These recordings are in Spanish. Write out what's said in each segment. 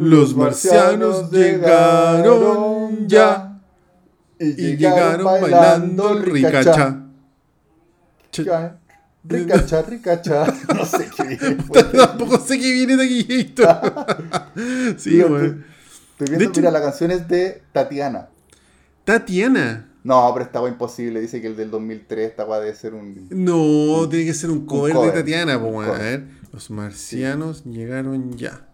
Los marcianos llegaron ya y llegaron bailando el ricacha. Cha- Ricacha, ricacha. No sé qué viene. Tampoco sé qué viene de aquí. Sí, weón. Estoy viendo, De mira, la canción es de Tatiana. Tatiana. No, pero esta weá imposible. Dice que el del 2003, esta weá debe ser un. No, tiene que ser un cover, cover, de Tatiana, weón. A ver. Los marcianos llegaron ya.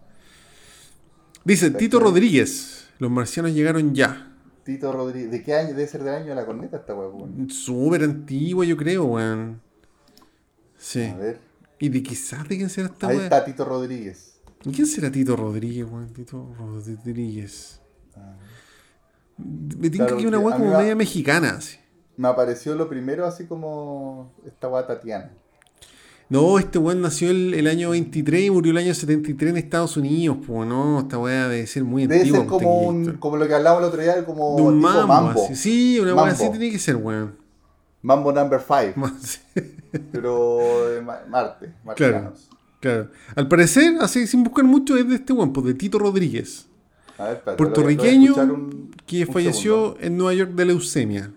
Dice. Tito Rodríguez. Los marcianos llegaron ya. Tito Rodríguez. ¿De qué año? Debe ser del año de la corneta esta weá, weón. Súper antigua, yo creo, weón. Sí. A ver. ¿Y de quizás de quién será esta Ahí weá? está Tito Rodríguez. ¿Y ¿Quién será Tito Rodríguez, weón? Tito Rodríguez. Me tinca Claro, que una mí como media mexicana, así. Me apareció lo primero así como esta weá Tatiana. No, este weón nació el, el año 23 y murió el año 73 en Estados Unidos, pues no, esta weá debe ser muy Debe antigua. ser pues, como, este un, como lo que hablábamos el otro día, como De un mambo, mambo. así. Sí, una weá así tiene que ser, weón. Mambo number 5, Más- pero de Ma- Marte, Claro. marcianos. Claro. Al parecer, así sin buscar mucho, es de este weón, pues de Tito Rodríguez, A ver, espérate, a- puertorriqueño un- que un falleció segundo. en Nueva York de leucemia.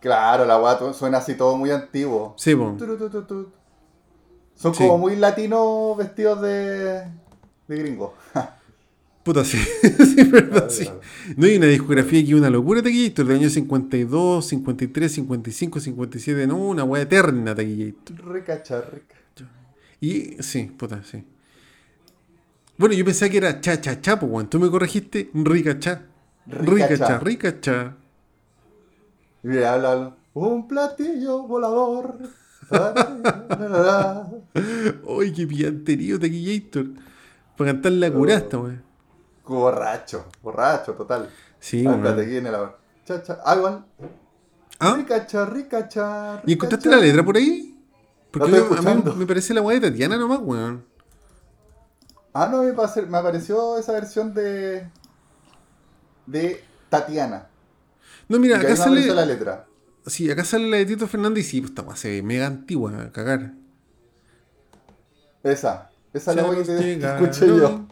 Claro, la weá suena así todo muy antiguo. Sí, po. Turu, tu, tu, tu. Son Sí. como muy latinos vestidos de, de gringo. Puta, sí, sí, verdad, sí. No hay una discografía aquí, una locura Taquillator, del año 52, 53, 55, 57, no, una weá eterna Taquillator. Rica. Y sí, puta, sí. Bueno, yo pensaba que era cha cha cha, pues, weón. Tú me corregiste, rica cha. Rica Rica cha, cha. rica cha. Y mira, habla. Un platillo volador. Uy, qué pianterío Taquillator. Para cantar la curasta, weón. Borracho, borracho, total. Sí, aquí viene la. Cha, cha. Ah, igual. ¿Ah? Ricacha, ricacha. ¿Y encontraste la letra por ahí? Porque La estoy yo- a mí me parece la weá de Tatiana nomás, weón. Ah, no, me, pase- me apareció esa versión de. de Tatiana. No, mira, acá sale. la letra. Sí, acá sale la de Tito Fernández y sí, pues esta weá se ve mega antigua, a cagar. Esa. Esa es la voz que te- escuché yo.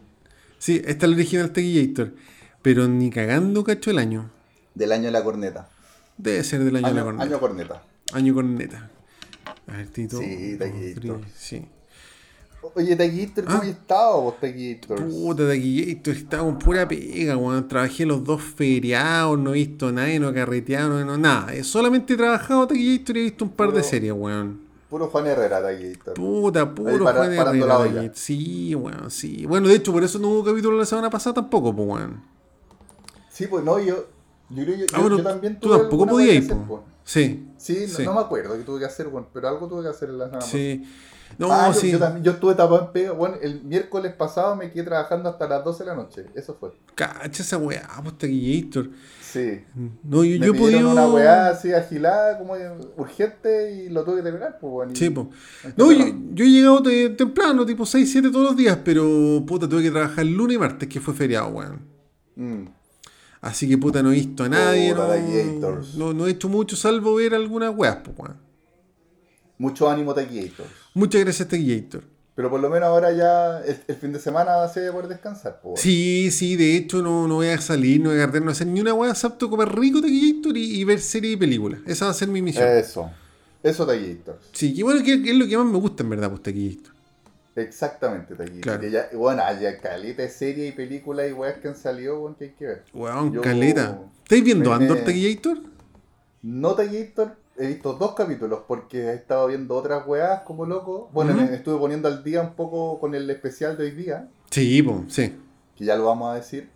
Sí, esta es la original Taquillator. Pero ni cagando cacho el año. Del año de la corneta. Debe ser del año, de la corneta. año corneta. Año corneta. A ver, Tito. Sí, Taquillator. Rodríguez, Sí. Oye, Taquillator, ¿cómo Ah. estado vos, Taquillator? Puta, Taquillator, estaba con pura pega, weón. Trabajé los dos feriados, no he visto nadie, no he carreteado, no, nada. He solamente he trabajado Taquillator y he visto un par de series, weón. Puro Juan Herrera, Taquillator. Puta, puro para- Juan Herrera. Sí, weón, sí. Bueno, de hecho, por eso no hubo capítulo la semana pasada tampoco, pues, weón. Sí, pues no, yo. Yo creo yo, Ah, yo- bueno, yo también tú tuve tampoco alguna podías ir, po. Sí. Sí, no, Sí. no me acuerdo que tuve que hacer, bueno, pero algo tuve que hacer en la semana. Sí. No, ah, yo, sí. yo también, yo estuve tapado en pega. Bueno, el miércoles pasado me quedé trabajando hasta las 12 de la noche. Eso fue. Cacha esa weá, pues Taquillator. Sí. No, yo, Me yo podido. una weá así agilada, como urgente, y lo tuve que terminar, pues bueno. Sí, po. No, yo, yo he llegado te- temprano, tipo 6, 7 todos los días, pero puta, tuve que trabajar lunes y martes, que fue feriado, weón. Mm. Así que puta, no he visto a nadie, Puta, no, no, no he hecho mucho salvo ver algunas weas, pues, weón. Mucho ánimo, Taquillator. Muchas gracias, Taquillator. Pero por lo menos ahora ya el, el fin de semana se va a poder descansar, pues. Sí, sí, de hecho no, no voy a salir, no voy a cargar, no voy a hacer ni una wea, excepto comer rico Taquillator y, y ver series y películas. Esa va a ser mi misión. Eso. Eso, Taquillator. Sí, que bueno, que, que es lo que más me gusta en verdad, pues, Taquillator. Exactamente, Taquillator. Claro. Que ya, bueno, hay caleta de series y películas y weas que han salido, bueno, que hay que ver. Weón, Yo- caleta. ¿Estáis viendo me- Andor Taquillator? No Taquillator, he visto dos capítulos porque he estado viendo otras weas como loco. Bueno, me estuve poniendo al día un poco con el especial de hoy día, Sí, pues, sí. que ya lo vamos a decir.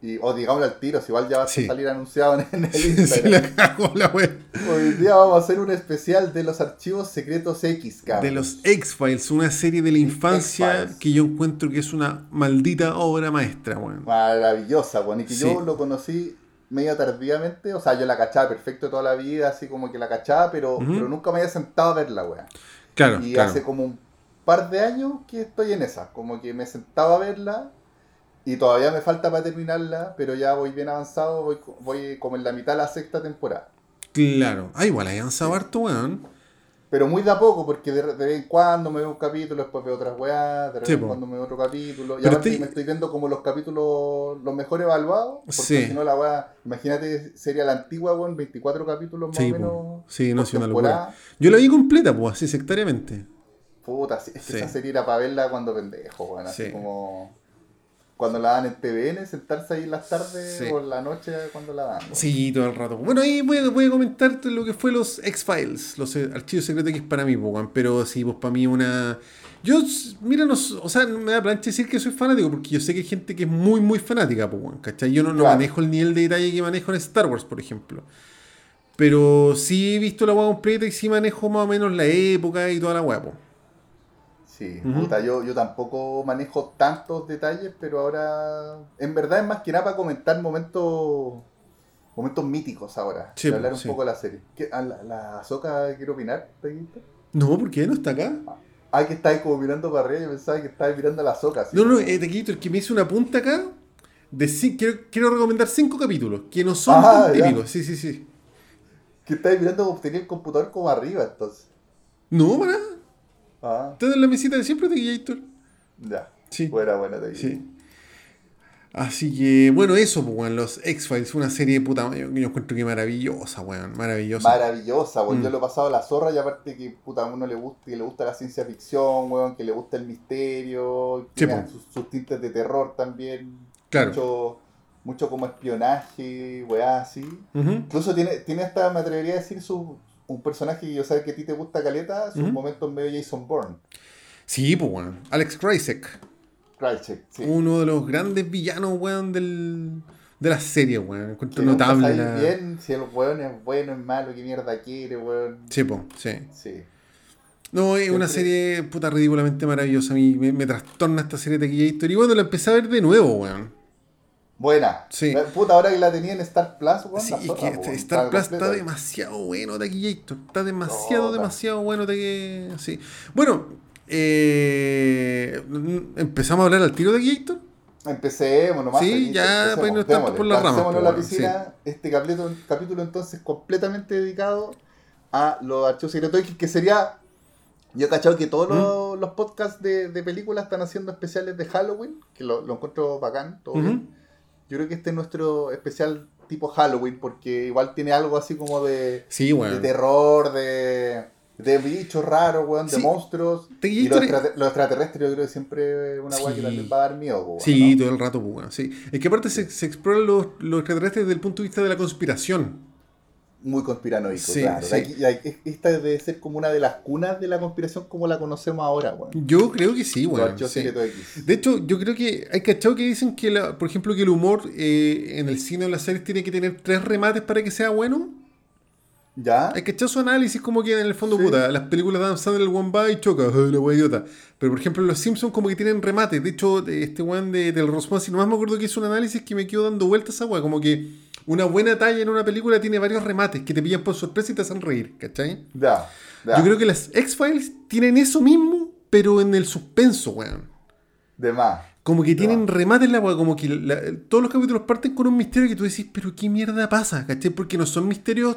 Y, o digámoslo al tiro, si igual ya va a salir anunciado en, el Se Instagram. la cagó la wea. Hoy día vamos a hacer un especial de los archivos secretos X, cabrón. De los X-Files, una serie de la infancia que yo encuentro que es una maldita obra maestra, weón. Maravillosa, bueno, y que Sí. yo lo conocí medio tardíamente, o sea, yo la cachaba perfecto toda la vida, así como que la cachaba, pero, pero nunca me había sentado a verla, weón. Claro, Y claro. hace como un par de años que estoy en esa, como que me sentaba a verla y todavía me falta para terminarla, pero ya voy bien avanzado, voy, voy como en la mitad de la sexta temporada. Claro. Ah, igual hay avanzado harto, weón. Pero muy de a poco, porque de, de vez en cuando me veo un capítulo, después veo otras weas, de vez Sí, en po. cuando me veo otro capítulo. Y te- me estoy viendo como los capítulos los mejor evaluados. Porque Sí. si no la wea, imagínate, sería la antigua, weón, 24 capítulos más Sí, o po. menos. Sí, no, sí, una locura. Yo la vi completa, pues, así sectariamente. Puta, es que esa serie era para verla cuando pendejo, weón. Así Sí. como. Cuando la dan en TVN, sentarse ahí en las tardes Sí. o en la noche cuando la dan. weón. Sí, todo el rato. Bueno, ahí voy, a- voy a comentarte lo que fue los X-Files, los eh, archivos secretos que es para mí, po, weón. pero sí, pues para mí una... Yo, mira, no, o sea, no me da plancha decir que soy fanático, porque yo sé que hay gente que es muy, muy fanática, weón, ¿cachai? Yo no, no Claro. manejo el nivel de detalle que manejo en Star Wars, por ejemplo. Pero sí he visto la weá completa y sí manejo más o menos la época y toda la weá, Sí, puta, yo, yo tampoco manejo tantos detalles, pero ahora. En verdad es más que nada para comentar momentos. Momentos míticos ahora. Sí, hablar un sí. poco de la serie. ¿Qué, a la, la Ahsoka quiere opinar, Taquito? No, ¿por qué no está acá? Ah, que estáis como mirando para arriba, yo pensaba que estabas mirando a la así No, no, eh, Taquito, el que me hizo una punta acá, de quiero, quiero recomendar cinco capítulos, que no son Ah, tan típicos, sí, sí, sí. Que estáis mirando como tenía el computador como arriba, entonces. No, para nada. Ah, Estás en la mesita de siempre, Taquillator. ya. Sí. Buena, buena, Taquito. Sí. Así que, bueno, eso, pues, weón, los X-Files, una serie puta, yo, yo encuentro que maravillosa, weón, maravillosa. Maravillosa, weón. Mm. Yo lo he pasado a la zorra y aparte que puta, a uno le gusta, que le gusta la ciencia ficción, weón, que le gusta el misterio, Sí, tiene po. sus, sus tintes de terror también. Claro. Mucho, mucho como espionaje, weá, así. Incluso tiene, tiene hasta, me atrevería a decir, su, un personaje que yo sé que a ti te gusta caleta, sus momentos medio Jason Bourne. Sí, pues, weón. Alex Krycek, Krycek, sí. uno de los grandes villanos, weón, del, de la serie, weón. Encuentro notable la... bien si el weón es bueno, es malo, qué mierda quiere, weón. Sí, pues, sí. Sí. No, es una serie puta ridículamente maravillosa. A mí me, me trastorna esta serie de Taquillator. Y bueno, la empecé a ver de nuevo, weón. Buena. Sí. Puta, ahora que la tenía en Star Plus, weón, Sí, es que po, este Star Plus está demasiado bueno, Taquillator. Está demasiado, demasiado bueno. Taqui- Sí. Bueno, eh, empezamos a hablar al tiro de Taquillator. Empecemos nomás. Sí, Taquito, ya, para irnos tanto por las ramas, lancémonos po, la weón, piscina. Este capítulo, capítulo entonces completamente dedicado a los archivos secretos X, que sería... Yo he cachado que todos ¿Mm? los, los podcasts de, de películas están haciendo especiales de Halloween, que lo, lo encuentro bacán, todo bien. Yo creo que este es nuestro especial tipo Halloween, porque igual tiene algo así como de, Sí, de weón. terror, de, de bichos raros, weón, de monstruos. Te- Y los, te- extrate- los extraterrestres yo creo que siempre es una weá que Sí. también va a dar miedo, weón, Sí, ¿no? todo el rato, pues, weón. Sí. Es que aparte se, se exploran los, los extraterrestres desde el punto de vista de la conspiración. Muy conspiranoico, Sí, claro. sí. Esta debe ser como una de las cunas de la conspiración como la conocemos ahora, weón. Yo creo que sí, weón. archivos sí. De hecho, yo creo que hay cachado que dicen que, la- por ejemplo, que el humor eh, en el cine o en las series tiene que tener tres remates para que sea bueno. ¿Ya? Hay cachado su análisis como que en el fondo, Sí. puta, las películas de Adam Sandler, el one va y choca, "Ay, la wea idiota. Pero, por ejemplo, los Simpsons como que tienen remates. De hecho, este weón de, del Rosman, si nomás me acuerdo que hizo un análisis que me quedó dando vueltas a esa wea. Como que una buena talla en una película tiene varios remates que te pillan por sorpresa y te hacen reír, ¿cachai? Ya. ya. Yo creo que las X-Files tienen eso mismo, pero en el suspenso, weón. De más. Como que tienen remates en la como que la- todos los capítulos parten con un misterio que tú decís, pero ¿qué mierda pasa? ¿Cachai? Porque no son misterios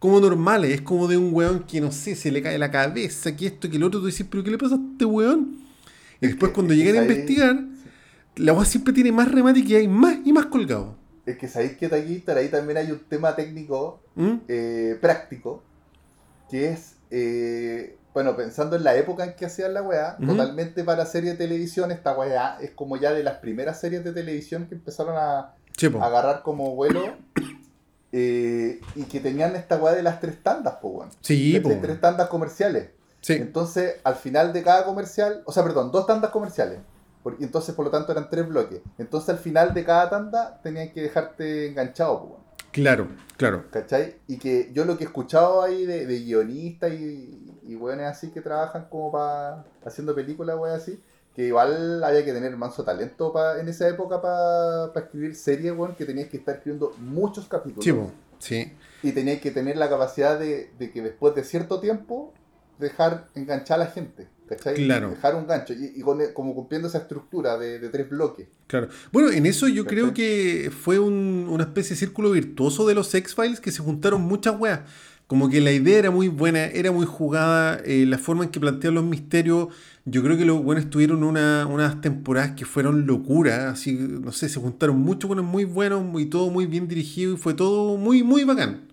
como normales, es como de un weón que no sé, se le cae la cabeza, que esto, que el otro, tú decís, pero ¿qué le pasa a este weón? Y Es después que- cuando llegan a investigar, la weá siempre tiene más remate que hay más y más colgado. Es que sabéis que Taquistar ahí también hay un tema técnico ¿Mm? eh, práctico, que es, eh, bueno, pensando en la época en que hacían la weá, Ujú. totalmente para serie de televisión, esta weá es como ya de las primeras series de televisión que empezaron a agarrar como vuelo eh, y que tenían esta weá de las tres tandas, po, weón. Sí, De po. tres, tres tandas comerciales. Sí, Entonces, al final de cada comercial, o sea, perdón, dos tandas comerciales. Porque entonces, por lo tanto, eran tres bloques. Entonces, al final de cada tanda, tenían que dejarte enganchado, po, weón. claro, claro. ¿Cachai? Y que yo lo que he escuchado ahí de, de guionistas y, y weones así que trabajan como para haciendo películas, weón, así, que igual había que tener manso talento pa, en esa época para escribir series, weón, que tenías que estar escribiendo muchos capítulos. Sí. Sí. Y tenías que tener la capacidad de, de que después de cierto tiempo dejar enganchar a la gente. ¿Cachai? Claro. Dejar un gancho. Y, y con- como cumpliendo esa estructura de, de tres bloques. Claro. Bueno, en eso yo ¿Cachai? creo que fue un- una especie de círculo virtuoso de los X-Files que se juntaron muchas weas. Como que la idea era muy buena, era muy jugada, eh, la forma en que plantean los misterios. Yo creo que los buenos tuvieron una, unas temporadas que fueron locura, así, no sé, se juntaron muchos buenos muy buenos y todo muy bien dirigido y fue todo muy, muy bacán.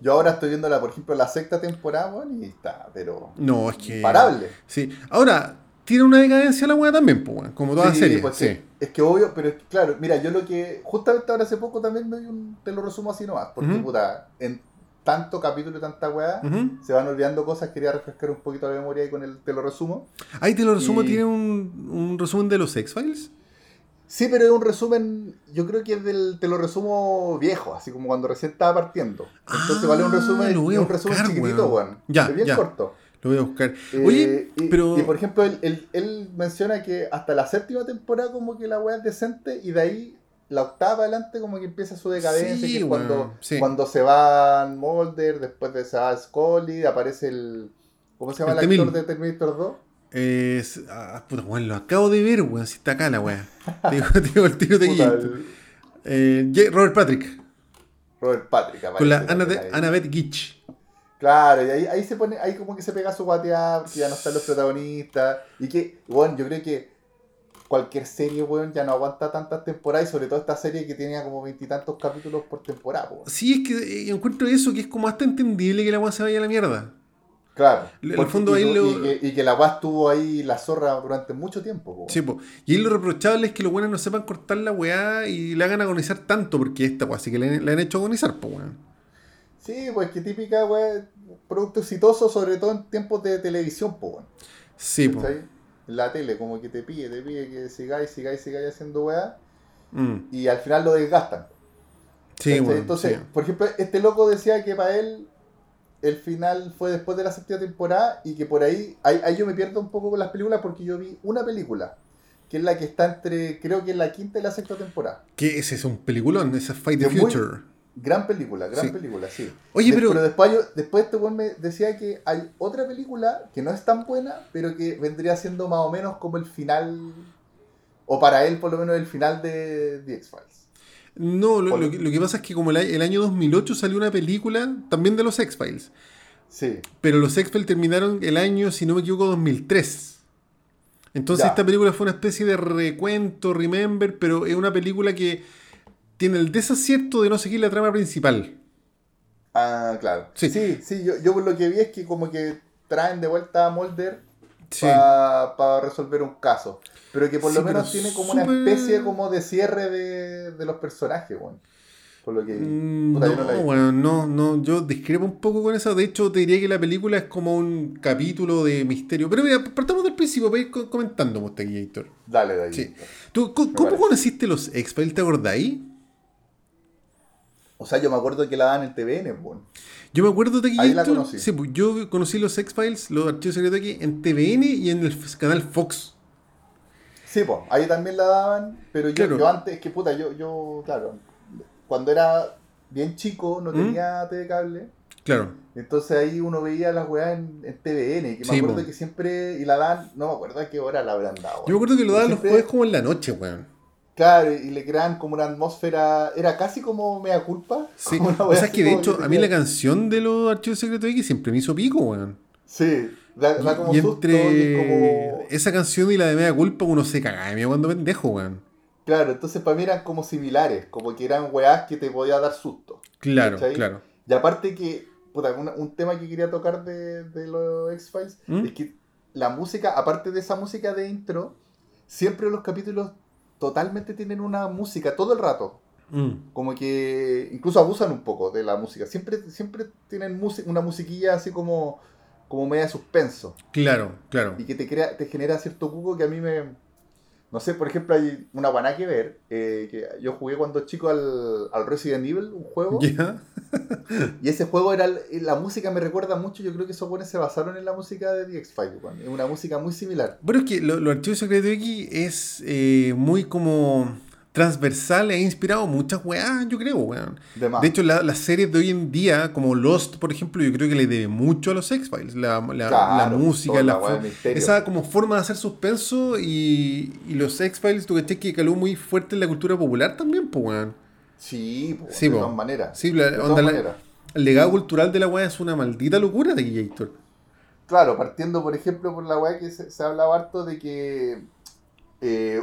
Yo ahora estoy viendo, la, por ejemplo, la sexta temporada, weón, y está, pero. No, es que. Imparable. Sí. Ahora, tiene una decadencia la weá también, pues, como toda Sí, serie. pues, sí. Es que obvio, pero es que, claro, mira, yo lo que. Justamente ahora hace poco también me un. Te lo resumo así nomás. Porque, puta, en tanto capítulo y tanta weá, se van olvidando cosas. Quería refrescar un poquito la memoria ahí con el. Te lo resumo. Ahí te lo resumo, Y- tiene un, un resumen de los X-Files. Sí, pero es un resumen. Yo creo que es del. Te lo resumo viejo, así como cuando recién estaba partiendo. Entonces, Ah, vale un resumen. lo voy a un resumen chiquitito, weón. Ya, Es bien ya. corto. Lo voy a buscar. Eh, Oye, y, pero. y, por ejemplo, él, él- él menciona que hasta la séptima temporada como que la weá es decente y de ahí la octava adelante como que empieza su decadencia, Sí, que es cuando, sí. cuando se va Mulder, después de se va Scully, aparece el... ¿Cómo se llama El el, actor T-1000. de Terminator 2? Es, ah, puta, weón, lo acabo de ver, weón, si está acá la weá. digo, el tiro de el Eh, Robert Patrick, Robert Patrick aparece con la Annabeth, Gitch. Claro, y ahí, ahí se pone, ahí como que se pega su guatear, que ya no están los protagonistas. Y que, bueno, yo creo que cualquier serie, weón, ya no aguanta tantas temporadas, y sobre todo esta serie que tenía como veintitantos capítulos por temporada, weón. Sí, es que eh, encuentro eso, que es como hasta entendible que la weá se vaya a la mierda. Claro. Porque- fondo y, ahí que, y que la weá estuvo ahí la zorra durante mucho tiempo, weón. Sí, po. Y ahí lo reprochable es que los buenos no sepan cortar la weá y le hagan agonizar tanto, porque esta weá sí que le, le han hecho agonizar, pues weón. Sí, pues que típica, weón, producto exitoso, sobre todo en tiempos de televisión, pues, weón. Sí, po. ¿Cachai? La tele, como que te pide, te pide que sigáis, sigáis, sigáis haciendo weá, Mm. y al final lo desgastan. Sí, ¿cachai? weón. Entonces, sí. por ejemplo, este loco decía que para él el final fue después de la séptima temporada y que por ahí, ahí, ahí yo me pierdo un poco con las películas porque yo vi una película, que es la que está entre, creo que es la quinta y la sexta temporada. Que ese es un peliculón, esa Fight the muy- Future. Gran película, gran Sí. película, sí. Oye, De- pero. después, yo- después este weón me decía que hay otra película que no es tan buena, pero que vendría siendo más o menos como el final, o para él por lo menos el final de The X-Files. No, lo, que, lo que pasa es que como el, el año 2008 salió una película también de los X-Files. Sí, Pero los X-Files terminaron el año, si no me equivoco, 2003. Entonces Ya. esta película fue una especie de recuento, remember, pero es una película que tiene el desacierto de no seguir la trama principal. ah, claro. Sí. Sí, sí, yo, yo por lo que vi es que como que traen de vuelta a Mulder Sí. para resolver un caso. Pero que por Sí, lo menos tiene como una especie como de cierre de, de los personajes, weón. Por lo que. Mm, No, bueno, no, no, yo discrepo un poco con eso. De hecho, te diría que la película es como un capítulo de misterio. Pero mira, partamos del principio para ir co- comentando, Mostaquillator. Dale, de ahí. Sí. ¿Tú, ¿Cómo conociste los X-Files? ¿Te acordáis? O sea, yo me acuerdo que la dan en TVN, weón. Yo me acuerdo de Ahí la conocí. Sí, pues yo conocí los X-Files, los archivos secretos aquí, en TVN y en el canal Fox. Sí, pues, ahí también la daban, pero yo, Claro. yo antes, que puta, yo, yo, claro, cuando era bien chico, no ¿Mm? tenía TV cable, Claro. entonces ahí uno veía las weas en, en TVN, que me Sí, acuerdo po. que siempre, y la dan, no me acuerdo a qué hora la habrán dado. Yo me acuerdo que lo daban los jueves como en la noche, weón. Claro, y le crean como una atmósfera, era casi como mea culpa. Sí. O sea, así que de hecho, a mí la canción de los archivos secretos X siempre me hizo pico, weón. Sí, da, da como y susto, entre y es como... esa canción y la de Media Culpa, uno se cagaba de miedo cuando pendejo, weón. Claro, entonces para mí eran como similares, como que eran weas que te podía dar susto. Claro, ¿Cachai? claro. Y aparte que, puta, una- un tema que quería tocar de, de los X-Files ¿Mm? es que la música, aparte de esa música de intro, siempre los capítulos totalmente tienen una música todo el rato. Mm. Como que incluso abusan un poco de la música. Siempre, siempre tienen música, una musiquilla así como, como media suspenso. Claro, claro. Y que te crea, te genera cierto cuco que a mí me. No sé, por ejemplo, hay una guaná que ver. eh, que yo jugué cuando chico al, al Resident Evil, un juego. Y ese juego era. La música me recuerda mucho. Yo creo que esos buenos se basaron en la música de The X-Files. Es una música muy similar. Bueno, es que lo- los archivos secretos X es eh, muy como transversal e inspirado muchas weas, yo creo, weón. De hecho, la- las series de hoy en día, como Lost, por ejemplo, yo creo que le debe mucho a los X-Files. La, la- Claro, la música, la esa como forma de hacer suspenso y, y los X-Files, tú que caló muy fuerte en la cultura popular también, pues, weón. Sí, po, Sí, de po. todas maneras. Sí, la- de onda todas la- maneras. el legado cultural de la weá es una maldita locura de Gator. Claro, partiendo por ejemplo por la weá que se, se hablaba harto de que eh,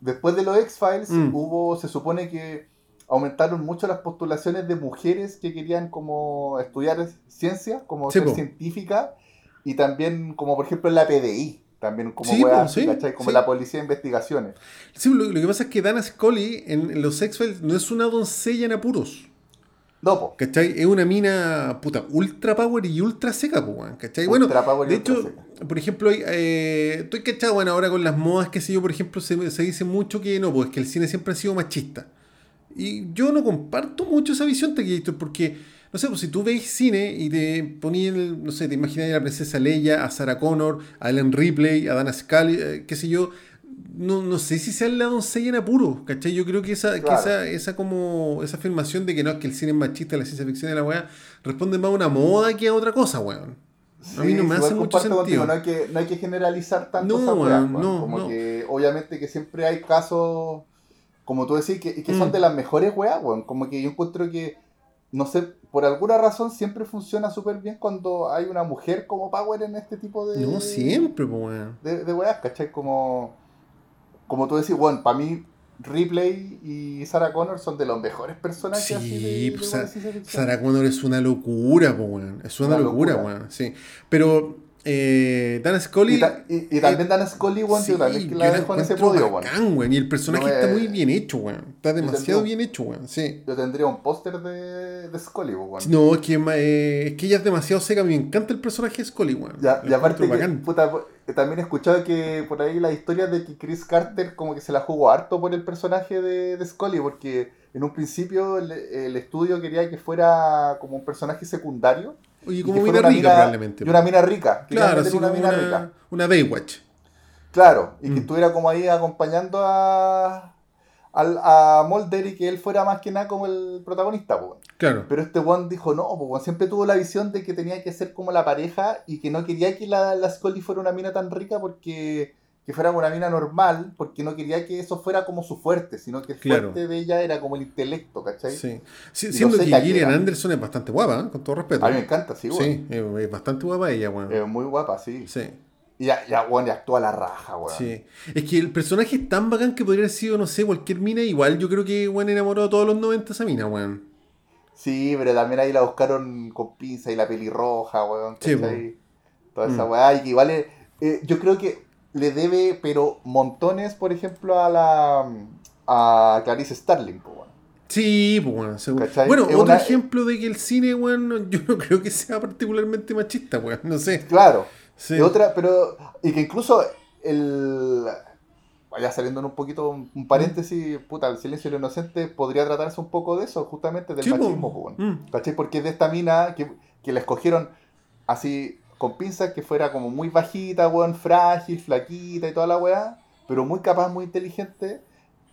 después de los X-Files Mm. hubo, se supone que aumentaron mucho las postulaciones de mujeres que querían como estudiar ciencia, como Sí, ser po. científica, y también como por ejemplo en la PDI, también como Sí, po, así, sí, ¿cachai? Como sí. la policía de investigaciones. Sí, lo, lo que pasa es que Dana Scully en, en los X-Files no es una doncella en apuros. No, po. ¿Cachai? Es una mina puta ultra power y ultra seca, pues, weón. ¿Cachai? Bueno, Ultra power y de ultra hecho, por ejemplo, eh, estoy cachado, bueno, ahora con las modas, qué sé yo, por ejemplo, se, se dice mucho que no, pues que el cine siempre ha sido machista. Y yo no comparto mucho esa visión, Taquillator, porque, no sé, pues si tú veis cine y te ponías, no sé, te imaginas a la princesa Leia, a Sarah Connor, a Ellen Ripley, a Dana Scully, eh, qué sé yo, no, no sé si sea la doncella en apuro, ¿cachai? Yo creo que esa, que esa, esa como esa afirmación de que no es que el cine es machista, la ciencia ficción y la weá, responde más a una moda que a otra cosa, weón. A mí no me hace mucho sentido. contigo, no, hay que, no hay que generalizar tanto No, weá, no, como no. que obviamente que siempre hay casos, como tú decís, que, que son Mm. de las mejores weas, weón. Como que yo encuentro que, no sé, por alguna razón siempre funciona súper bien cuando hay una mujer como Power en este tipo de... No siempre, pues, weón. De, de weas, ¿cachai? Como, como tú decís, bueno, para mí Ripley y Sarah Connor son de los mejores personajes Sí, así de, pues, de. Sarah Connor es una locura, pues, weón. Es una, Una locura, locura. weón. Sí. Pero eh, Dana Scully. Y, ta- y- y también Dan Scully, weón, sí, yo también que la dejo en ese encuentro podio, weón. Y el personaje No, está eh, muy bien hecho, weón. Está demasiado tendría- bien hecho, weón. Sí. Yo tendría un póster de, de Scully, weón. No, es que, eh, es que ella es demasiado seca. Me encanta el personaje de Scully, weón. Ya, y aparte, que, puta, eh, también he escuchado que por ahí la historia de que Chris Carter como que se la jugó harto por el personaje de, de Scully, porque en un principio el, el estudio quería que fuera como un personaje secundario. Y como mina rica, mina- probablemente. Y una mina rica. Claro, así una mina una, rica. una Baywatch. Claro, y que Mm. estuviera como ahí acompañando a, al- a Mulder y que él fuera más que nada como el protagonista, pues. Claro. Pero este one dijo no, pues weón, siempre tuvo la visión de que tenía que ser como la pareja y que no quería que la, la Scully fuera una mina tan rica porque que fuera una mina normal, porque no quería que eso fuera como su fuerte, sino que el Claro. fuerte de ella era como el intelecto, ¿cachai? Sí. Sí, siendo que Gillian. Anderson es bastante guapa, ¿eh? con todo respeto. A mí me encanta, sí, weón. Sí, es, bastante guapa ella, weón. Es muy guapa, sí. Sí, Y ya, ya, y actúa la raja, weón. sí. Es que el personaje es tan bacán que podría haber sido, no sé, cualquier mina. Igual yo creo que, weón, enamoró a todos los 90 esa mina, weón. Sí, pero también ahí la buscaron con pinza y la pelirroja, weón. Sí. Toda esa Mm. weá. Y que igual, eh, yo creo que le debe, pero montones, por ejemplo, a la a Clarice Starling, po, weón. Sí, pues, weón. seguro. ¿Cachai? Bueno, Es otro una- ejemplo de que el cine, weón, no- yo no creo que sea particularmente machista, weón. No sé. Claro. Sí. Y otra, pero. Y que incluso el. Vaya saliendo en un poquito un paréntesis, puta, el silencio de lo inocente podría tratarse un poco de eso, justamente del Sí, po. machismo, po, weón. Mm. ¿Cachai? Porque es de esta mina que, que la escogieron así con pinzas, que fuera como muy bajita, weón, frágil, flaquita y toda la weá, pero muy capaz, muy inteligente.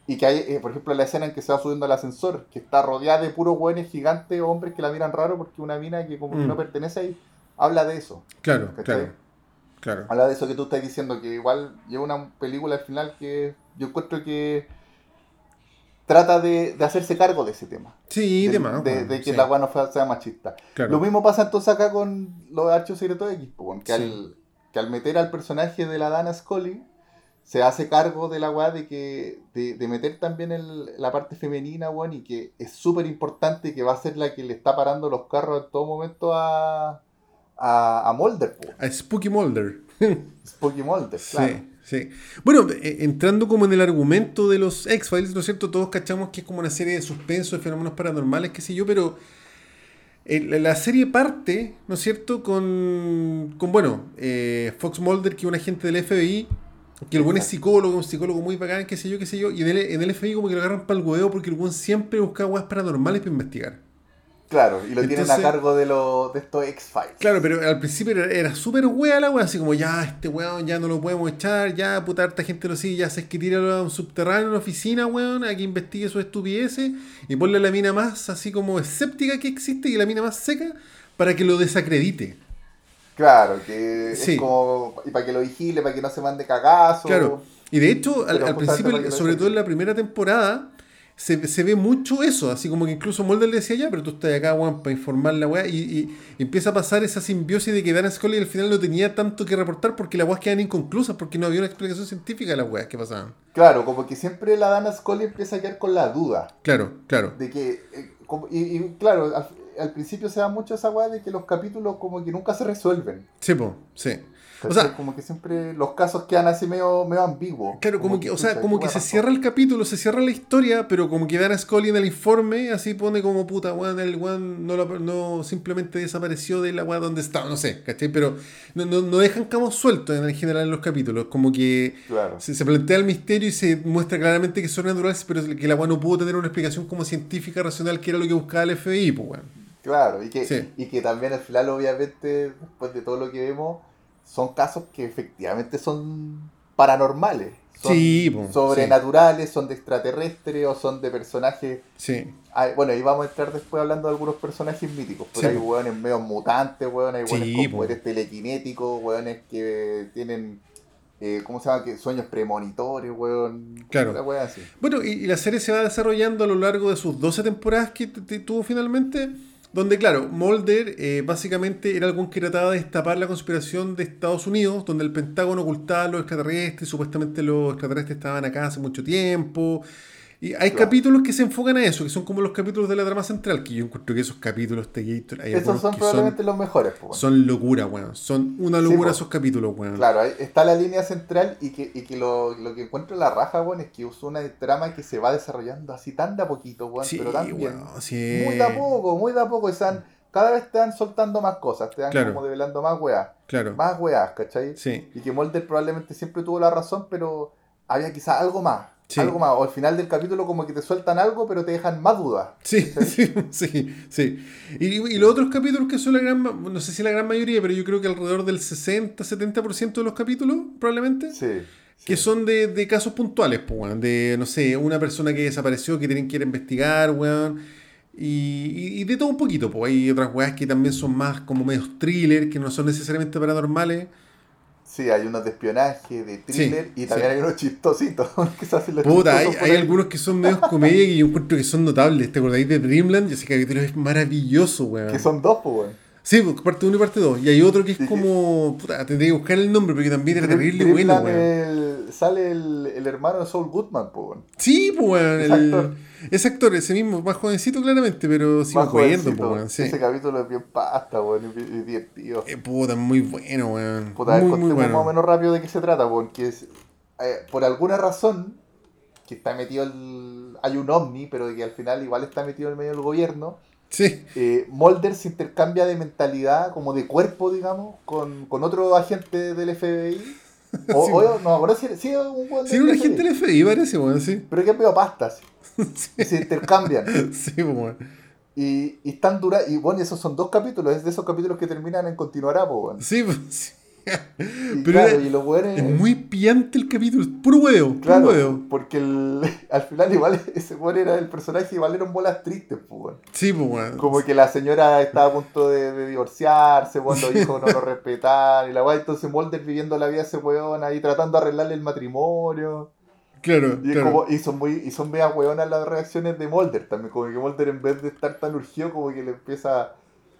Y que hay, eh, por ejemplo, la escena en que se va subiendo al ascensor, que está rodeada de puros weones gigantes, hombres que la miran raro porque una mina que como que Mm. no pertenece ahí, habla de eso. Claro, ¿Cachai? claro. Claro. Habla de eso que tú estás diciendo, que igual lleva una película al final que yo encuentro que trata de, de hacerse cargo de ese tema. Sí, de, de más. de, que sí. la weá no sea machista. Claro. Lo mismo pasa entonces acá con los archivos secretos X, que, Sí. al, que al meter al personaje de la Dana Scully, se hace cargo de la weá de que de, de meter también el- la parte femenina, weón, y que es súper importante que va a ser la que le está parando los carros en todo momento a, a, a Mulder, A Spooky Mulder. Spooky Mulder, claro. Sí, sí. Bueno, eh, entrando como en el argumento de los X-Files, ¿no es cierto? Todos cachamos que es como una serie de suspenso, de fenómenos paranormales, qué sé yo, pero eh, la- serie parte, ¿no es cierto? Con, con bueno, eh, Fox Mulder, que es un agente del FBI, que el buen es psicólogo, un psicólogo muy bacán, qué sé yo, qué sé yo, y en el, en el FBI como que lo agarran para el huevo porque el buen siempre busca weas paranormales para investigar. Claro, y lo tienen a Entonces- cargo de, lo, de estos X-Files. Claro, pero al principio era, era súper wea la wea, así como ya, este weón ya no lo podemos echar, ya puta harta gente lo sigue, ya se es que tíralo a un subterráneo, a una oficina, weón, a que investigue sus estupideces y ponle la mina más así como escéptica que existe y la mina más seca para que lo desacredite. Claro, que Sí. es como. Y para que lo vigile, para que no se mande cagazo. Claro. Y de hecho, al, principio, sobre todo en la primera temporada, se, se ve mucho eso, así como que incluso Mulder le decía ya, pero tú estás acá, weón, para informar la weá, y, y- y empieza a pasar esa simbiosis de que Dan Scully al final no tenía tanto que reportar porque las weas quedan inconclusas, porque no había una explicación científica de las weas que pasaban. Claro, como que siempre la Dana Scully empieza a quedar con la duda. Claro, claro. De que, eh, como- y, y claro, al, al principio se da mucho esa weá de que los capítulos como que nunca se resuelven. Sí, po, sí. O sea- como que siempre los casos quedan así medio, medio ambiguos. Claro, como que, o sea, como ¿qué que se cierra el capítulo, se cierra la historia, pero como que Dan Scully en el informe así pone como puta, weón, el weón no, lo- no simplemente desapareció de la weá donde estaba, no sé, ¿cachai? Pero no, no, no dejan cabos sueltos en general en los capítulos, como que Claro. se, se plantea el misterio y se muestra claramente que son naturales, pero que la weá no pudo tener una explicación como científica, racional, que era lo que buscaba el FBI, pues weón. Claro, y que, Sí. y que también al final, obviamente, después de todo lo que vemos, son casos que efectivamente son paranormales. Son Sí, sobrenaturales, son de extraterrestres o son de personajes. Sí, Ay, bueno, ahí vamos a entrar después hablando de algunos personajes míticos. Pero hay hueones medio mutantes, hueones, hay hueones con po. poderes telequinéticos, hueones que tienen. Eh, ¿Cómo se llama? Que sueños premonitores, hueón. Claro. Así. Bueno, y, y la serie se va desarrollando a lo largo de sus 12 temporadas que tuvo finalmente, donde, claro, Mulder eh, básicamente era algún que trataba de destapar la conspiración de Estados Unidos, donde el Pentágono ocultaba a los extraterrestres, supuestamente los extraterrestres estaban acá hace mucho tiempo. Y hay Claro. capítulos que se enfocan a eso, que son como los capítulos de la trama central, que yo encuentro que esos capítulos de Gator, hay Esos son que probablemente los mejores, po, son, son locura, weón. Son una locura po. esos capítulos, weón. Claro, ahí está la línea central y que, y que lo, lo que encuentro en la raja, weón, es que usó una trama que se va desarrollando así tan de a poquito, weón, Sí, pero tan bien. sí. Muy de a poco, muy de a poco. y dan- cada vez te van soltando más cosas, te van Claro. como develando más weas, Claro. más weas, ¿cachai? Sí. Y que Mulder probablemente siempre tuvo la razón, pero había quizás algo más. Sí. Algo más. O al final del capítulo como que te sueltan algo, pero te dejan más dudas. Sí, sí, sí, sí. Y, y los otros capítulos que son la gran, no sé si la gran mayoría, pero yo creo que alrededor del 60-70% de los capítulos, probablemente, Sí. que son de, de casos puntuales, pues. De, no sé, una persona que desapareció, que tienen que ir a investigar, weón. Y, y- y de todo un poquito, pues. Hay otras weas que también son más como medios thriller, que no son necesariamente paranormales. Sí, hay unos de espionaje, de thriller, Sí, y también sí. hay unos chistositos. que se hacen los Puta, hay, hay algunos que son medios comedia que yo encuentro que son notables. ¿Te acordáis de Dreamland? Ese capítulo es maravilloso, weón. Que son dos, pues, weón. Sí, pues, parte 1 y parte 2. Y hay otro que es Sí. como. Puta, tendría que buscar el nombre porque también era terrible bueno, weón. el- sale el, el hermano de Saul Goodman, pues, weón. Sí, pues, weón. El-. Ese actor, ese mismo, más jovencito claramente, pero sí jovencito. pues, weón. Sí. Ese capítulo es bien pasta, weón, y divertido. Eh, puta, muy bueno, weón. Puta, muy, muy contemos más o bueno. menos rápido de qué se trata, porque es, eh, por alguna razón que está metido el, hay un ovni, pero que al final igual está metido en medio del gobierno, Sí, eh, Mulder se intercambia de mentalidad, como de cuerpo, digamos, con, con otro agente del FBI. O, Sí, o- no es un weón sí, del un agente del FBI parece, weón, sí. Pero que es medio pastas. Sí, Y se intercambian. sí, weón. Y, y están dura y bueno, esos son dos capítulos, es de esos capítulos que terminan en continuará, pues. Sí, sí. Y Pero claro, era- y weones. Es muy pillante el capítulo, puro huevo, puro Claro, huevo. porque el, al final igual ese weón era el personaje, igual eran bolas tristes, pues. Sí, pues, weón. Como que la señora estaba a punto de, de divorciarse, cuando los hijos no lo respetaban, y la weá, entonces Mulder viviendo la vida de ese weón ahí tratando de arreglarle el matrimonio. Claro, Y, es claro. como, y son muy, y son meas weonas las reacciones de Mulder también, como que Mulder en vez de estar tan urgido, como que le empieza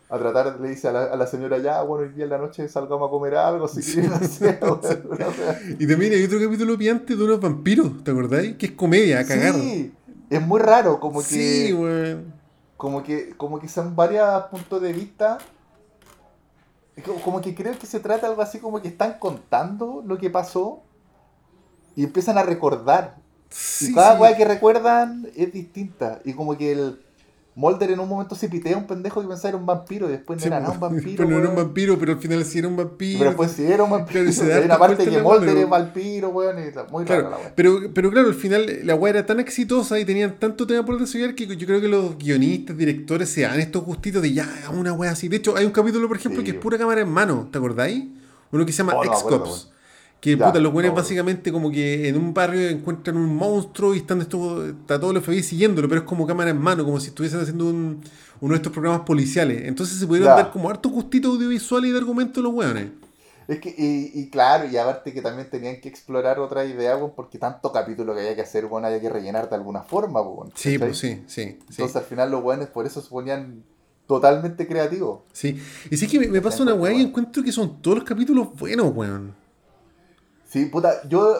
a tratar, le dice a la, a la señora ya, bueno, hoy día en la noche salgamos a comer algo, si hacer, wea. Y también hay otro capítulo pillante de unos vampiros, ¿te acordáis? Que es comedia, a cagar. Sí, es muy raro, como que... Sí, como que como que son varios puntos de vista como que creo que se trata algo así como que están contando lo que pasó y empiezan a recordar Sí, y cada sí. weá que recuerdan es distinta y como que el Mulder en un momento se pitea a un pendejo que pensaba era un vampiro y después no Sí, era nada un pues, vampiro Pero no era un vampiro, pero al final sí era un vampiro. pero después sí era un vampiro Claro, y se da hay una parte que pero- es vampiro weón y muy Claro, rara la weá pero, pero claro, al final la weá era tan exitosa y tenían tanto tema por desarrollar que yo creo que los guionistas, directores se dan estos gustitos de ya, una weá así. De hecho, hay un capítulo, por ejemplo, Sí. que es pura cámara en mano, ¿te acordáis? Uno que se llama Oh, no X-Cops. Que Ya, puta, los buenos no. básicamente como que en un barrio encuentran un monstruo y están estos, está todo el FBI siguiéndolo, pero es como cámara en mano, como si estuviesen haciendo un- uno de estos programas policiales. Entonces se pudieron Ya. dar como harto gustito audiovisual y de argumento los weones. Es que, y, y claro, y aparte que también tenían que explorar otra idea, weón, porque tanto capítulo que había que hacer, weón, había que rellenar de alguna forma, weón. Sí, pues sí, sí. sí. Entonces al final los weones por eso se ponían totalmente creativos. Sí. Y sí que me, me pasa una weá y encuentro que son todos los capítulos buenos, weón. Sí, puta, yo,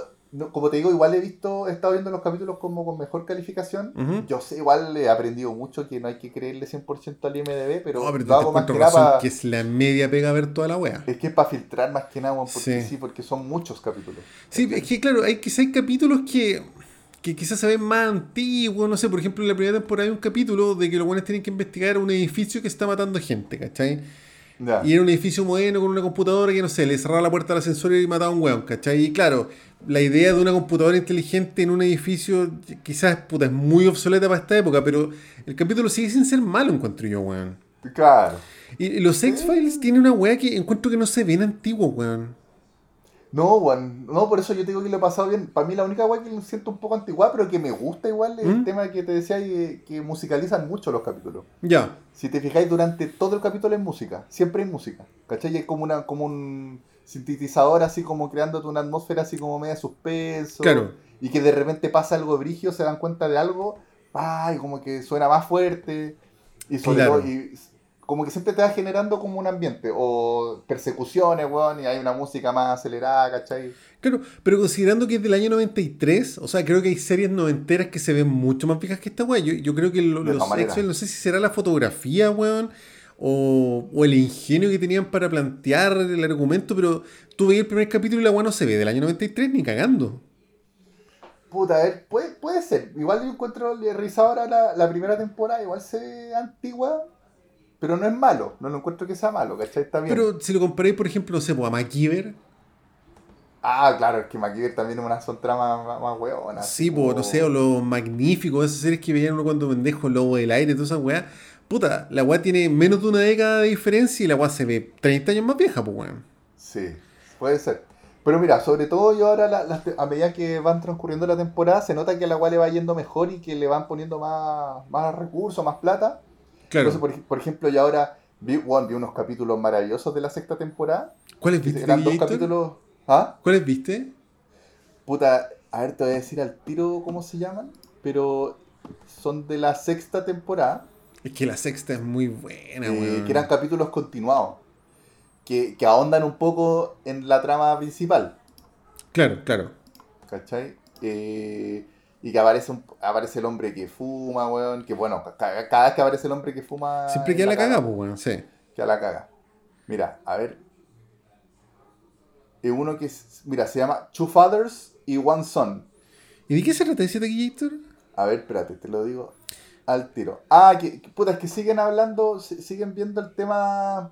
como te digo, igual he visto, he estado viendo los capítulos como con mejor calificación. Ujú. Yo sé, igual he aprendido mucho que no hay que creerle 100% al IMDB, pero, No, pero lo te hago más que nada razón pa- que es la media pega ver toda la weá. Es que es para filtrar más que nada, porque Sí. sí. porque son muchos capítulos. Sí, es que claro, hay, quizá hay capítulos que, que quizás se ven más antiguos, no sé, por ejemplo en la primera temporada hay un capítulo de que los buenos tienen que investigar un edificio que está matando gente, ¿cachai? Y era un edificio moderno con una computadora que, no sé, le cerraba la puerta al ascensor y mataba a un weón, ¿cachai? Y claro, la idea de una computadora inteligente en un edificio quizás puta, es muy obsoleta para esta época, pero el capítulo sigue sin ser malo, encuentro yo, weón. Claro. Y y los X-Files tienen una weá que encuentro que no se ven antiguos, weón. No, weón, no, por eso yo te digo que lo he pasado bien. Para mí la única weá que lo siento un poco antigua, pero que me gusta igual es ¿Mm? el tema que te decía y que musicalizan mucho los capítulos. Ya, Si te fijáis, durante todo el capítulo es música, siempre hay música. ¿Cachai? Y es como, una, como un sintetizador así como creándote una atmósfera así como media suspenso. claro. Y que de repente pasa algo brigio, se dan cuenta de algo, ¡ay! como que suena más fuerte. Y sobre Claro. todo, y como que siempre te va generando como un ambiente. O persecuciones, weón, y hay una música más acelerada, ¿cachai? Claro, pero considerando que es del año 93, o sea, creo que hay series noventeras que se ven mucho más viejas que esta weá. Yo, yo creo que lo- los. X-Men, no sé si será la fotografía, weón, o, o el ingenio que tenían para plantear el argumento, pero tú veis el primer capítulo y la weá no se ve del año 93 ni cagando. Puta, a ver, puede, puede ser. Igual yo encuentro ahora la, la primera temporada, igual se ve antigua, pero no es malo. No lo encuentro que sea malo, ¿cachai? Está bien. Pero si lo comparáis, por ejemplo, no sé, pues, a MacGyver, Ah, claro, es que MacGyver también es una son tramas más, más hueonas. sí, pues, no sé, o los magníficos, esas series que veían uno cuando pendejo, Lobo del Aire, todas esas weas. Puta, la weá tiene menos de una década de diferencia y la weá se ve 30 años más vieja, pues, weón. Sí, puede ser. Pero mira, sobre todo yo ahora, la- te- a medida que van transcurriendo la temporada, se nota que a la cual le va yendo mejor y que le van poniendo más, más recursos, más plata. Claro. Entonces, por, ej- por ejemplo, yo ahora vi, bueno, vi unos capítulos maravillosos de la sexta temporada. ¿Cuáles viste, Eran dos Gator? capítulos... ¿Ah? ¿Cuáles viste? Puta, a ver, te voy a decir al tiro cómo se llaman, pero son de la sexta temporada, Es que la sexta es muy buena, eh, que eran capítulos continuados, que, que ahondan un poco en la trama principal, Claro, claro. ¿cachai? Eh, y que aparece, un- aparece el hombre que fuma, weón, que bueno, ca- cada, vez que aparece el hombre que fuma... Siempre queda la caga, caga, pues, weón, sí. Queda la caga. Mira, a ver. Es uno que, es- mira, se llama Two Fathers y One Son. ¿Y de qué se trata ese Gator? A ver, espérate, te lo digo al tiro. Ah, que, que- puta, es que siguen hablando, si- siguen viendo el tema,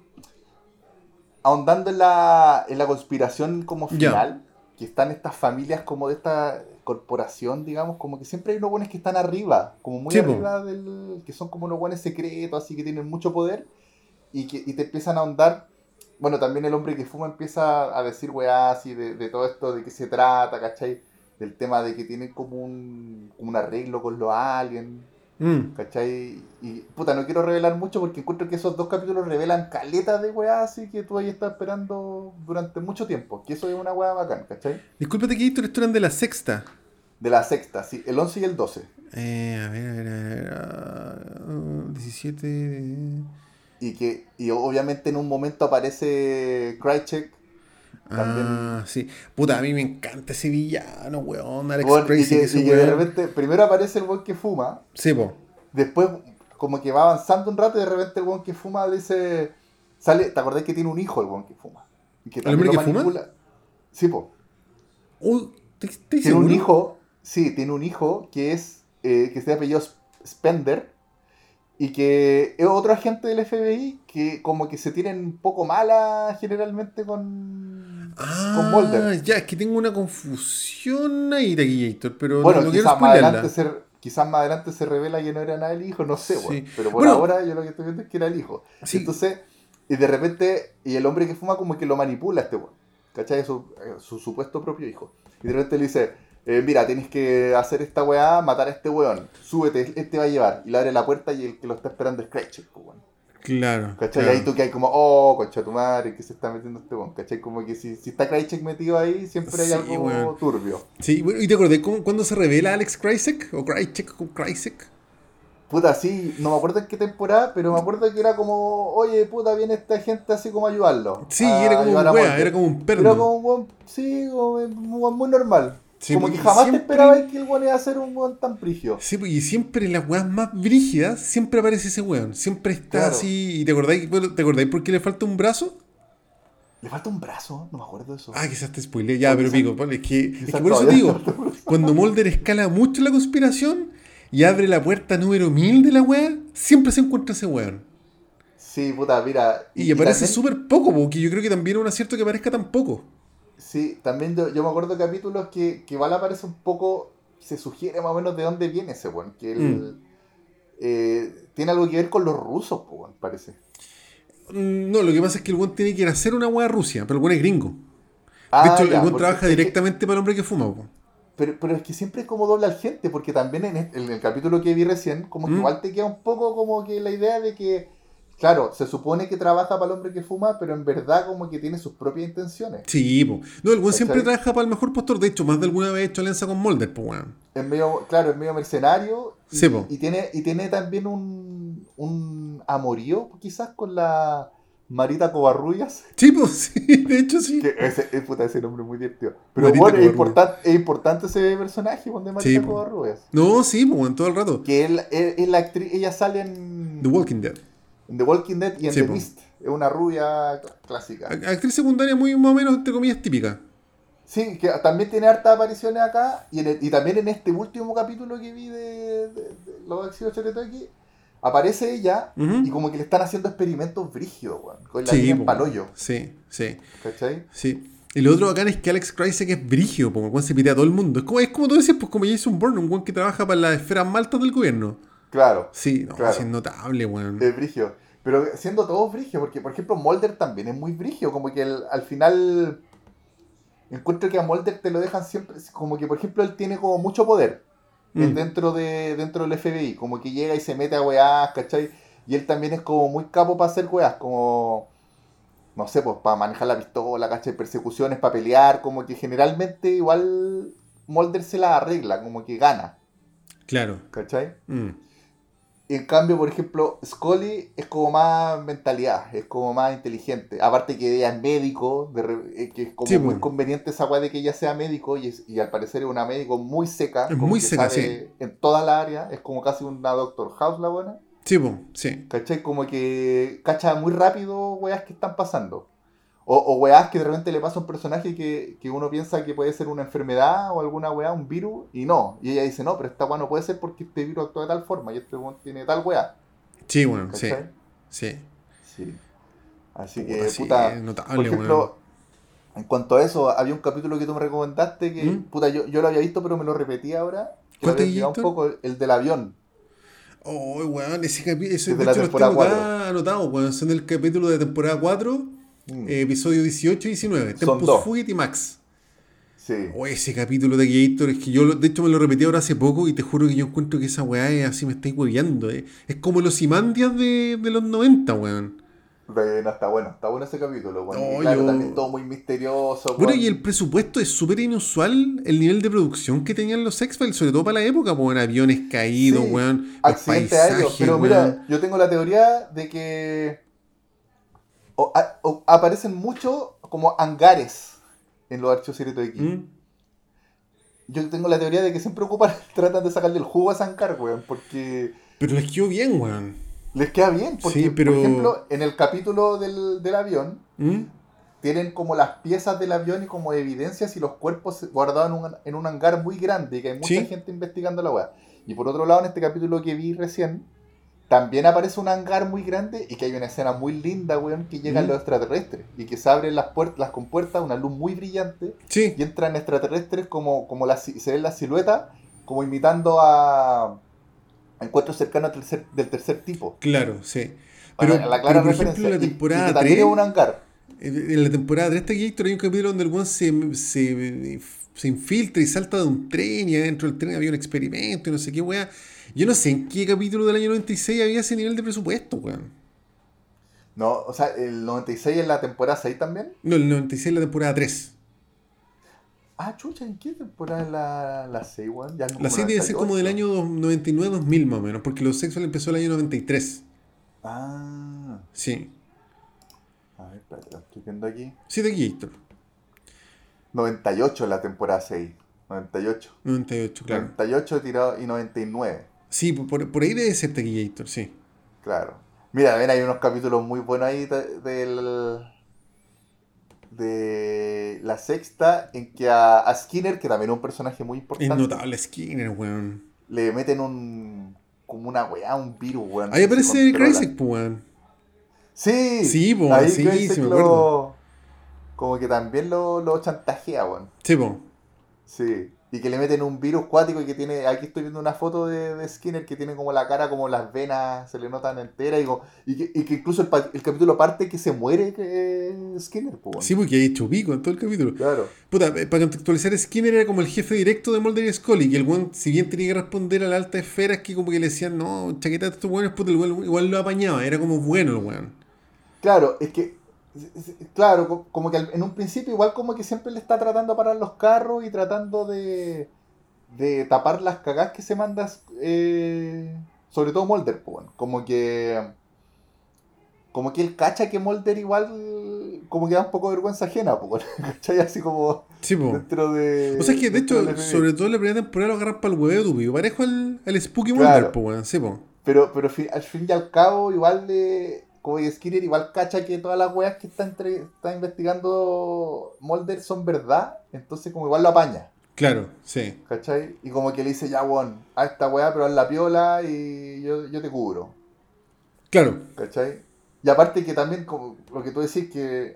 ahondando en la, en la conspiración como final, que están estas familias como de esta corporación, digamos, como que siempre hay unos buenos que están arriba, como muy Sí, po. arriba del, que son como unos buenos secretos, así que tienen mucho poder, y que y te empiezan a ahondar. Bueno, también el hombre que fuma empieza a decir, weá, así de, de todo esto, de qué se trata, ¿cachai? Del tema de que tienen como un, como un arreglo con los aliens, Mm. ¿cachai? Y puta, no quiero revelar mucho porque encuentro que esos dos capítulos revelan caletas de weá, así que tú ahí estás esperando durante mucho tiempo. Que eso es una weá bacán, ¿cachai? Discúlpate, Gator, esto eran de la sexta. De la sexta, sí, el 11 y el 12. Eh, a ver, a ver, a ver. ah, 17. Y que y obviamente en un momento aparece Krychek. También- Ah, sí. Puta, a mí me encanta ese villano, weón. Alex Crazy, que, que ese y que de weón. repente, primero aparece el weón que fuma, Sí, po. después como que va avanzando un rato y de repente el weón que fuma dice... Sale, ¿te acordás que tiene un hijo el weón que fuma? Y que ¿El también hombre que fuma? manipula. Sí, po. Uy, ¿te- te Tiene seguro? un hijo, sí, tiene un hijo que es, eh, que se apellido Sp- Spender y que es otro agente del FBI que como que se tienen un poco mala generalmente con, Ah, con Mulder. ya, es que tengo una confusión ahí de Gator, pero Bueno, no, quizás más, adelante se, quizás más adelante se revela que no era nada el hijo, no sé, Sí. weón. pero por Bueno. ahora yo lo que estoy viendo es que era el hijo. Sí. Entonces, y de repente, y el hombre que fuma como que lo manipula a este weón, ¿cachai? Su, su supuesto propio hijo. Y de repente le dice, eh, mira, tienes que hacer esta weá, matar a este weón, súbete, este va a llevar. Y le abre la puerta y el que lo está esperando es Cratchit, weón. Claro. ¿Cachai? claro. Y ahí tú que hay como, oh, concha tu madre, que se está metiendo este weón. ¿Cachai? Como que si, si está Krychek metido ahí, siempre hay Sí, algo turbio. Sí, bueno, ¿y te acordás cómo- cuando se revela Alex Krycek? ¿O Krycek? ¿O Krycek? Puta, sí, no me acuerdo en qué temporada, pero me acuerdo que era como, oye, puta, viene esta gente así como a ayudarlo. Sí, a era como un wea, era como un perno. Era como un weón, sí, como un weón muy normal. Sí, como que porque jamás siempre- te esperabas que el weón iba a ser un weón tan prigio. Sí, pues, y siempre en las weas más brígidas, siempre aparece ese weón. Siempre está Claro. así. ¿Y te acordáis, ¿te acordáis por qué le falta un brazo? Le falta un brazo, no me acuerdo de eso. Ah, quizás te spoilé. Ya, pero pico, es que, es que por eso te digo, cuando Mulder escala mucho la conspiración y abre la puerta número 1000 de la wea, siempre se encuentra ese weón. Sí, puta, mira. Y, aparece también- súper poco, porque yo creo que también es un acierto que aparezca tan poco. Sí, también yo, yo me acuerdo de capítulos que, que igual aparece un poco, se sugiere más o menos de dónde viene ese weón. Que él, Mm. eh, tiene algo que ver con los rusos, weón, parece. No, lo que pasa es que el weón tiene que ir a hacer una wea a Rusia, pero el weón es gringo. De Ah, hecho, ya, el weón porque trabaja que- directamente para el hombre que fuma. po. pero, pero es que siempre es como doble al gente, porque también en, este- en el capítulo que vi recién, como que Mm. igual te queda un poco como que la idea de que, claro, se supone que trabaja para el hombre que fuma, pero en verdad como que tiene sus propias intenciones. Sí, po. No, el weón siempre trabaja para el mejor postor. De hecho, más de alguna vez ha hecho alianza con Mulder, pues weón. Es medio, claro, es medio mercenario. Y, Sí, po. y tiene, y tiene también un, un amorío, quizás, con la Marita Covarrubias. Sí, pues, sí, de hecho sí. Que ese, es puta, ese nombre es muy divertido. Pero Marita bueno, es, importante es importante ese personaje de Marita Sí. Covarrubias. No, sí, pues, weón, todo el rato. Que él, él- es la actriz, ella sale en The Walking Dead. En The Walking Dead y en Sí, The. Mist. Es una rubia cl- clásica. Actriz secundaria muy más o menos, entre comillas, típica. Sí, que también tiene hartas apariciones acá. Y, en el- y también en este último capítulo que vi de, de, de los Choretaki, aparece ella y como que le están haciendo experimentos brígidos, weón. Con la Sí, en po. palollo. Sí, sí, ¿Cachai? sí. Y lo otro bacán es que Alex Krycek es brigio, como weón se pitea a todo el mundo. Es como, es como tú decías, pues como Jason Bourne, un weón que trabaja para las esferas maltas del gobierno. Claro, Sí, no, Claro. es notable, weón. es brigio. Pero siendo todos brigio, porque por ejemplo Mulder también es muy brigio, como que el- al final encuentro que a Mulder te lo dejan siempre, como que por ejemplo él tiene como mucho poder. Mm. en- dentro de dentro del FBI, como que llega y se mete a weás, ¿cachai? Y él también es como muy capo para hacer weás, como, no sé, pues para manejar la pistola, ¿cachai? Persecuciones, para pelear, como que generalmente igual Mulder se la arregla, como que gana, Claro. ¿cachai? Mm. En cambio, por ejemplo, Scully es como más mentalidad, es como más inteligente. Aparte que ella es médico, de re- eh, que es como Sí, muy pues. conveniente esa weá de que ella sea médico y, es- y al parecer es una médico muy seca. Es como muy que seca, sabe En toda la área, es como casi una Doctor House la buena. Sí, po, sí. ¿Cachai? Como que cacha muy rápido weas que están pasando. O, o weas que de repente le pasa a un personaje que, que uno piensa que puede ser una enfermedad o alguna wea, un virus, y no. Y ella dice, no, pero esta wea no puede ser porque este virus actúa de tal forma y este weón tiene tal wea. Sí, bueno, sí. ¿Cachai? Sí. Sí. Así que, sí, puta, es por notable, ejemplo, en cuanto a eso, había un capítulo que tú me recomendaste que, ¿Mm? puta, yo, yo lo había visto, pero me lo repetí ahora. Que ¿Cuál lo te había olvidado un poco, el del avión. Oh, weón, ese capítulo. Ese, de la temporada tengo cuatro. acá anotados, weón. Son el capítulo de temporada 4, Mm, eh, episodio 18 y 19. Son Tempus. Fugit y Max. sí. Oh, ese capítulo de Gator es que yo, de hecho, me lo repetí ahora hace poco y te juro que yo encuentro que esa weá es así, me estáis hueveando, eh. Es como los Imandias de, de los 90, weón. Bueno, está bueno, está bueno ese capítulo. Bueno, Oh, claro, yo- también todo muy misterioso. Bueno, y el presupuesto es súper inusual el nivel de producción que tenían los X-Files, sobre todo para la época, pues, en aviones caídos, Sí, weón. Accidentes aéreos. Pero weón. mira, yo tengo la teoría de que o- a- o aparecen mucho como hangares en los archivos secretos de aquí. ¿Mm? Yo tengo la teoría de que siempre ocupan, tratan de sacarle el jugo a ese hangar, weón, porque Pero les quedó bien, weón. les queda bien. Porque, Sí, pero- por ejemplo, en el capítulo del, del avión, ¿Mm? tienen como las piezas del avión y como evidencias y los cuerpos guardados en un, en un hangar muy grande y que hay mucha Sí. gente investigando la weá. Y por otro lado, en este capítulo que vi recién, también aparece un hangar muy grande y que hay una escena muy linda, weón, que llegan Mm. los extraterrestres y que se abren las puertas, las compuertas, una luz muy brillante Sí, y entran extraterrestres como, como la, se ven las siluetas, como imitando a, encuentros cercanos del tercer, del tercer tipo. claro, sí. Pero, la clara pero, por ejemplo, referencia. en la Y- y temporada también 3, es un hangar. en la temporada 3 de Gator hay un capítulo donde el weón se, se, se infiltra y salta de un tren y adentro del tren había un experimento y no sé qué weá. Yo no sé en qué capítulo del año 96 había ese nivel de presupuesto, weón. No, o sea, el 96 es la temporada 6 también. No, el 96 es la temporada 3. Ah, chucha, ¿en qué temporada es la, la 6, weón? Ya no, La 6 debe ser como del año 99-2000 más o menos, porque Los Sexual empezó el año 93. Ah, Sí. a ver, espérate, lo estoy viendo aquí. Sí, de aquí, Héctor. 98 la temporada 6. 98. 98, claro. 98 tirado y 99. Sí, por, por ahí debe ser Tequillator, sí. Claro. Mira, también hay unos capítulos muy buenos ahí de- del. de la sexta, en que a, a Skinner, que también es un personaje muy Es importante, notable Skinner, weón. le meten un. como una weá, un virus, weón. Ahí aparece pues, weón. Sí, Sí, po, ahí sí, sí me lo- acuerdo. Como que también lo, lo chantajea, weón. Sí, po. Sí. Y que le meten un virus cuático y que tiene. Aquí estoy viendo una foto de, de Skinner que tiene como la cara, como las venas se le notan enteras. Y, como- y, que, y que incluso el, capítulo parte que se muere que Skinner. Sí, porque hay hecho pico en todo el capítulo. Claro. Puta, eh, para contextualizar, Skinner era como el jefe directo de Mulder y Scully. Y el weón, si bien tenía que responder a la alta esfera, es que como que le decían, no, chaqueta de estos weones, puta, el weón igual lo apañaba. Era como bueno el weón. Claro, es que. Claro, co- como que en un principio, igual como que siempre le está tratando de parar los carros y tratando de. de tapar las cagadas que se manda. eh, sobre todo Mulder, pues. Como que. Como que él cacha que Mulder igual. como que da un poco de vergüenza ajena, pues. ¿Cachai? Así como Sí, dentro de. O sea, es que de hecho, sobre todo en la primera temporada lo agarran para el huevo. Parejo al, al Spooky Claro. Mulder, weón. Sí, po. Pero, pero al fin y al cabo, igual de. Como que Skinner igual cacha que todas las weas que está, entre, está investigando Mulder son verdad. Entonces como igual lo apaña. Claro, sí. ¿Cachai? Y como que le dice, ya, weón, a esta wea, pero la piola y yo, yo te cubro. Claro, ¿Cachai? Y aparte que también, como lo que tú decís, que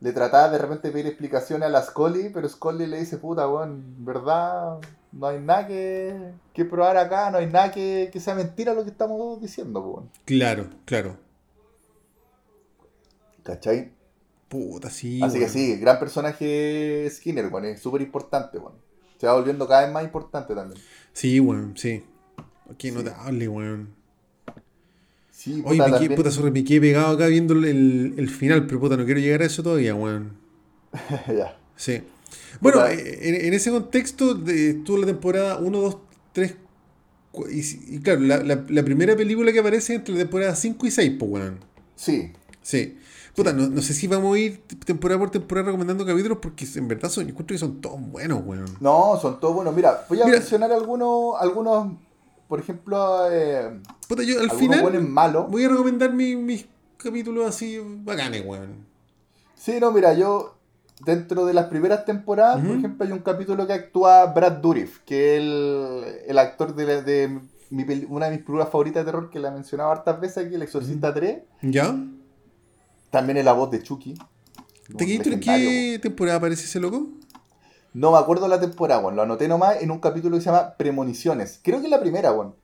le trataba de repente de pedir explicaciones a la Scully, pero Scully le dice, puta, weón, ¿verdad? No hay nada que, que probar acá, no hay nada que, que sea mentira lo que estamos diciendo, weón. claro, claro. ¿Cachai? Puta, sí. Así que sí, gran personaje Skinner, weón, es súper importante, weón. Se va volviendo cada vez más importante también. Sí, weón, sí. Qué Sí. notable, weón. Sí, Oye, puta, me quedé, puta, sorry, me quedé pegado acá viendo el, el final, pero puta, no quiero llegar a eso todavía, weón. ya. Sí. Bueno, Puta. eh, en, en ese contexto estuvo la temporada 1, 2, 3, y, y claro, la, la- la primera película que aparece entre la temporada 5 y 6, pues, weón. Sí, Sí. Puta, no, no sé si vamos a ir temporada por temporada recomendando capítulos porque en verdad son, yo encuentro que son todos buenos, weón. no, son todos buenos. Mira, voy a Mira. mencionar algunos, algunos, por ejemplo, eh, Puta, yo al final malos. voy a recomendar mi- mis capítulos así bacanes, weón. Sí, no, mira, yo dentro de las primeras temporadas, por ejemplo, hay un capítulo que actúa Brad Dourif, que es el, el actor de, de mi una de mis películas favoritas de terror que la he mencionado hartas veces aquí, El Exorcista 3. ¿Ya? También es la voz de Chucky. ¿Te Un en qué temporada aparece ese loco? No me acuerdo la temporada, weón. Lo anoté nomás en un capítulo que se llama Premoniciones. Creo que es la primera, weón.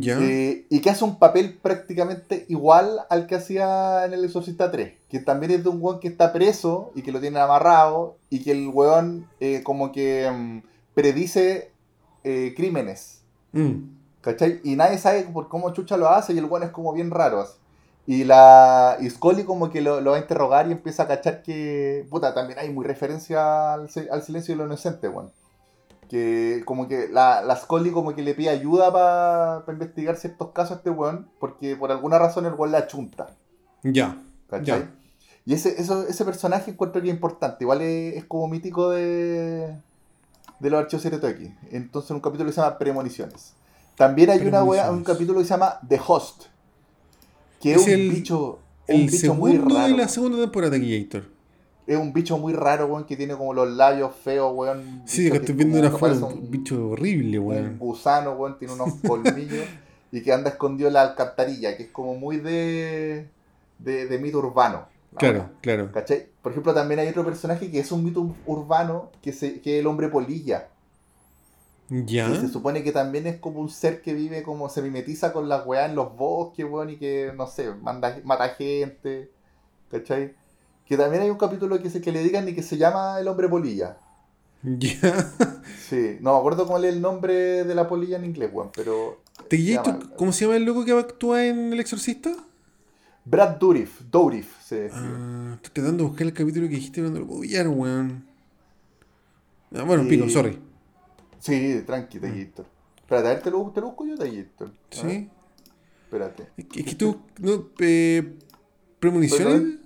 Ya. Eh, y que hace un papel prácticamente igual al que hacía en El Exorcista 3. Que también es de un weón que está preso y que lo tienen amarrado. Y que el weón eh, como que mm, predice eh, crímenes. Mm. ¿Cachai? Y nadie sabe por cómo Chucha lo hace y el weón es como bien raro. así. Y la y Scully como que lo, lo va a interrogar y empieza a cachar que... Puta, también hay muy referencia al, si- al silencio de lo inocente, weón. Que como que la, la Scully como que le pide ayuda para investigar ciertos casos a este weón. Porque por alguna razón el weón la chunta. Ya. ¿Cachai? Ya. Y ese, eso, ese personaje encuentro que es importante. Igual es, es como mítico de, de los archivos secretos X. Entonces, un capítulo que se llama Premoniciones. También hay una wea, un capítulo que se llama The Host. Que es, Es un el- bicho. un El bicho muy raro. de la segunda temporada de Gator. Es un bicho muy raro, weón, que tiene como los labios feos, weón. Sí, que estoy es viendo una foto, un un- bicho horrible, un weón. gusano, weón, tiene unos colmillos y que anda escondido en la alcantarilla, que es como muy de, de, de mito urbano. la Claro, claro. ¿Cachai? Por ejemplo, también hay otro personaje que es un mito urbano, que, se, que es el hombre polilla. Ya. Que se supone que también es como un ser que vive como se mimetiza con las weas en los bosques, weón, y que, no sé, manda, mata gente. ¿Cachai? Que también hay un capítulo que, se, que le digan y que se llama el hombre polilla. Ya. Sí, no me acuerdo cuál es el nombre de la polilla en inglés, weón, pero... ¿Te se llama- ¿Cómo se llama el loco que actúa en El Exorcista? Brad Dourif, Dourif se escribe. Ah, estoy tratando de buscar el capítulo que dijiste, pero no lo puedo pillar, weón. Ah, bueno, Y- pico, sorry. Sí, tranqui, Taquillator. Espérate, a ver, te lo, te lo busco yo, Taquillator. Sí. Espérate. Es que, es que tú, no, eh, premoniciones.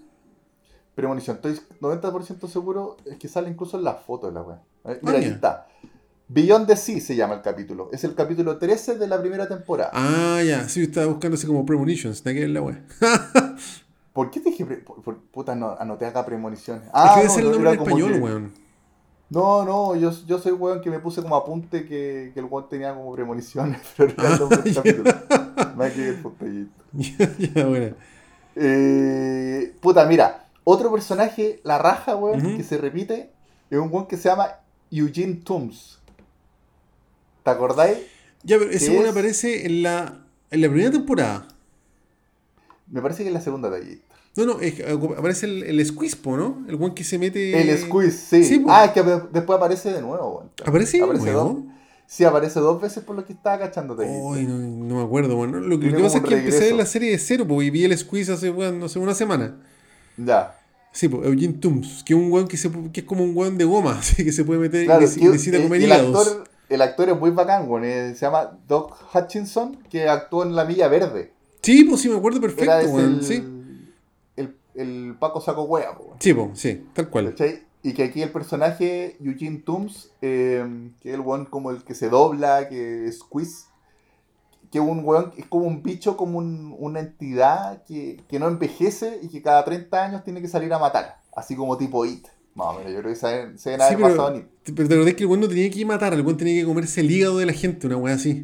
Premonición, estoy 90% seguro, es que sale incluso en las fotos de la web. Mira, aquí ya. está. Beyond the Sea se llama el capítulo. Es el capítulo 13 de la primera temporada. Ah, ya, sí, estaba buscando así como premonitions, nada que ver la weá. ¿Por qué te dije pre- por- por- puta, no, anoté acá premoniciones? es Ah, que debe no, ser el no, nombre en español, que- weón. No, no, yo, yo soy weón que me puse como apunte que, que el weón tenía como premoniciones, pero era el nombre del capítulo. Que ver, putallito. ya, bueno. Eh, puta, mira, otro personaje, la raja, weón, que se repite, es un weón que se llama Eugene Toombs. ¿Te acordáis? Ya, pero ese ¿Qué weón es? aparece en la, en la primera temporada. Me parece que es la segunda tallita. No, no, es que aparece el, el Squispo, ¿no? El weón que se mete. El Squeeze, sí. ah, es que de- después aparece de nuevo, weón. ¿Aparece de dos, nuevo? sí, aparece dos veces por lo que estaba cachando Ay, no, no me acuerdo, bueno. Lo, que- lo que pasa es que un empecé regreso. la serie de cero, porque vi el Squeeze hace, weón, no sé, una semana. Ya. Sí, pues Eugene Toombs, que es un weón que, se, que es como un weón de goma, así que se puede meter Claro, y que necesita el, comer el hígados. actor, el actor es muy bacán, weón. eh, Se llama Doc Hutchinson, que actuó en La Villa Verde. Sí, pues sí, me acuerdo perfecto, weón. el, Sí, el, Paco Saco Wea, po, sí, pues, sí, tal cual. ¿Cachai? Y que aquí el personaje Eugene Toombs, eh, que es el weón como el que se dobla, que es squeeze, que un weón, es como un bicho, como un- una entidad que, que no envejece y que cada 30 años tiene que salir a matar, así como tipo It. Más o menos, yo creo que se se Sí, haber pero, basado en It. pero te acordás que el weón no tenía que matar, el weón tenía que comerse el hígado de la gente, una weá así.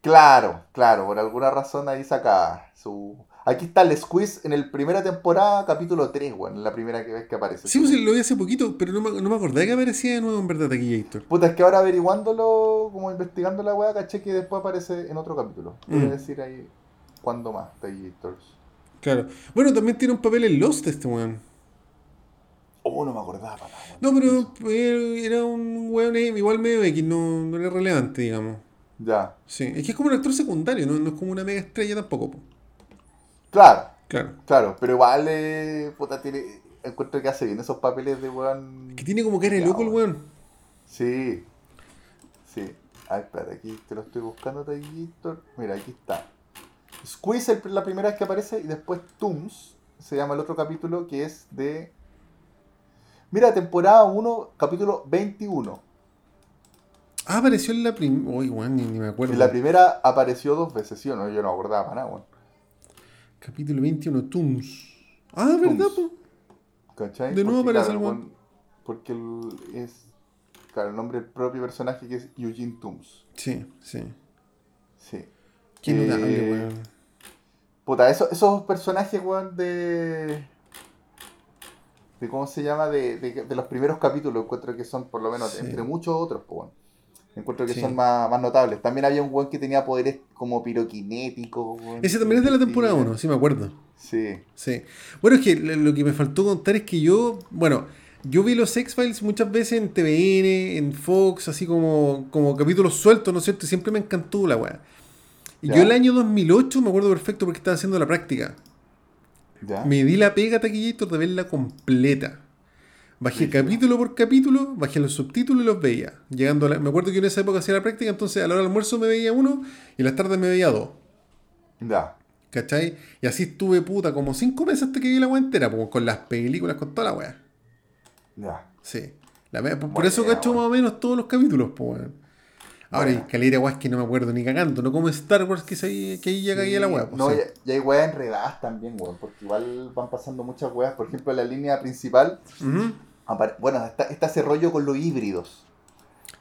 Claro, claro, por alguna razón ahí saca su... Aquí está el squeeze en el primera temporada, capítulo 3, weón, en la primera que ves que aparece. Sí, pues lo vi hace poquito, pero no me, no me acordaba que aparecía de nuevo en verdad aquí, Héctor. Puta, es que ahora averiguándolo, como investigando la weá, caché que después aparece en otro capítulo. Voy Mm. a decir ahí cuándo más, Tagliators. Claro. Bueno, también tiene un papel en Lost este weón. Oh, no me acordaba nada. No, pero eh, era un weón eh, igual medio X, no, no era relevante, digamos. Ya, Sí, es que es como un actor secundario, no, no es como una mega estrella tampoco. po. Claro, Claro. claro, pero igual, eh, puta, tiene... Encuentro que hace bien esos papeles de weón. Que tiene como cara de loco el weón. Sí, sí. Ay, espera, aquí te lo estoy buscando, Tagliator. Mira, aquí está. Squeeze es la primera vez que aparece y después Tooms se llama el otro capítulo que es de... Mira, temporada 1, capítulo 21. Ah, apareció en la primera. Uy, weón, ni, ni me acuerdo. En la primera apareció dos veces, ¿sí o no? Yo no acordaba para nada, weón. Capítulo 21, Tooms. Ah, ¿verdad, po? ¿Cachai? De nuevo aparece el weón. Porque el- es... Claro, el nombre del propio personaje que es Eugene Tooms. Sí, sí. Sí. Qué notable, Eh, weón. Puta, eso- esos personajes, weón, de. de ¿Cómo se llama? De, de- de los primeros capítulos, encuentro que son, por lo menos, Sí. entre muchos otros, pues, weón. Encuentro que Sí. son más, más notables. También había un weón que tenía poderes como piroquinéticos. Ese también es de la temporada Sí. 1, sí me acuerdo. Sí. Sí. Bueno, es que lo que me faltó contar es que yo, bueno, yo vi los X-Files muchas veces en TVN, en Fox, así como, como capítulos sueltos, ¿no es cierto? Y siempre me encantó la weá. Y yo el año 2008 me acuerdo perfecto porque estaba haciendo la práctica. ¿Ya? Me di la pega taquillator de verla completa. Bajé capítulo por capítulo, bajé los subtítulos y los veía. Llegando a la- me acuerdo que en esa época hacía la práctica, entonces a la hora del almuerzo me veía uno y en las tardes me veía dos. Ya. ¿Cachai? Y así estuve puta como cinco meses hasta que vi la weá entera, pues, con las películas, con toda la weá. Ya. Sí. La wea- por, eso cacho más o menos todos los capítulos, pues weón. Ahora, Buena. hay calera weas que no me acuerdo ni cagando, no como Star Wars que, se, que ahí ya caía la weá. pues, No, sí. ya, ya hay weas enredadas también, weón. Porque igual van pasando muchas weas. Por ejemplo, en la línea principal, apare- bueno, está, está ese rollo con los híbridos.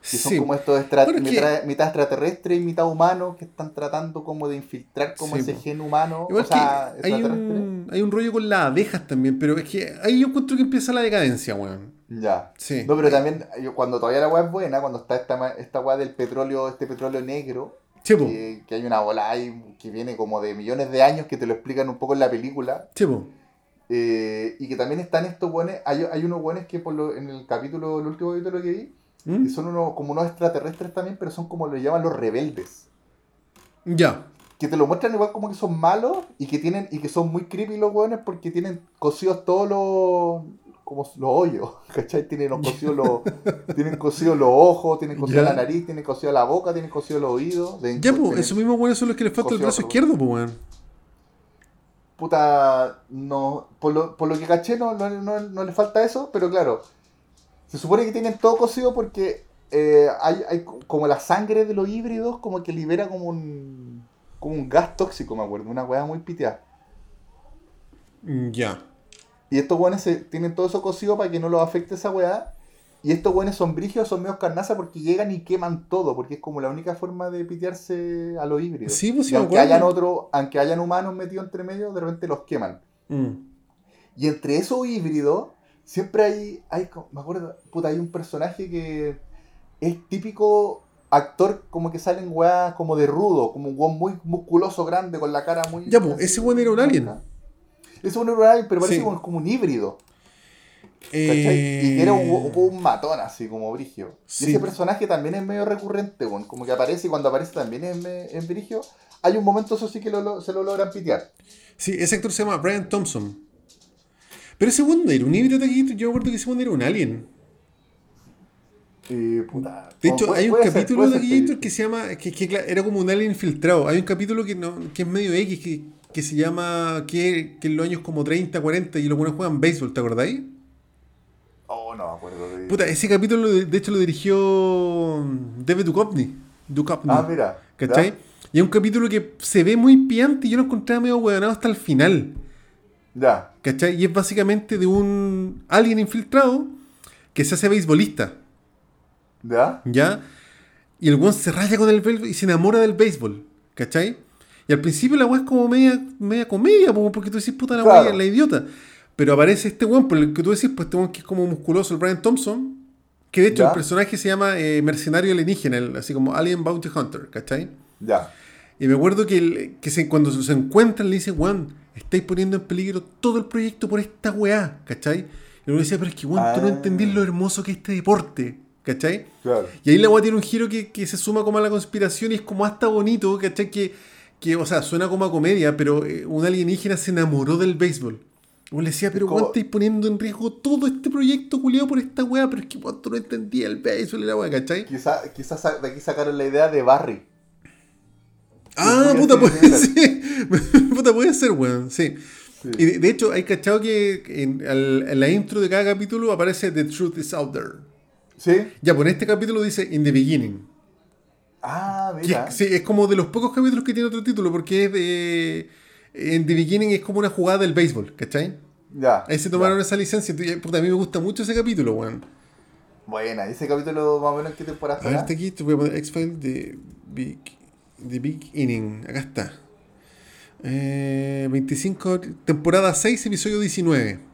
Que son Sí. como estos extra- Bueno, es que- mitad, extraterrestre y mitad humano que están tratando como de infiltrar como Sí, ese gen humano. O sea, hay un, hay un rollo con las abejas también, pero es que ahí yo encuentro que empieza la decadencia, weón. Ya. Sí. No, pero también cuando todavía la weá es buena, cuando está esta, esta weá del petróleo, este petróleo negro, que, que hay una bola ahí que viene como de millones de años que te lo explican un poco en la película. Po. Eh, y que también están estos buenos, hay, hay unos buenos que por lo, en el capítulo, el último capítulo que vi, ¿Mm? que son unos, como unos extraterrestres también, pero son como lo llaman los rebeldes. Ya. que te lo muestran igual como que son malos y que tienen y que son muy creepy los hueones porque tienen cosidos todos los como los hoyos, ¿cachai? Tienen los cosidos los tienen cosidos los ojos, tienen cosido la nariz, tienen cosido la boca, tienen cosido los oídos. Ya, pues, esos mismos weones son los que les falta el brazo izquierdo, pues, weón. Puta, no, por lo, por lo que caché no, no, no, no le falta eso, pero claro, se supone que tienen todo cosido porque eh, hay, hay co- como la sangre de los híbridos como que libera como un, como un gas tóxico, me acuerdo, una weá muy piteada. Mm, Ya. Y estos weones se- tienen todo eso cosido para que no los afecte esa weá. Y estos weones son brígidos, son medios carnaza porque llegan y queman todo, porque es como la única forma de pitearse a los híbridos. Sí, pues sí, y aunque hayan otro, aunque hayan humanos metidos entre medio, de repente los queman. Mm. Y entre esos híbridos, siempre hay, hay, me acuerdo, puta, hay un personaje que es típico actor como que salen weas como de rudo, como un weón muy musculoso, grande, con la cara muy... Ya, pues, ese weón era un alien. Ese weón era un alien, pero parece Sí. como, como un híbrido. Eh, Y que era un, matón así, como brigio. Sí. Y ese personaje también es medio recurrente, weón, como que aparece y cuando aparece también es, me- es brigio. Hay un momento, eso sí, que lo- lo- se lo logran pitear. Sí, ese actor se llama Brian Thompson. Pero ese era un híbrido taquito, yo me acuerdo que ese weón era un alien. Y, puta, De hecho, puede- hay un ser, capítulo puede de ser, Gator que se llama, que, que era como un alien infiltrado. Hay un capítulo que no que es medio X, que, que se llama, que, que en los años como 30, 40, y los buenos juegan béisbol, ¿te acordáis? Oh, no me acuerdo de Puta, ese capítulo de, hecho lo dirigió David Duchovny. Duchovny Ah, mira. ¿Cachai? ¿ya? Y es un capítulo que se ve muy piante y yo lo encontraba medio huevonado hasta el final. Ya. ¿Cachai? Y es básicamente de un alien infiltrado que se hace beisbolista. ¿Ya? ¿Ya? Y el weón se raya con el béisbol y se enamora del béisbol. ¿Cachai? Y al principio la weá es como media, media comedia, po, porque tú decís, puta la Claro. weá, la idiota. Pero aparece este weón, por el que tú decís, pues este weón que es como musculoso, el Brian Thompson. Que de hecho Ya. el personaje se llama eh, Mercenario Alienígena, el- así como Alien Bounty Hunter, ¿cachai? Ya. Y me acuerdo que, el- que se- cuando se encuentran le dice, weón, estáis poniendo en peligro todo el proyecto por esta weá, ¿cachai? Y uno decía, pero es que weón, tú no Ah. entendís lo hermoso que es este deporte, ¿cachai? Claro. Y ahí la weá tiene un giro que, que se suma como a la conspiración y es como hasta bonito, ¿cachai? Que, que o sea, suena como a comedia, pero eh, un alienígena se enamoró del béisbol. Uno le decía, pero weón, estáis poniendo en riesgo todo este proyecto culiado por esta weá, pero es que tú no entendías el béisbol y la weá, ¿cachai? Quizás quizá de aquí sacaron la idea de Barry. Ah, puta, puede ser. puta, puede ser, weón, sí. Sí. Y de, de hecho, hay cachado que en, al- en la intro de cada capítulo aparece The Truth is Out There. ¿Sí? Ya, pues en este capítulo dice In the Beginning. Ah, mira. sí, es como de los pocos capítulos que tiene otro título, porque es de. En The Beginning es como una jugada del béisbol, ¿cachai? Ya. Ahí se tomaron ya. esa licencia. Puta, a mí me gusta mucho ese capítulo, weón. Buena, ¿y ese capítulo más o menos en qué temporada A ver, está aquí, te voy a poner X-Files de Big, The Big Inning. Acá está. Eh, 25, temporada 6, episodio 19.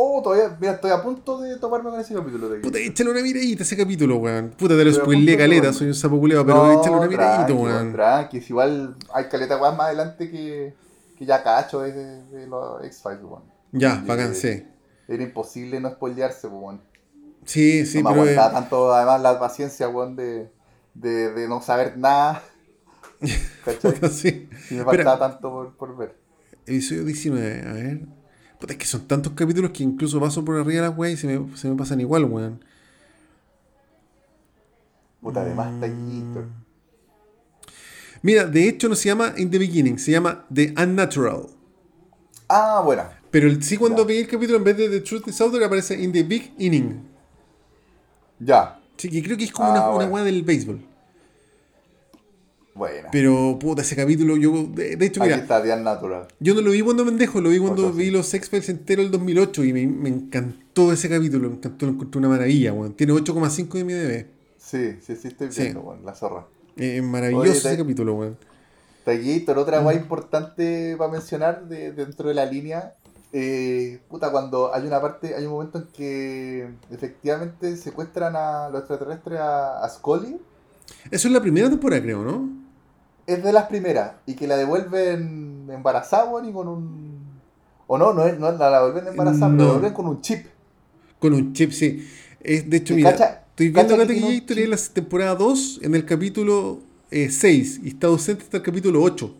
Oh, todavía, mira, estoy a punto de toparme con ese capítulo de aquí. Puta, échale una miradita a ese capítulo, weón. Puta, te lo de caleta, soy un sapo culeado, pero No, échale una miradita, weón. Tranqui, si igual hay caleta weón más adelante que, que ya cacho de, de, los X-Files, weón. Ya, Y, bacán, eh, sí. Era imposible no spoilearse, weón. Sí, sí, no me pero. eh, aguantaba tanto, además, la paciencia, weón, de, de, de no saber nada. ¿Cachai? puta, sí. Y me Espera. faltaba tanto por, por ver. Episodio 19, a ver. Puta, es que son tantos capítulos que incluso paso por arriba de las weas y se me, se me pasan igual, weón. Puta, además está. Mira, de hecho no se llama In the Beginning, se llama The Unnatural. Ah, bueno. Pero el, sí cuando veía el capítulo en vez de The Truth is Out aparece In the Big Inning. Ya. Sí, que creo que es como Ah, una, una bueno. del béisbol. Buena. Pero, puta, ese capítulo, yo, de, de hecho, Aquí mira, está Natural. yo no lo vi cuando pendejo, lo vi cuando sí. vi los X-Files entero el 2008 y me, me encantó ese capítulo, me encantó, lo encontré una maravilla, weón. Tiene 8,5 de mi DB. Sí, sí, sí, estoy Sí. viendo, weón, la zorra. Eh, Es maravilloso Oye, ese capítulo, weón. Gator, otra guay importante para mencionar de, dentro de la línea. eh, puta, cuando hay una parte, hay un momento en que efectivamente secuestran a los extraterrestres a, a Scully. Eso es la primera temporada, creo, ¿no? Es de las primeras. Y que la devuelven embarazada, y con un. O no, no, es, no la devuelven embarazada, pero la devuelven con un chip. Con un chip, sí. Es, de hecho, mira, cacha- estoy viendo acá que y en la temporada 2, en el capítulo 6 y está ausente hasta el capítulo 8.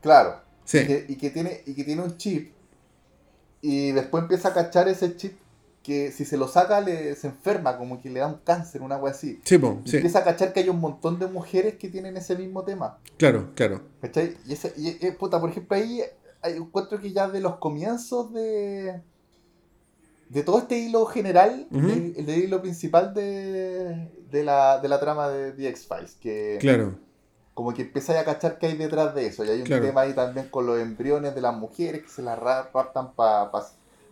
Claro. Sí. Y, que, y que tiene, y que tiene un chip. Y después empieza a cachar ese chip que si se lo saca le, se enferma, como que le da un cáncer, una wea así. Sí, po, Y sí. empieza a cachar que hay un montón de mujeres que tienen ese mismo tema. Claro, claro. ¿Cachai? Y, ese, y, eh, puta, por ejemplo, ahí hay, encuentro que ya de los comienzos de. De todo este hilo general, el, el hilo principal de, de, la, de la trama de The X-Files, que Claro. como que empieza a cachar que hay detrás de eso. Y hay un Claro. tema ahí también con los embriones de las mujeres que se las ra- raptan para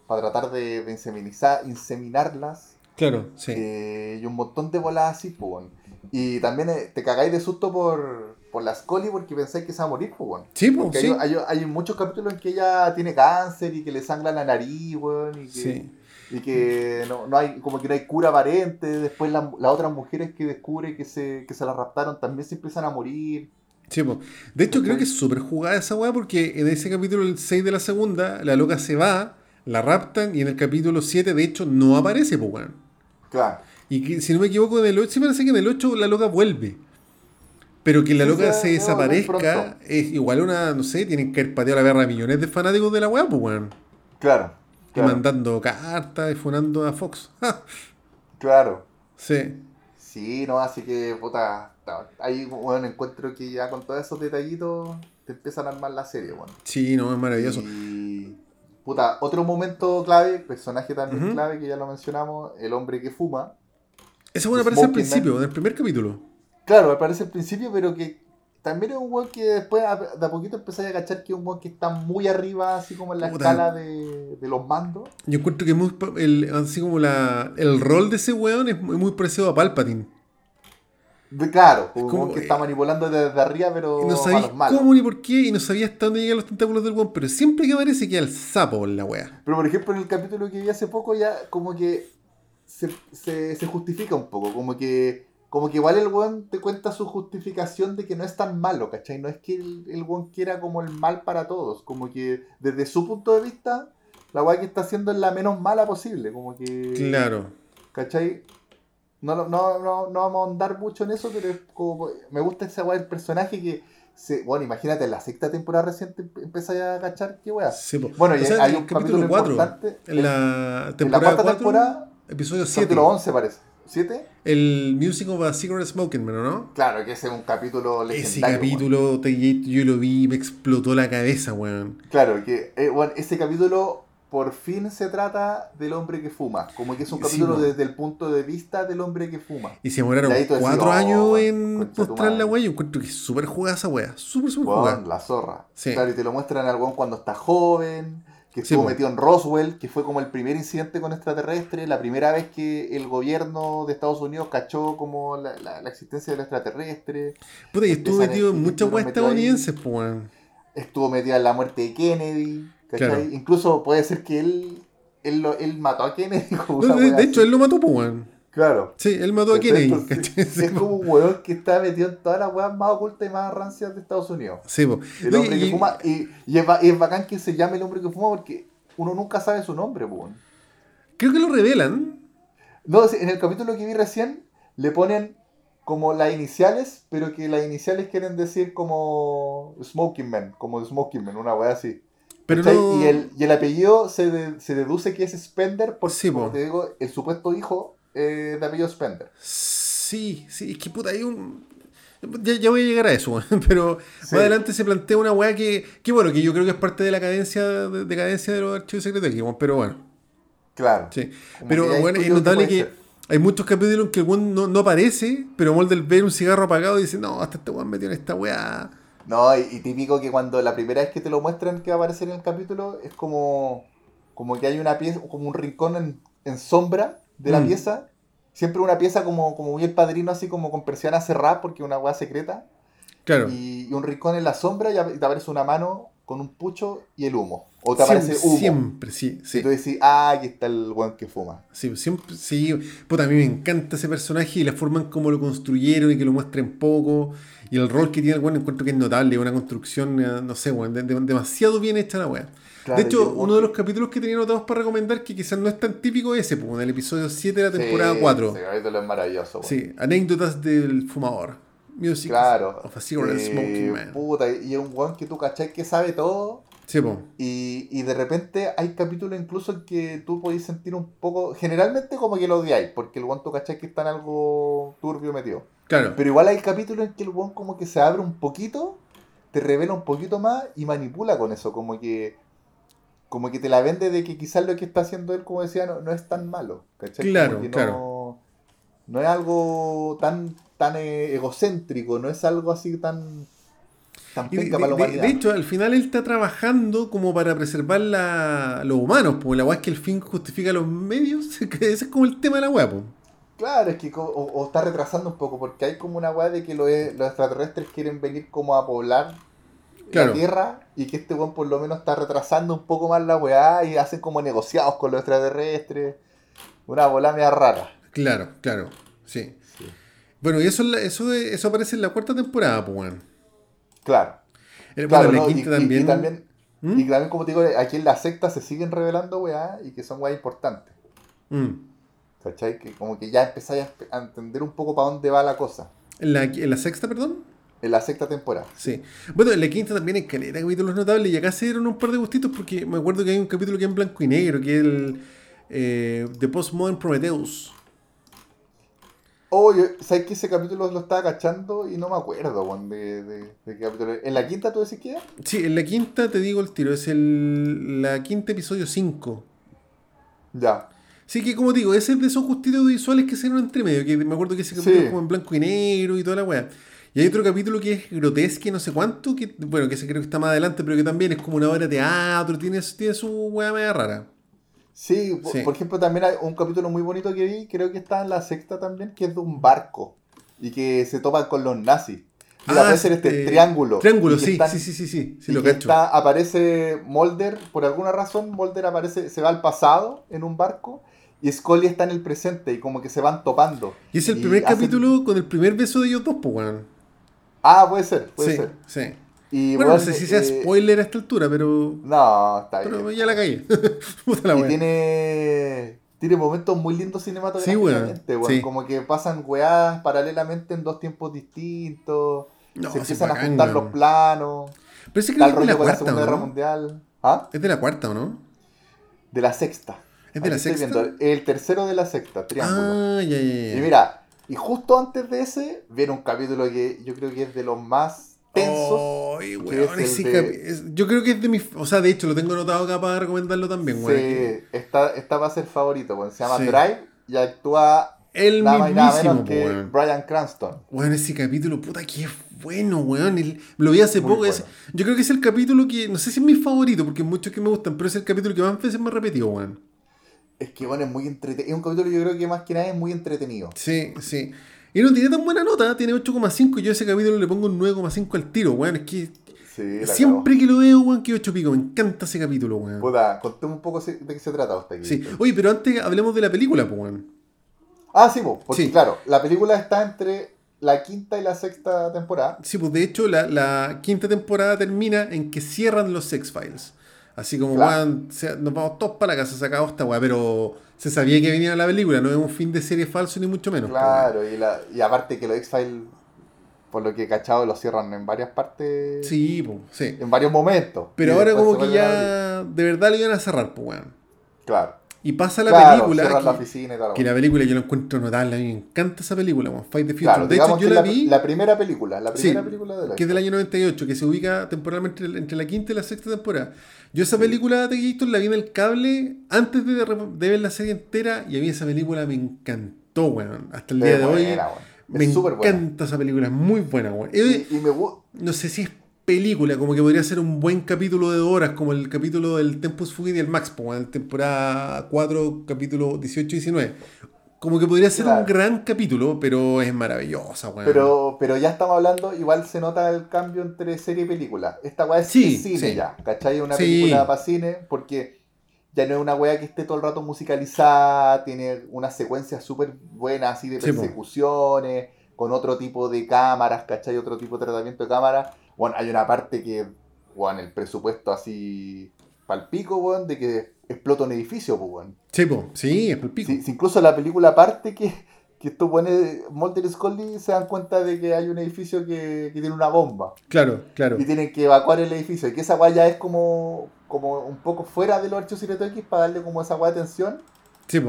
tratar de, de inseminizar, inseminarlas. Claro, sí. Eh, y un montón de bolas así, pues. Y también eh, te cagáis de susto por, por la Scully porque pensáis que se va a morir, pues. Sí, Porque sí. hay, hay, hay muchos capítulos en que ella tiene cáncer y que le sangra la nariz, weón, y que, Sí. y que no, no hay, como que no hay cura aparente. Después la- las otras mujeres que descubre que se, que se la raptaron también se empiezan a morir. Sí, po. De hecho, creo que es súper jugada esa weá porque en ese capítulo, el 6 de la segunda, la loca se va, la raptan y en el capítulo 7, de hecho, no aparece, pues, weón. Claro. Y que, si no me equivoco, en el 8, sí parece que en el 8 la loca vuelve. Pero que la loca sí, se no, desaparezca es igual una, no sé, tienen que haber pateado la verga a millones de fanáticos de la weá, pues, weón. Claro. Y Claro. mandando cartas y funando a Fox. Claro. sí. Sí, no, así que, puta, ta- ahí, bueno, encuentro que ya con todos esos detallitos te empiezan a armar la serie, bueno. Sí, no, es maravilloso. Y, puta, otro momento clave, personaje también clave, que ya lo mencionamos, el hombre que fuma. Esa weá aparece al principio, en el primer capítulo. Claro, aparece al principio, pero que también es un weón que después de a poquito empezáis a cachar que es un weón que está muy arriba, así como en la Puta. escala de, de los mandos. Yo encuentro que muy, el, así como la, el rol de ese weón es muy, muy parecido a Palpatine. Claro, como, que eh, está manipulando desde arriba, pero Y no a sabéis los malos. cómo ni por qué, y no sabía hasta dónde llegan los tentáculos del weón, pero siempre que aparece queda el sapo por la wea. Pero por ejemplo en el capítulo que vi hace poco ya como que se, se, se justifica un poco, como que como que igual el weón te cuenta su justificación de que no es tan malo, ¿cachai? No es que el, el weón quiera como el mal para todos, como que desde su punto de vista la weá que está haciendo es la menos mala posible, como que... Claro. ¿Cachai? No, no, no, no, vamos a ahondar mucho en eso, pero es como, me gusta esa weá del personaje que... Se, bueno, imagínate, en la sexta temporada reciente empiezas a cachar qué weá. Sí. Bueno, y O sea, hay en un capítulo capítulo 4, importante. en la en temporada la cuarta 4, temporada, episodio 7, capítulo 11 parece. ¿7? el Music of a Secret Smoking ¿no? Claro, que ese es un capítulo Ese legendario. capítulo, te- yo lo vi y me explotó la cabeza, weón. weón. Claro, que eh, bueno, ese capítulo por fin se trata del hombre que fuma. Como que es un Sí, capítulo desde el punto de vista del hombre que fuma. Y se demoraron decís, cuatro oh, años en mostrar la weá. Yo encuentro que es súper jugada esa weá. Súper, súper jugada. la zorra. Sí. Claro, y te lo muestran al weón cuando está joven, que Sí, estuvo po. metido en Roswell, que fue como el primer incidente con extraterrestre, la primera vez que el gobierno de Estados Unidos cachó como la, la- la existencia del extraterrestre. Puta, y estuvo metido en muchas weas estadounidenses, pues, estuvo metido en la muerte de Kennedy. Claro. Incluso puede ser que él, él, lo- él mató a Kennedy. No, de, hecho, él lo mató, pues, weón. Claro. Sí, él mató a. Kennedy. Es como un weón que está metido en todas las weas más ocultas y más rancias de Estados Unidos. Sí, po. El hombre y- que fuma, y, y es, bacán que se llame el hombre que fuma porque uno nunca sabe su nombre, pues. weón. Creo que lo revelan. No, en el capítulo que vi recién le ponen como las iniciales, pero que las iniciales quieren decir como Smoking Man, como Smoking Man, una wea así. Pero no. y, el, y el apellido se, de- se deduce que es Spender porque, Sí, como po. te digo, el supuesto hijo eh, de apellido Spender. Sí, sí, es que puta, hay un. Ya, ya voy a llegar a eso, pero Sí. más adelante se plantea una weá que, que, bueno, que yo creo que es parte de la cadencia de, decadencia de los archivos secretos pero bueno, Claro. sí. Pero bueno, es notable que ser. hay muchos capítulos en que el no, no aparece, pero Mulder ve un cigarro apagado y dice, no, hasta este weón metió en esta weá. No, y, y típico que cuando la primera vez que te lo muestran que va a aparecer en el capítulo es como, como que hay una pieza, como un rincón en, en sombra de la Mm. pieza. Siempre una pieza como, como muy el padrino, así como con persiana cerrada porque es una weá secreta. Claro. Y, y un rincón en la sombra y te aparece una mano con un pucho y el humo. O te Siempre, aparece humo. siempre, sí, sí. Y tú decís, ah, aquí está el weón que fuma. Sí, siempre, sí, puta, a mí me encanta ese personaje y la forma en cómo lo construyeron y que lo muestren poco. Y el rol que tiene el weón encuentro que es notable, una construcción, eh, no sé, weón, de- de- demasiado bien hecha la weá. Claro, de hecho, uno de los capítulos que tenía notados para recomendar, que quizás no es tan típico ese, pues, en el episodio 7 de la temporada Sí, 4. Ese capítulo es maravilloso, weón. Sí, anécdotas del fumador. Music Claro. of a Cigarette Eh, Smoking Man. puta, y es un weón que tú cachai que sabe todo. Sí. Y, y de repente hay capítulos incluso en que tú podés sentir un poco. Generalmente como que lo odiáis, porque el tú cachai que está en algo turbio metido. Claro. Pero igual hay capítulos en que el weón como que se abre un poquito, te revela un poquito más y manipula con eso, como que como que te la vende de que quizás lo que está haciendo él, como decía, no, no es tan malo. ¿cachai? Claro, que claro. No, no es algo tan, tan eh, egocéntrico, no es algo así tan, tan de, para la de- de hecho, al final él está trabajando como para preservar la, los humanos, porque la weá es que el fin justifica los medios. que Ese es como el tema de la weá, po. Claro, es que o, o está retrasando un poco, porque hay como una weá de que los, los extraterrestres quieren venir como a poblar Claro. la Tierra y que este weón por lo menos está retrasando un poco más la weá y hacen como negociados con los extraterrestres. Una bola media rara. Claro, claro. Sí. Sí. Bueno, y eso, eso, eso aparece en la cuarta temporada, pues, weón. Claro. Eh, Claro, bueno, y, también. y también, ¿Mm? y también, como te digo, aquí en la secta se siguen revelando weá y que son weá importantes. Mm. ¿Cachai? Que como que ya empezáis a, entender un poco para dónde va la cosa. En, la, en la sexta, perdón. En la sexta temporada. Sí. Bueno, en la quinta también hay caleta capítulos notables y acá se dieron un par de gustitos porque me acuerdo que hay un capítulo que es en blanco y negro, que es el eh, The Postmodern Prometheus. Oh, yo- ¿sabes que ese capítulo lo estaba cachando y no me acuerdo, weón, de, de, de qué capítulo? ¿En la quinta tú decís que era? Sí, en la quinta te digo el tiro, es el la quinta episodio 5. Ya. Sí, que como digo, ese es de esos justitos visuales que se dieron entre medio, que me acuerdo que ese capítulo Sí. es como en blanco y negro y toda la weá. Y hay otro capítulo que es grotesque, no sé cuánto, que bueno, que ese creo que está más adelante, pero que también es como una obra de teatro, tiene, tiene su weá media rara. Sí, por, Sí. por ejemplo, también hay un capítulo muy bonito que vi, creo que está en la sexta también, que es de un barco y que se topan con los nazis. Mira, Ah, ser este eh, triángulo. Triángulo, y sí, están- sí, sí, sí, sí, sí, y lo que está- aparece Mulder, por alguna razón, Mulder aparece, se va al pasado en un barco y Scully está en el presente y como que se van topando. Y es el y primer hacen- capítulo con el primer beso de ellos dos, pues, weón. Ah, puede ser, puede Sí, ser. sí. Y Bueno, no bueno, sé si sea eh, spoiler a esta altura, pero. No, está bien. Pero ya la caí. Puta la y tiene, tiene momentos muy lindos cinematográficamente, Sí, weón. sí. Como que pasan weás paralelamente en dos tiempos distintos. No, se empiezan a juntar los planos. Pero ese creo que es de la cuarta, Segunda ¿o Guerra? Mundial. ¿Ah? Es de la cuarta, ¿o no? De la sexta. ¿Es de la Aquí sexta? viendo, el tercero de la sexta, Triángulo. Ah, ya, ya, ya. Y mira, y justo antes de ese, viene un capítulo que yo creo que es de los más tensos. Que weón, es ese de- es- Yo creo que es de mis. O sea, de hecho, lo tengo anotado acá para recomendarlo también, weón. Sí, está, está para ser favorito, weón. se llama Sí. Drive y actúa El nada y nada mismísimo, menos que weón. Brian Cranston. Weón, ese capítulo, puta, que es bueno, weón. El- lo vi hace Muy poco. es- yo creo que es el capítulo que. No sé si es mi favorito, porque muchos que me gustan, pero es el capítulo que más veces me repetido, weón. Es que bueno, es muy entretenido. Es un capítulo yo creo que más que nada es muy entretenido. Sí, sí. Y no tiene tan buena nota, tiene 8,5. Yo a ese capítulo le pongo un 9,5 al tiro, weón. Es que Sí, siempre que lo veo, weón, que 8 pico. Me encanta ese capítulo, weón. Puta, contemos un poco de qué se trata usted aquí. Sí. Oye, pero antes hablemos de la película, pues, weón. Ah, sí, porque Sí. claro, la película está entre la quinta y la sexta temporada. Sí, pues de hecho la, la quinta temporada termina en que cierran los Sex Files. Así como, Claro. nos vamos todos para la casa, se acabó esta weá, pero se sabía que venía la película, no es un fin de serie falso ni mucho menos. Claro, y, la, y aparte que los X-Files, por lo que he cachado, los cierran en varias partes. Sí, pues, sí. En varios momentos. Pero ahora como que ya de verdad lo iban a cerrar, pues, weón. Claro. Y pasa la claro, película, la que, oficina y tal. que la película yo la encuentro notable, a mí me encanta esa película, weón, Fight the Future. Claro, de hecho, yo la la, vi... la primera película, la Sí, primera película de la que es del año 98, que se ubica temporalmente entre la quinta y la sexta temporada. Yo esa película de Gator la vi en el cable antes de, de ver la serie entera y a mí esa película me encantó, weón. Hasta el día de hoy me Es súper buena. encanta esa película, es muy buena, weón. Y, y me no sé si es película, como que podría ser un buen capítulo de horas, como el capítulo del Tempus Fugit y el Max, en temporada 4, capítulo 18 y 19. Como que podría ser un gran capítulo, pero es maravillosa, weón. Pero, pero ya estamos hablando, igual se nota el cambio entre serie y película. Esta weá es Sí, cine sí. ya, ¿cachai? Una Sí. película para cine, porque ya no es una weá que esté todo el rato musicalizada, tiene unas secuencias súper buenas así de persecuciones, con otro tipo de cámaras, ¿cachai? Otro tipo de tratamiento de cámara. Bueno, hay una parte que, bueno, el presupuesto así palpico, weón, de que explota un edificio, pues, weón. Sí, po, sí, es pico. Sí, incluso la película parte que, que estos buenos Mulder y Scully se dan cuenta de que hay un edificio que, que tiene una bomba. Claro, claro. Y tienen que evacuar el edificio. Y que esa weá ya es como, como un poco fuera de los archivos X para darle como esa weá de tensión. Sí.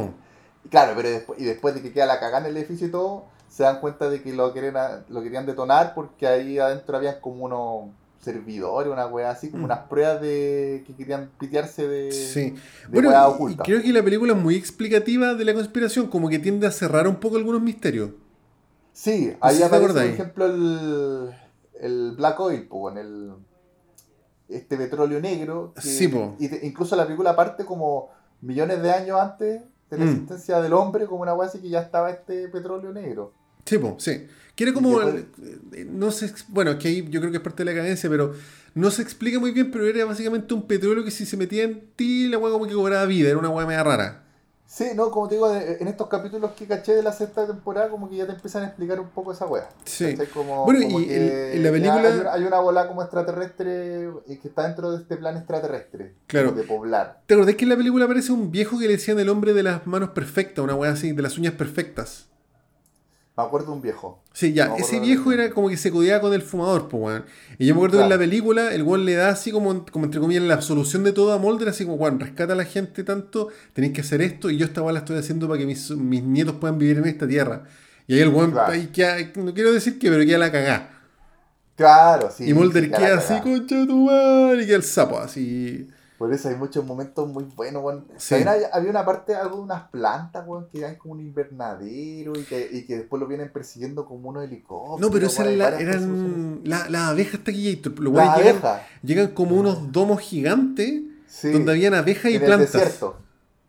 Y claro, pero después, y después de que queda la cagada en el edificio y todo, se dan cuenta de que lo, querían, lo querían detonar porque ahí adentro había como unos servidores, una weá así, como Mm. unas pruebas de que querían pitearse de, Sí. de Bueno, weá oculta. creo que la película es muy explicativa de la conspiración, como que tiende a cerrar un poco algunos misterios. Sí, No ahí aparece, por ejemplo, el, el Black Oil, po, en el, este petróleo negro. que- Sí, po. Y te- incluso la película parte como millones de años antes de la Mm. existencia del hombre, como una weá así que ya estaba este petróleo negro. Sí, po, sí. Quiere como. eh, No sé. Bueno, es que ahí yo creo que es parte de la cadencia, pero no se explica muy bien, pero era básicamente un petróleo que si se metía en ti, la weá como que cobraba vida, era una weá media rara. Sí, no, como te digo, en estos capítulos que caché de la sexta temporada, como que ya te empiezan a explicar un poco esa weá. Sí. Como, Bueno, como y el- en la película- Hay una, hay una bola como extraterrestre eh, que está dentro de este plan extraterrestre. Claro. De poblar. ¿Te acordás que en la película aparece un viejo que le decían el hombre de las manos perfectas, una weá así, de las uñas perfectas? Me acuerdo de un viejo. Sí, ya, ese viejo era como que se codeaba con el fumador, pues, weón. Y yo me acuerdo que en la película el weón le da así como, como entre comillas, la solución de todo a Mulder, así como, weón, rescata a la gente tanto, tenéis que hacer esto, y yo esta weá la estoy haciendo para que mis, mis nietos puedan vivir en esta tierra. Y ahí el weón, Claro. ahí queda- no quiero decir que, pero queda la cagá. Claro, sí. y Mulder sí, queda la así, concha de tu madre, y queda el sapo, así. Por eso hay muchos momentos muy buenos, weón. Sí. Hay- había una parte, algo de unas plantas, weón, que hay como un invernadero y que, y que después lo vienen persiguiendo como unos helicópteros. No, pero esas hay eran, la- varias cosas eran la- las abejas taquillator. Los Las weones llegan, abejas. llegan como unos domos gigantes Sí. donde habían abejas y en plantas.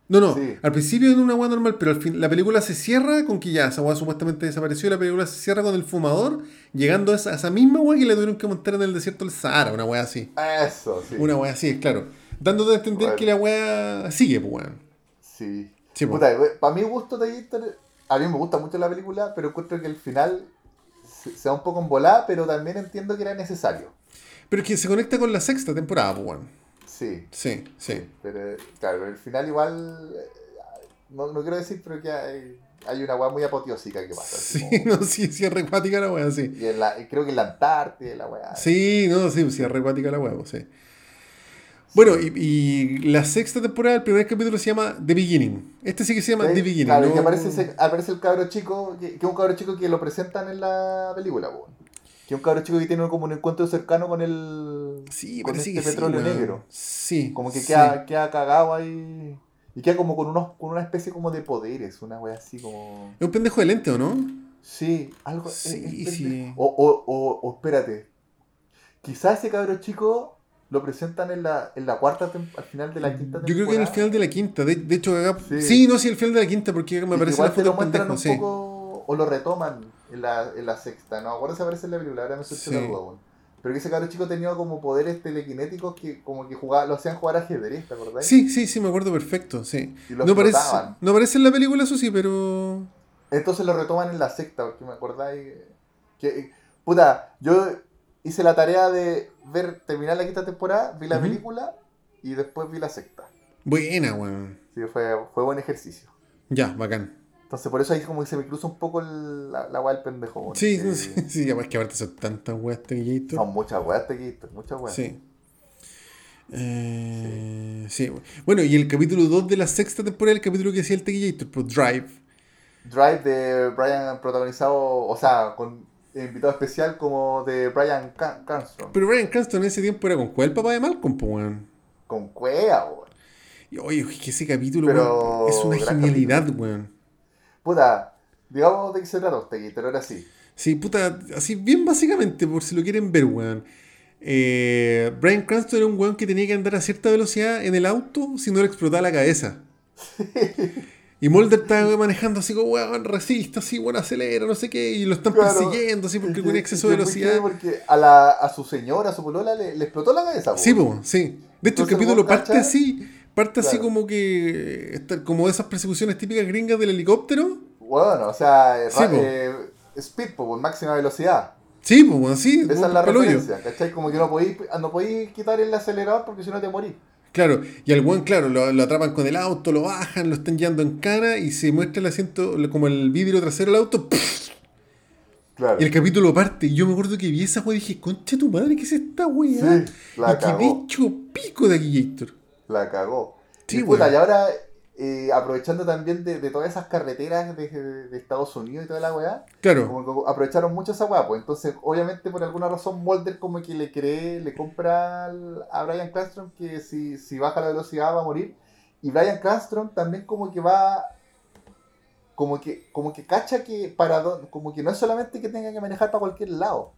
No, no, Sí. al principio era una weá normal, pero al fin la película se cierra con que ya esa weá supuestamente desapareció y la película se cierra con el fumador llegando a esa, a esa misma weá que le tuvieron que montar en el desierto del Sahara, una weá así. Eso, sí. Una weá así, claro. Dándote a entender Bueno. que la weá sigue, pues weón. Sí. Sí, po. Puta, para mi gusto, Taller, a mí me gusta mucho la película, pero encuentro que el final se, se da un poco en volada, pero también entiendo que era necesario. Pero es que se conecta con la sexta temporada, pues weón. Sí. Sí, sí. Pero, claro, el final igual, eh, no, no quiero decir, pero que hay, hay una weá muy apoteósica que pasa. Sí, como- no, sí, sí, es recuática la weá, sí. Y en la, creo que en la Antártida, la weá. Sí, no, sí, sí, es recuática la weá, pues, sí. Bueno, y, y la sexta temporada, el primer capítulo se llama The Beginning. Este sí que se llama Sí, The Beginning. Claro, no- que aparece, ese- aparece el cabro chico, que, es un cabro chico que lo presentan en la película, weón. Que es un cabro chico que tiene como un encuentro cercano con el. Sí, con este sí, petróleo negro. Sí. Como que sí. queda, queda cagado ahí. Y queda como con unos, con una especie como de poderes, una wea así como. Es un pendejo de lente, ¿o no? Sí, algo. Sí, es- es sí. O, o, o, o espérate. Quizás ese cabro chico lo presentan en la, en la cuarta al final de la quinta temporada. Yo creo que en el final de la quinta. De, de hecho, acá- sí. Sí. no, sí, el final de la quinta, porque me Y parece igual la te foto lo muestran pendejo, un sí. poco o lo retoman en la, en la sexta. No acuerdo si aparece en la película, ahora me surgió la duda, weón. Pero que ese cabro chico tenía como poderes telequinéticos que como que jugaba, lo hacían jugar ajedrez, ¿te acordás? Sí, sí, sí, me acuerdo perfecto, sí. Y lo No no aparece en la película, eso sí, pero... Entonces lo retoman en la sexta, porque me acordáis que, puta, yo hice la tarea de ver, terminar la quinta temporada, vi la película y después vi la sexta. Buena, weón. Sí, fue, fue buen ejercicio. Ya, bacán. Entonces por eso ahí como que se me cruza un poco el- la, la weá del pendejo. weón. Sí, sí, sí, además que aparte son tantas weas taquillator. Son muchas weas, te muchas weas. Sí. Eh, sí. Bueno, y el capítulo 2 de la sexta temporada, el capítulo que hacía el taquillator, pues Drive. Drive de Brian protagonizado, o sea, con invitado especial como de Brian Cranston. Pero Brian Cranston en ese tiempo era con cuál el papá de Malcolm, pues, weón. Con cuea, weón. Y oye, que ese capítulo, Pero weón, es una genialidad, weón. Puta, digamos de qué se trata usted, pero ahora sí. Sí, puta, así bien básicamente, por si lo quieren ver, weón. Eh, Brian Cranston era un weón que tenía que andar a cierta velocidad en el auto si no le explotaba la cabeza. Y Mulder estaba manejando así como, weón, resiste, así, weón, acelera, no sé qué, y lo están Claro, persiguiendo, así, porque con exceso de velocidad. Porque a, la, a su señora, a su polola, le, le explotó la cabeza. Sí, po, sí. De hecho, Entonces, el capítulo parte así, parte así como que, está- como esas persecuciones típicas gringas del helicóptero. Bueno, o sea, eh, Sí, eh, speed, po, máxima velocidad. Sí, pues, así, Esa es la referencia, ¿cachai? Como que no podéis, no podéis quitar el acelerador porque si no te morís. Claro, y al weón, claro, lo, lo atrapan con el auto, lo bajan, lo están llevando en cana y se muestra el asiento, como el vidrio trasero del auto. Claro. Y el capítulo parte. Y yo me acuerdo que vi esa weá y dije, concha tu madre, ¿qué es esta weá? Sí, la y quedé cagó. hecho pico de aquí, Gator. La cagó. Sí, y, puta, y ahora, eh, aprovechando también de, de todas esas carreteras de, de Estados Unidos y toda la weá, Claro, como que aprovecharon mucho esa weá, pues entonces, obviamente, por alguna razón, Mulder como que le cree, le compra al- a Brian Cranston que si, si baja la velocidad va a morir. Y Brian Cranston también como que va como que como que cacha que para como que no es solamente que tenga que manejar para cualquier lado.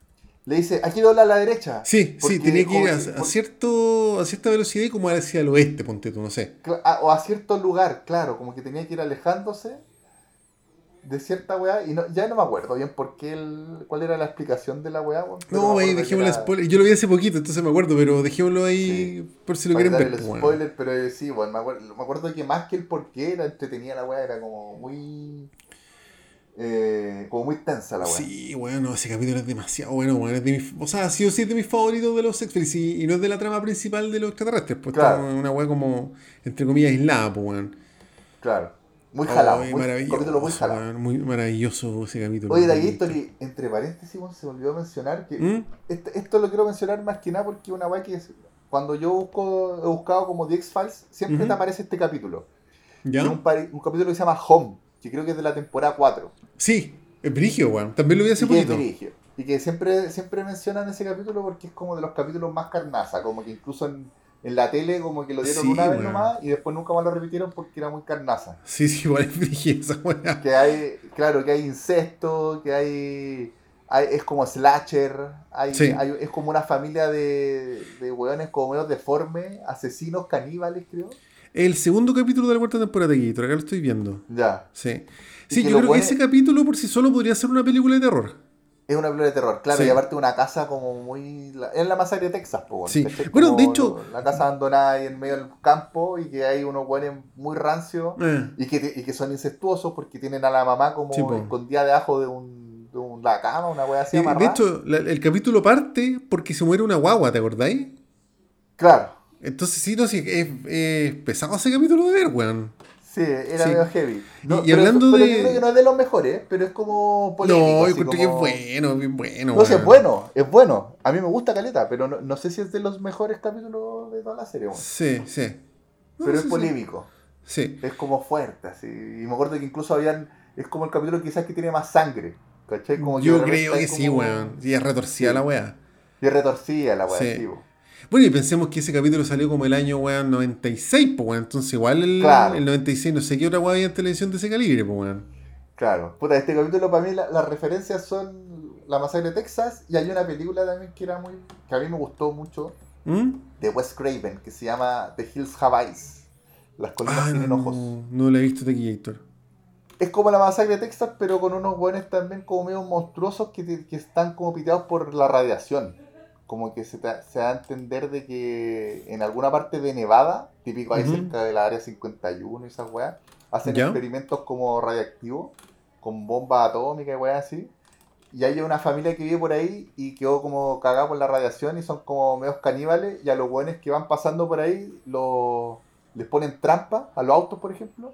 Le dice, aquí dobla a la derecha. sí, sí, tenía que ir a, a cierto, a cierta velocidad y como hacia el oeste, ponte tú, no sé. A- o a cierto lugar, claro, como que tenía que ir alejándose de cierta weá, y no, ya no me acuerdo bien por qué el, cuál era la explicación de la weá, No, ahí dejémoslo era- spoiler. Yo lo vi hace poquito, entonces me acuerdo, pero dejémoslo ahí por si lo quieren ver. el pues, spoiler, pero eh, sí, bueno, me acuerdo, me acuerdo que más que el por qué era entretenida la weá, era como muy... eh, como muy tensa la weá. Sí, bueno, ese capítulo es demasiado bueno, bueno, es de mis, o sea, sí o sí es de mis favoritos de los X-Files y, y no es de la trama principal de los extraterrestres, pues Claro. está una weá como, entre comillas, aislada, pues, weón. Claro, muy jalado, muy, maravilloso, capítulo muy jalado. weón, muy maravilloso ese capítulo. Oye, de weón. History, entre paréntesis, se me olvidó mencionar que ¿Mm? Este- esto lo quiero mencionar más que nada porque una weá que es- cuando yo busco, he buscado como The X-Files, siempre te aparece este capítulo. ¿Ya? Y un, un capítulo que se llama Home, que creo que es de la temporada 4. Sí, es brigio, weón. También lo vi hace es poquito. dirigio. Y que siempre, siempre mencionan ese capítulo porque es como de los capítulos más carnaza, como que incluso en, en la tele como que lo dieron Sí, una vez nomás y después nunca más lo repitieron porque era muy carnaza. Sí, sí, igual es brigio esa. Que hay, claro, que hay incesto, que hay, hay- es como slasher, hay, Sí. hay- es como una familia de, de weones como medio deformes, asesinos, caníbales, creo. El segundo capítulo de la cuarta temporada de Gator, acá lo estoy viendo. Ya. Sí. Sí, yo creo que ese capítulo por sí solo podría ser una película de terror. Es una película de terror, claro, Sí. y aparte una casa como muy... es la masacre de Texas, po, Sí. ¿cachai? Bueno, de hecho- La casa abandonada ahí en medio del campo y que hay unos weones muy rancios Eh, y que, y que son incestuosos porque tienen a la mamá como Sí, escondida debajo de un, de un- la cama, una wea así de hecho, la- el capítulo parte porque se muere una guagua, ¿te acordáis? Claro, Entonces, sí, no, sí, es, es pesado ese capítulo de ver, weón. Sí, era Sí. medio heavy. No, Y- y hablando pero de- yo creo que no es de los mejores, pero es como polémico. no, yo encuentro que es bueno, bien bueno. No, weón. es bueno, es bueno. A mí me gusta Caleta, pero no, no sé si es de los mejores capítulos de toda la serie. Sí, sí. No, Pero es sí. polémico. Sí. Es como fuerte, así. Y me acuerdo que incluso habían. Es como el capítulo quizás que tiene más sangre. ¿Cachai? Como que Yo creo que sí, weón. Sí, es retorcida Sí. la weá. Y es retorcida la weá, Sí. Bueno, y pensemos que ese capítulo salió como el año, weón, 96, pues, weón. Entonces, igual el, Claro. el 96, no sé qué otra weá había en televisión de ese calibre, pues, weón. Claro. Puta, este capítulo para mí la- las referencias son La Masacre de Texas y hay una película también que era muy. que a mí me gustó mucho, ¿Mm? de Wes Craven, que se llama The Hills Have Eyes. Las colinas Ah, tienen no, ojos. no la he visto Héctor. Es como la masacre de Texas, pero con unos buenos también como medio monstruosos que, que están como piteados por la radiación. Como que se, te- se da a entender de que en alguna parte de Nevada, típico ahí cerca del área 51 y esas weas, hacen Ya. experimentos como radiactivos, con bombas atómicas y weas así. Y hay una familia que vive por ahí y quedó como cagada por la radiación y son como medios caníbales. Y a los buenos que van pasando por ahí los, les ponen trampa a los autos, por ejemplo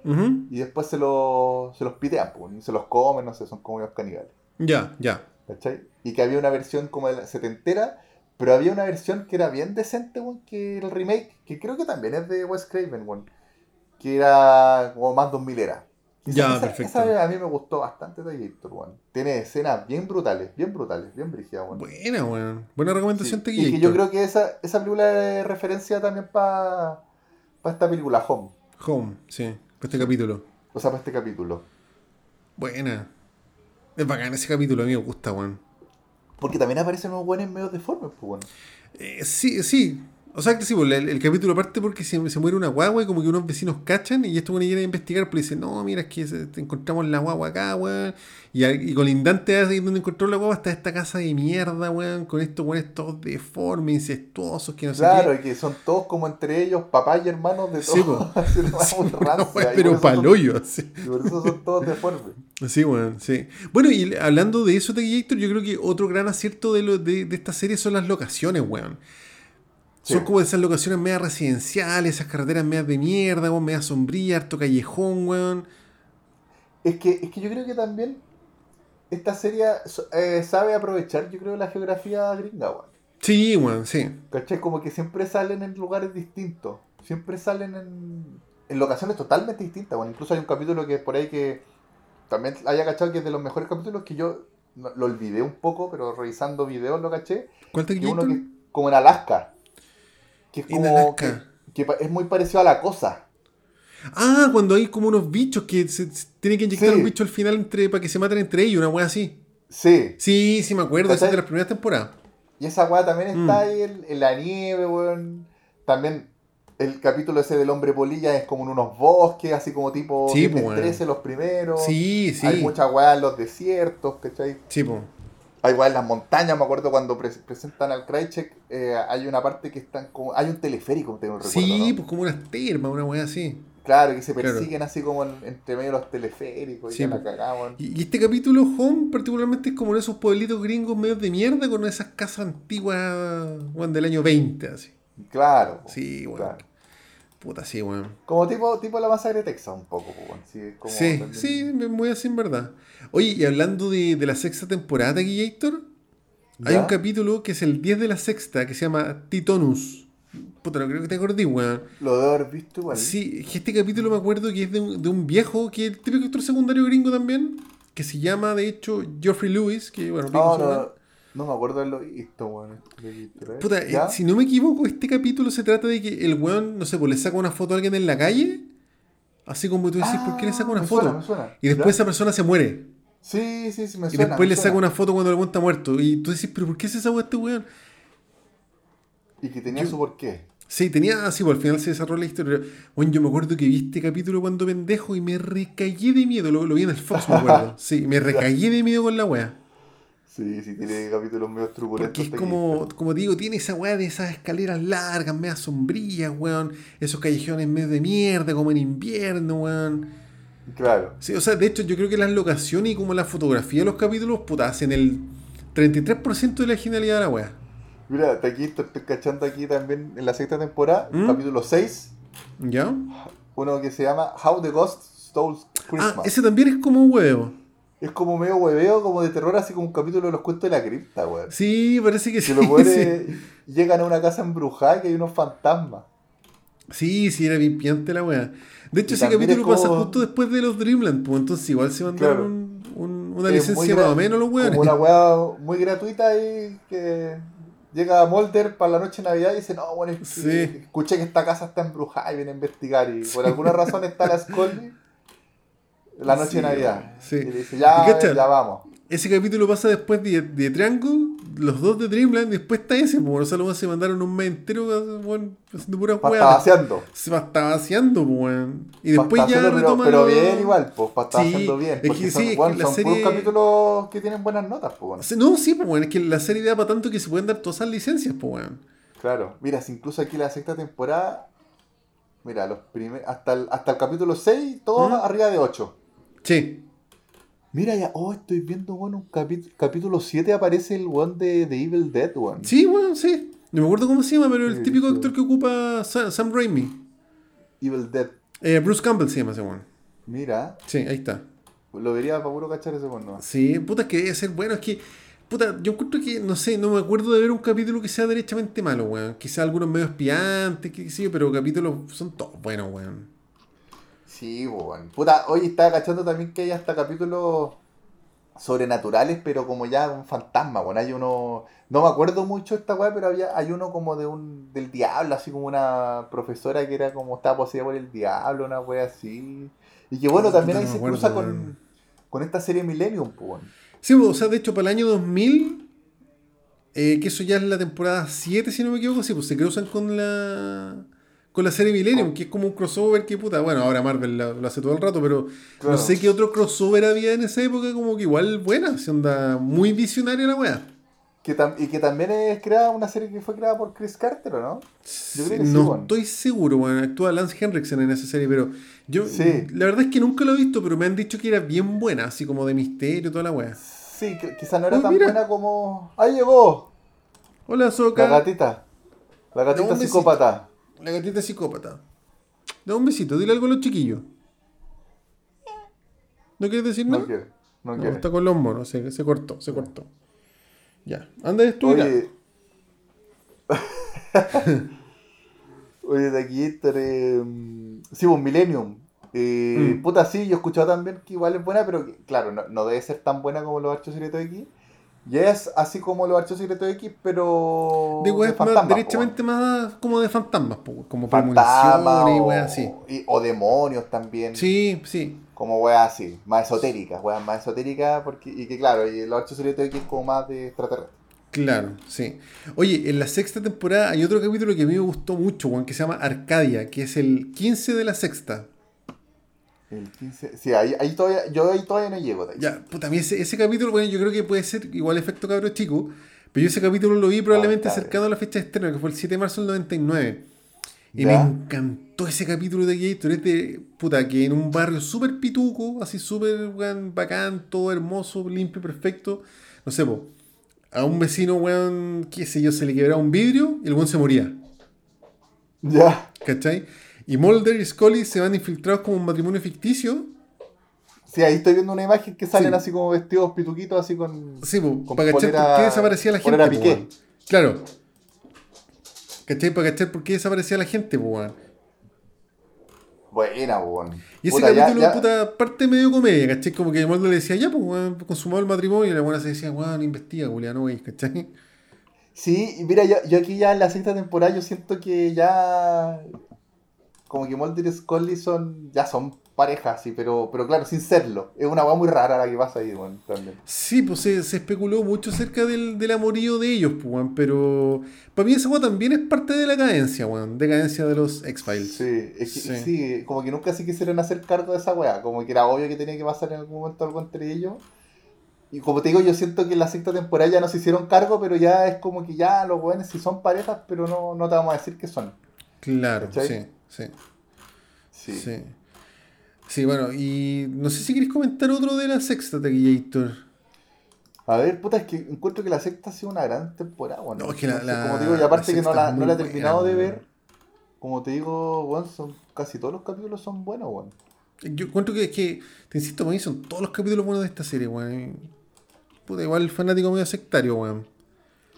y después se, los se los pitean, pues, y se los comen, no sé, son como los caníbales, Ya, ya. ¿cachai? Y que había una versión como de la setentera, pero había una versión que era bien decente, weón, que el remake, que creo que también es de Wes Craven, weón, que era como más 2000 era. Ya, perfecto. Esa a mí me gustó bastante de Gator, weón. Tiene escenas bien brutales, bien brutales, bien brígidas, weón. Buena, weón. Buena recomendación Sí, de Y que yo creo que esa, esa película es referencia también para esta película, Home. Home, sí. Para este capítulo. O sea, para este capítulo. Buena. Es bacán ese capítulo, a mí me gusta, weón. Porque también aparecen unos buenos medios deformes, pues bueno. Eh, sí, sí. O sea, que sí, pues, el, el capítulo parte porque se, se muere una guagua y como que unos vecinos cachan y esto bueno llegan a investigar, pero dicen, no, mira, es que se- te encontramos la guagua acá, weón. Y, y colindante ahí donde encontró la guagua está esta casa de mierda, weón, con estos weones todos deformes, incestuosos, que no sé Claro, qué. y que son todos como entre ellos, papás y hermanos de Sí, todos. una Sí, muy una rancia, pero paloyo, así. y por eso son todos deformes. Sí, weón, sí. Bueno, y hablando de eso, Gator, yo creo que otro gran acierto de, lo, de, de esta serie son las locaciones, weón. Son como esas locaciones medias residenciales, esas carreteras medias de mierda, weón, medias sombrías, harto callejón, weón. Es que, es que yo creo que también esta serie eh, sabe aprovechar, yo creo, la geografía gringa, weón. Sí, weón, sí. ¿Cachai? Como que siempre salen en lugares distintos. Siempre salen en, en locaciones totalmente distintas. Bueno, incluso hay un capítulo que por ahí que también haya cachado que es de los mejores capítulos que yo lo olvidé un poco, pero revisando videos lo caché. ¿Cuál te Que uno que como en Alaska. Que es como. Que, es muy parecido a la cosa. Ah, cuando hay como unos bichos que se, se tienen que inyectar Sí. un bicho al final entre, para que se maten entre ellos, una weá así. Sí. Sí, sí me acuerdo, esa es de las primeras temporadas. Y esa weá también está Mm. ahí en, en la nieve, weón. También el capítulo ese del hombre polilla es como en unos bosques, así como tipo Sí, Viernes pues, weón. 13, los primeros. Sí, sí. Hay muchas weas en los desiertos, ¿cachai? Sí, po. Hay weas en las montañas, me acuerdo cuando pre- presentan al Krychek, eh, hay una parte que están como... Hay un teleférico, tengo recuerdo, Sí, ¿no? pues como unas termas, una weá así. Claro, que se Claro. persiguen así como en- entre medio de los teleféricos y Sí, ya la po. cagaban. Y, y este capítulo Home particularmente es como en esos pueblitos gringos medios de mierda con esas casas antiguas, del año 20, así. Claro. Sí, claro. Puta, sí, weón. Como tipo, tipo la masacre de Texas un poco, po, weón. Sí, como Sí, también- sí, me voy a decir en verdad. Oye, y hablando de, de la sexta temporada de Gator, hay un capítulo que es el 10 de la sexta que se llama Titonus. Puta, no creo que te acordé, weón. Lo debo haber visto igual. Sí, este capítulo me acuerdo que es de un, de un viejo, que es el típico actor secundario gringo también, que se llama, de hecho, Geoffrey Lewis, que bueno, No, vimos no. No, me acuerdo de lo visto, weón. Visto, ¿eh? Puta, eh, si no me equivoco, este capítulo se trata de que el weón, no sé, pues le saca una foto a alguien en la calle, así como tú decís, ¿por qué le saca Ah, una me foto? suena, me suena. Y después ¿Ya? esa persona se muere. Sí, sí, sí, me Y suena. después me le saca una foto cuando el weón está muerto. Y tú decís, ¿pero por qué se sacó este weón? Y que tenía Yo- su porqué. Sí, tenía así, pues al final se desarrolla la historia. Bueno, yo me acuerdo que vi este capítulo cuando pendejo y me recagué de miedo. Lo, lo vi en el Fox, me acuerdo. Sí, me recagué de miedo con la wea. Sí, sí, tiene capítulos medio truculentos. Porque es como, como digo, tiene esa weá de esas escaleras largas, medias sombrías, weón. Esos callejones medio de mierda, como en invierno, weón. Claro. Sí, o sea, de hecho, yo creo que las locaciones y como la fotografía de los capítulos, puta, hacen el 33% de la genialidad de la weá. Mira, aquí estoy, estoy cachando aquí también en la sexta temporada, ¿Mm? capítulo 6, ¿Ya? uno que se llama How the Ghost Stole Christmas. Ah, ese también es como un huevo. Es como medio hueveo, como de terror, así como un capítulo de los cuentos de la cripta, weón. Sí, parece que Que sí. los sí. weones llegan a una casa embrujada y que hay unos fantasmas. Sí, sí, era bien piante la weá. De hecho, Y ese capítulo es como- pasa justo después de los Dreamland, pues entonces igual se mandaron Claro. un- un- una Es licencia más o menos los weones. Como una weá muy gratuita y que llega a Mulder para la noche de Navidad y dice, no, bueno, es que Sí. escuché que esta casa está embrujada y viene a investigar y por alguna razón está la Scully la noche Sí, de Navidad. sí. Y dice, ya, ya vamos. Ese capítulo pasa después de, de Triangle, los dos de Dreamland, después está ese, pues, o sea, los se mandaron un mes entero bueno, haciendo puras weas. Se va estar vaciando, pues, weón. Y después ya haciendo, pero, pero bien igual, pues, para estar Sí, haciendo bien. es que son, sí, es que la son serie- puros capítulos que tienen buenas notas, pues. Sí, No, sí, pues, weón, es que la serie da para tanto que se pueden dar todas esas licencias, pues, weón. Claro, mira, si incluso aquí la sexta temporada, mira, los primer, hasta, el, hasta el capítulo 6, todos ¿Mm? arriba de 8. Sí. Mira ya, oh, estoy viendo, bueno, un capi- capítulo 7 aparece el one de, de Evil Dead, one. Sí, weón, sí. No me acuerdo cómo se llama, pero el Sí, típico actor que ocupa Sa- Sam Raimi. Evil Dead. Eh, Bruce Campbell se llama ese weón. Mira, Sí, ahí está. lo vería para puro cachar ese one. Sí, puta, es que debe ser bueno. Es que, puta, yo encuentro que, no sé, no me acuerdo de ver un capítulo que sea derechamente malo, weón. Quizá algunos medio espiantes, que sí, pero capítulos son todos buenos, weón. Sí, weón. Puta, hoy estaba cachando también que hay hasta capítulos sobrenaturales, pero como ya un fantasma, weón. Hay uno, no me acuerdo mucho esta weá, pero había, hay uno como de un, del diablo, así como una profesora que era como, estaba poseída por el diablo, una weá así. Y que bueno, también ahí no me se acuerdo, cruza con, con esta serie Millennium, pues, weón. Sí, o sea, de hecho, para el año 2000, eh, que eso ya es la temporada 7, si no me equivoco, sí, pues se cruzan con la con la serie Millennium, que es como un crossover que puta, bueno, ahora Marvel lo, lo hace todo el rato, pero Claro. no sé qué otro crossover había en esa época, como que igual buena, se onda muy visionaria la weá. Que y que también es creada una serie que fue creada por Chris Carter, ¿o no? Yo creo que sí, no weón. estoy seguro, bueno, actúa Lance Henriksen en esa serie, pero yo Sí. la verdad es que nunca lo he visto, pero me han dicho que era bien buena, así como de misterio, toda la weá. Sí, que quizá no era Uy, tan mira. buena como... ¡Ahí llegó! Hola, La Soca. gatita. La gatita un besito. psicópata. La gatita psicópata. Da un besito, dile algo a los chiquillos. ¿No quieres decir nada? No quiere. No No, quiere. está con los monos, se, se cortó, se cortó. Ya, anda de estudiar. Oye. Oye, de aquí entre. mm, Sí, pues Millennium. Eh, Mm. Puta, sí, yo he escuchado también que igual es buena, pero que, claro, no, no debe ser tan buena como los Archivos Secretos X. Y es así como los Archivos Secretos X, pero. de weas de más, fantasmas, derechamente más como de fantasmas, po, como. Fantasmas y weas así. y- o demonios también. Sí, sí. Como weas así, más esotéricas, weas más esotéricas, porque, y que claro, y los Archivos Secretos X es como más de extraterrestre. Claro, sí. Oye, en la sexta temporada hay otro capítulo que a mí me gustó mucho, weón, que se llama Arcadia, que es el 15 de la sexta. El 15. Sí, ahí, ahí todavía, yo ahí todavía no llego. ahí. Ya, a mí ese, ese capítulo, bueno, yo creo que puede ser igual efecto cabro chico, pero yo ese capítulo lo vi probablemente Ah, cercano a la fecha de estreno, que fue el 7 de marzo del 99. Y Ya. me encantó ese capítulo de Gator, es de, puta, que en un barrio súper pituco, así súper, bacán, todo hermoso, limpio, perfecto, no sé, po, a un vecino, weón, qué sé yo, se le quebraba un vidrio y el weón se moría, Ya. ¿cachai? Y Mulder y Scully se van infiltrados como un matrimonio ficticio, Sí, ahí estoy viendo una imagen que salen Sí. así como vestidos pituquitos, así con. Sí, po, Con para cachar por qué desaparecía la gente. po, piqué. Claro. ¿Cachai? Para cachar por qué desaparecía la gente, weón. Buena, weón. Y ese Puta, ya- capítulo, ya- puta, parte medio comedia, ¿cachai? Como que Mulder le decía, ya, pues, weón, consumado el matrimonio. Y la buena se decía, weón, investiga, Julián, veis, ¿cachai? Sí, y mira, yo, yo aquí ya en la sexta temporada yo siento que ya. Como que Mulder y Scully son. Ya son parejas, sí, pero, pero claro, sin serlo. Es una weá muy rara la que pasa ahí, weón, también. Sí, pues se, se especuló mucho acerca del, del amorío de ellos, pues, weón. Pero para mí esa weón también es parte de la cadencia, weón. Decadencia de los X-Files. Sí, es que, Sí. sí. como que nunca se quisieron hacer cargo de esa weá. Como que era obvio que tenía que pasar en algún momento algo entre ellos. Y como te digo, yo siento que en la sexta temporada ya no se hicieron cargo, pero ya es como que ya los weones sí son parejas, pero no, no te vamos a decir que son. Claro, ¿Cachai? sí, sí, Sí. sí. Sí, bueno, y no sé si queréis comentar otro de la sexta, Taquillator. A ver, puta, es que encuentro que la sexta ha sido una gran temporada, weón. No, es que la- como te digo, y aparte la que no la, no la he buena, terminado de ver, como te digo, weón, son casi todos los capítulos son buenos, weón. Yo encuentro que, que, te insisto, para mí son todos los capítulos buenos de esta serie, weón. Puta, igual fanático medio sectario, weón.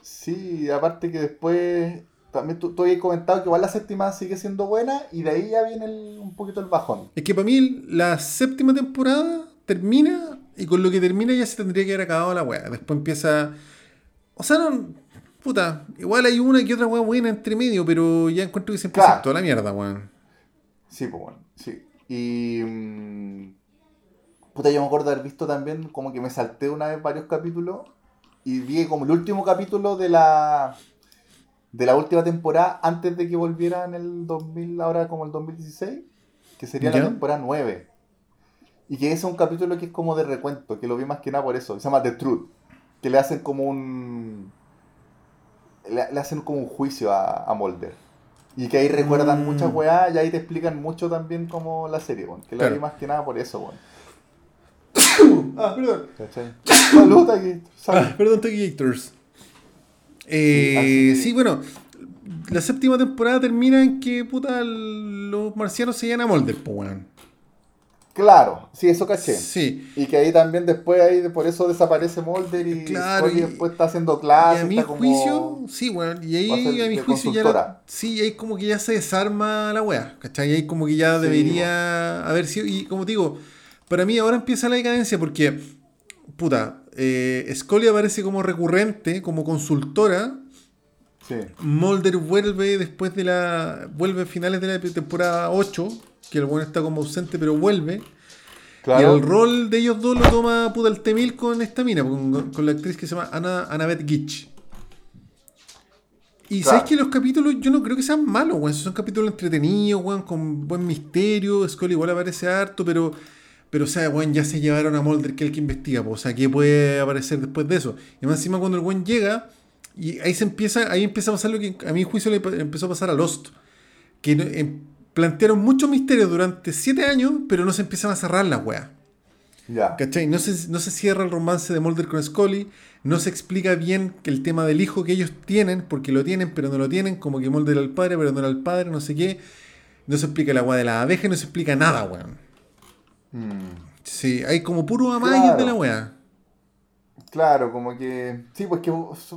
Sí, aparte que después, también tú, tú habías comentado que igual la séptima sigue siendo buena y de ahí ya viene el- un poquito el bajón. Es que para mí la séptima temporada termina y con lo que termina ya se tendría que haber acabado la weá. Después empieza. O sea, no. Puta, igual hay una que otra weá buena entre medio, pero ya encuentro que se empieza Claro. toda la mierda, weón. Sí, pues bueno, sí. Y. mm, puta, yo me acuerdo de haber visto también como que me salté una vez varios capítulos y vi como el último capítulo de la. De la última temporada antes de que volviera en el 2000, ahora como el 2016, que sería ¿Ya? la temporada 9. Y que ese es un capítulo que es como de recuento, que lo vi más que nada por eso. Se llama The Truth. Que le hacen como un. Le, le hacen como un juicio a, a Mulder. Y que ahí recuerdan Mm. muchas weas y ahí te explican mucho también como la serie, weón. Que la Claro. vi más que nada por eso, weón. Ah, perdón. ¿Cachai? Salud aquí. salud. Ah, perdón. Eh, Sí, sí, bueno. La séptima temporada termina en que, puta, los marcianos se llenan a Mulder, po, weón. Claro, sí, eso caché. Sí. Y que ahí también después ahí por eso desaparece Mulder y Claro, y- después está haciendo Y clases. a mi como- juicio, sí, weón. Y ahí a mi juicio ya. la- sí, ahí como que ya se desarma la weá. ¿Cachai? Ahí como que ya Sí, debería haber sido. Y como te digo, para mí ahora empieza la decadencia porque, puta, eh, Scully aparece como recurrente, como consultora. Sí, Mulder vuelve después de la. Vuelve a finales de la temporada 8. Que el bueno está como ausente, pero vuelve. claro. Y el rol de ellos dos lo toma puta el Temil con esta mina, con, con la actriz que se llama Ana, Annabeth Gitch. Y Claro. sabes que los capítulos yo no creo que sean malos, weón. Son capítulos entretenidos, weón, con buen misterio. Scully igual aparece harto, pero. Pero, o sea, weón, ya se llevaron a Mulder, que es el que investiga, po. o sea, ¿qué puede aparecer después de eso? Y más encima cuando el weón llega, y ahí se empieza, ahí empieza a pasar lo que a mi juicio le empezó a pasar a Lost. Que em, plantearon muchos misterios durante siete años, pero no se empiezan a cerrar las weas. Ya. ¿Cachai? No se, no se cierra el romance de Mulder con Scully. No se explica bien que el tema del hijo que ellos tienen, porque lo tienen, pero no lo tienen, como que Mulder era el padre, pero no era el padre, no sé qué. No se explica la agua de la abeja, no se explica nada, weón. Mm. Sí, hay como puro amagues Claro. de la weá. Claro, como que. Sí, pues que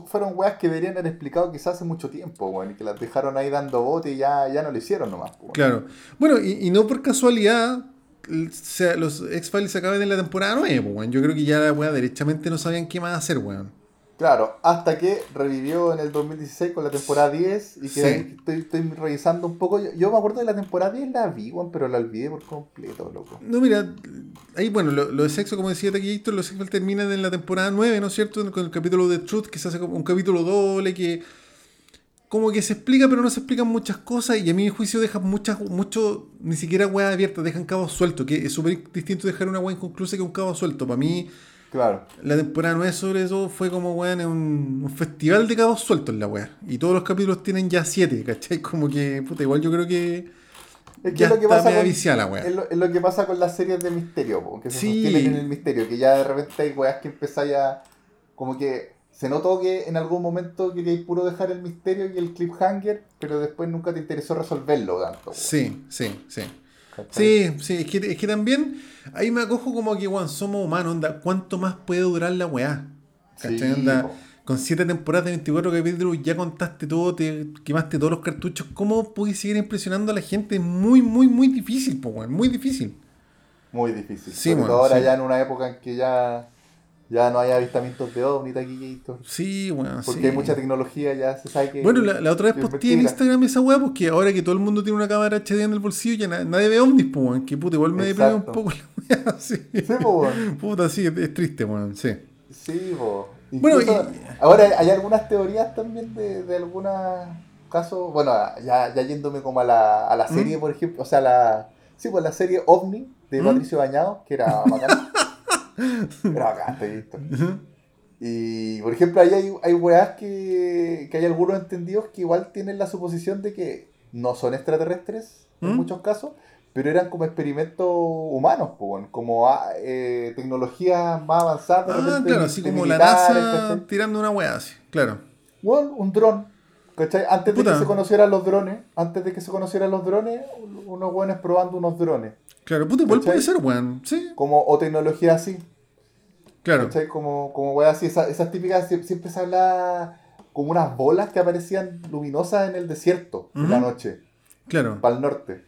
fueron weas que deberían haber explicado quizás hace mucho tiempo, weón. Y que las dejaron ahí dando bote y ya, ya no lo hicieron nomás, weón. Claro. Bueno, y, y no por casualidad, l- se- los X-Files se acaban en la temporada 9, pues, weón. Yo creo que ya la weá derechamente no sabían qué más hacer, weón. Claro, hasta que revivió en el 2016 con la temporada 10 y que Sí. estoy, estoy revisando un poco. Yo, yo me acuerdo de la temporada 10, la vi, pero la olvidé por completo, loco. No, mira, ahí, bueno, lo, lo de sexo, como decía Taquillito, los X-Files terminan en la temporada 9, ¿no es cierto? Con el capítulo de Truth, que se hace como un capítulo doble, que como que se explica, pero no se explican muchas cosas, y a mi juicio dejan muchas, mucho, ni siquiera weas abiertas, dejan cabos sueltos, que es súper distinto dejar una wea inconclusa que un cabo suelto. Para mí, Claro. la temporada 9 sobre eso fue como, weón, un, un festival de cabos sueltos la wea. Y todos los capítulos tienen ya 7, ¿cachai? Como que, puta, igual yo creo que... Es que Ya es lo que está pasa con, viciada es lo, es lo que pasa con las series de misterio, po, que se Sí. sostienen en el misterio, que ya de repente hay weas que empezáis a. Como que se notó que en algún momento queríais puro dejar el misterio y el cliffhanger, pero después nunca te interesó resolverlo tanto. po, Sí, sí, sí. Sí, sí, es que, es que también ahí me acojo como que, weón, somos humanos, onda, ¿cuánto más puede durar la weá? ¿Cachai? Sí, onda, po. con 7 temporadas de 24 capítulos ya contaste todo, te quemaste todos los cartuchos, ¿cómo puedes seguir impresionando a la gente? Es muy, muy, muy difícil, po, weón, muy difícil. Muy difícil. Sí, bueno, ahora sí. ya en una época en que ya, ya no hay avistamientos de ovni, taquillator. Sí, weón, Porque sí. hay mucha tecnología, ya se sabe que. Bueno, la, la otra vez posteé en. Instagram esa weá, porque ahora que todo el mundo tiene una cámara HD en el bolsillo, ya na- nadie ve ovnis, po, weón, que puta, igual me deprime un poco la weá, sí. Sí, po, weón. Puta, sí, es, es triste, weón, sí. Sí, po. Bueno, y- ahora hay algunas teorías también de, de algunos casos, bueno, ya, ya yéndome como a la, a la ¿Mm? serie, por ejemplo, o sea, la, sí, pues la serie OVNI de ¿Mm? Patricio Bañado, que era bacán. Te he visto. Ujú. Y, por ejemplo, ahí hay, hay weas que, que hay algunos entendidos que igual tienen la suposición de que no son extraterrestres, en ¿Mm? muchos casos, pero eran como experimentos humanos, como ah, eh, tecnologías más avanzadas. de Ah, repente, claro, así como la NASA ¿cachai? tirando una weá así, claro. Bueno, un dron. ¿Cachai? Antes de que se conocieran los drones, antes de que se conocieran los drones, unos buenos probando unos drones. Claro, puta, igual puede ser, weón. Sí, Como, o tecnología así. claro. ¿Cachai? Como, como weas así, esas, esas típicas, sie- siempre se habla como unas bolas que aparecían luminosas en el desierto en la noche, Claro, para el norte.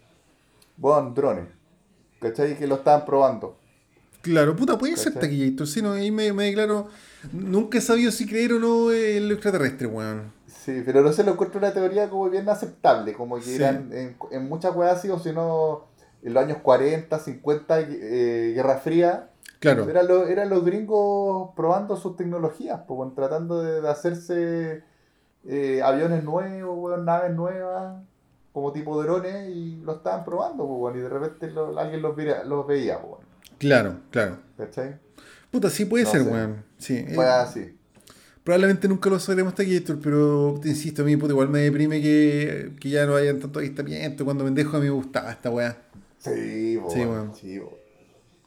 Bueno, drones. ¿Cachai? Que lo estaban probando. claro, puta, puede ser taquillator. Sí, no, ahí me, me declaro. Nunca he sabido si creer o no en lo extraterrestre, weón. Sí, pero no se lo encuentro una teoría como bien aceptable, como que Sí. eran en, en muchas weas así, o si no, en los años 40, 50, eh, Guerra Fría, Claro, eran, los, eran los gringos probando sus tecnologías, pues, tratando de, de hacerse eh, aviones nuevos, weón, naves nuevas, como tipo drones, y lo estaban probando, pues, weón, y de repente lo- alguien los, veía- los veía, pues, weón, claro, claro. ¿cachai? Puta, sí puede No ser, weón. Sí. eh, Fue así. probablemente nunca lo sabremos taquillator, pero te insisto, a mí, puta, igual me deprime que, que ya no hayan tanto avistamiento. Cuando pendejo a mí me gustaba esta weá. Sí, Sí, po.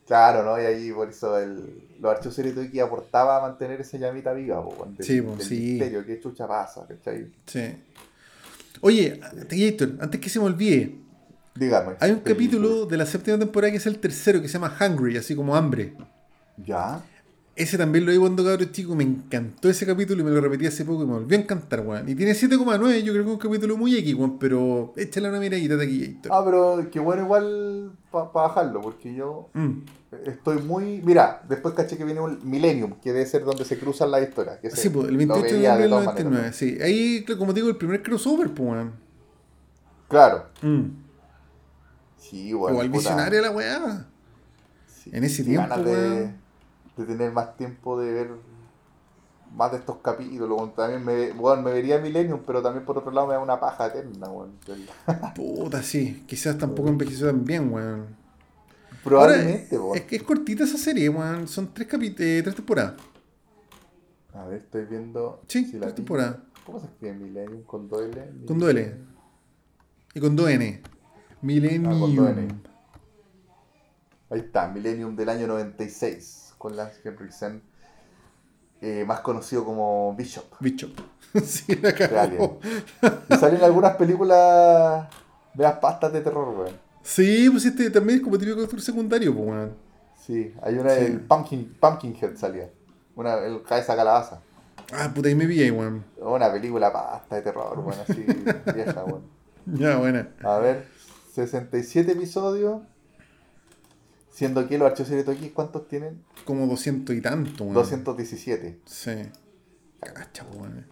Claro, ¿no? Y ahí por eso el, los archivos secretos que aportaba a mantener esa llamita viva, del, Sí, del sí. misterio, que chucha pasa, ¿cachai? Sí. Oye, taquillator, antes que se me olvide, Dígame. hay un capítulo de la séptima temporada que es el tercero, que se llama Hungry, así como hambre. ¿Ya? Ese también lo vi cuando cabrón chico, me encantó ese capítulo y me lo repetí hace poco y me volvió a encantar, weón. Y tiene 7,9, yo creo que es un capítulo muy X, weón, pero échale una miradita de aquí, Ah, pero qué bueno igual para bajarlo, porque yo Mm. estoy muy... Mira, después caché que viene un Millennium, que debe ser donde se cruzan las historias. Que Sí, pues, el lo 28 de noviembre del todas 99, maneras, sí. Ahí, como digo, el primer crossover, pues, weón. Claro. Mm. Sí, weón. Igual puta. visionaria la weá. Sí, En ese tiempo, de, weón. De tener más tiempo de ver más de estos capítulos. También me, weón, me vería Millennium, pero también por otro lado me da una paja eterna, weón. Puta, sí. Quizás tampoco envejeció tan bien, weón. Probablemente, weón. es que es cortita esa serie, weón. Son tres, eh, tres temporadas. A ver, estoy viendo. Sí, si tres temporadas. ¿Cómo se escribe Millennium? ¿Con dos L? Con dos L. Y con dos N. Ah, Millennium. con dos N. Ahí está, Millennium del año 96, con Lance Henriksen, eh, más conocido como Bishop. Bishop. sí, la de cagó. Y salen algunas películas, veas pastas de terror, weón. Sí, pues este también es como típico actor secundario, pues, weón. Sí, hay una, Sí. el Pumpkin, Pumpkinhead salía. Una, el cabeza calabaza. Ah, puta, ahí me pillé, weón. Una película pasta de terror, weón, así, vieja, weón. Ya, buena. A ver, 67 episodios. Siendo que los archivos secretos X, ¿cuántos tienen? Como 200 y tanto, weón. 217. Sí. Cagacha, weón.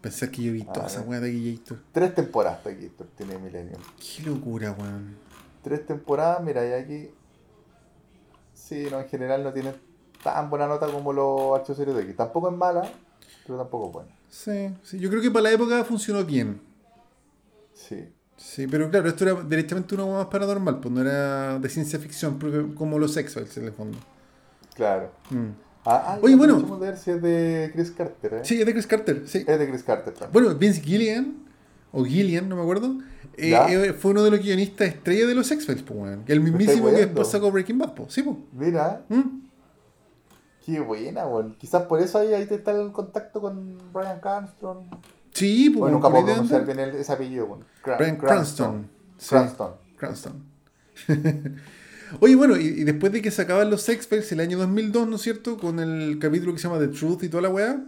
Pensar que yo he visto A esa weá de Gator. Tres temporadas aquí, esto tiene Millennium. Qué locura, weón. Tres temporadas, mira, y aquí. Sí, no, en general no tiene tan buena nota como los archivos secretos X. Tampoco es mala, pero tampoco es buena. Sí, sí. Yo creo que para la época funcionó bien. Sí. Sí, pero claro, esto era directamente una más paranormal, pues no era de ciencia ficción, porque- como los X-Files en el fondo. Claro. Mm. Ah, ah, Oye, bueno. aprovechemos de ver si es de Chris Carter, ¿eh? Sí, es de Chris Carter, sí. Es de Chris Carter también. Bueno, Vince Gillian, o Gillian, no me acuerdo, eh, eh, fue uno de los guionistas estrella de los X-Files, pues, weón. El mismísimo que después sacó Breaking Bad, pues. Sí, pues. Mira, Mm. qué buena, weón. Quizás por eso ahí, ahí te está el contacto con Brian Cranston. Sí, pues. Bueno, nunca puedo pronunciar bien el- ese apellido, weón. Cran- Bryan Cranston. Sí, Cranston. Cranston. Oye, bueno, y, y después de que se acaban los X-Files el año 2002, ¿no es cierto? Con el capítulo que se llama The Truth y toda la weá.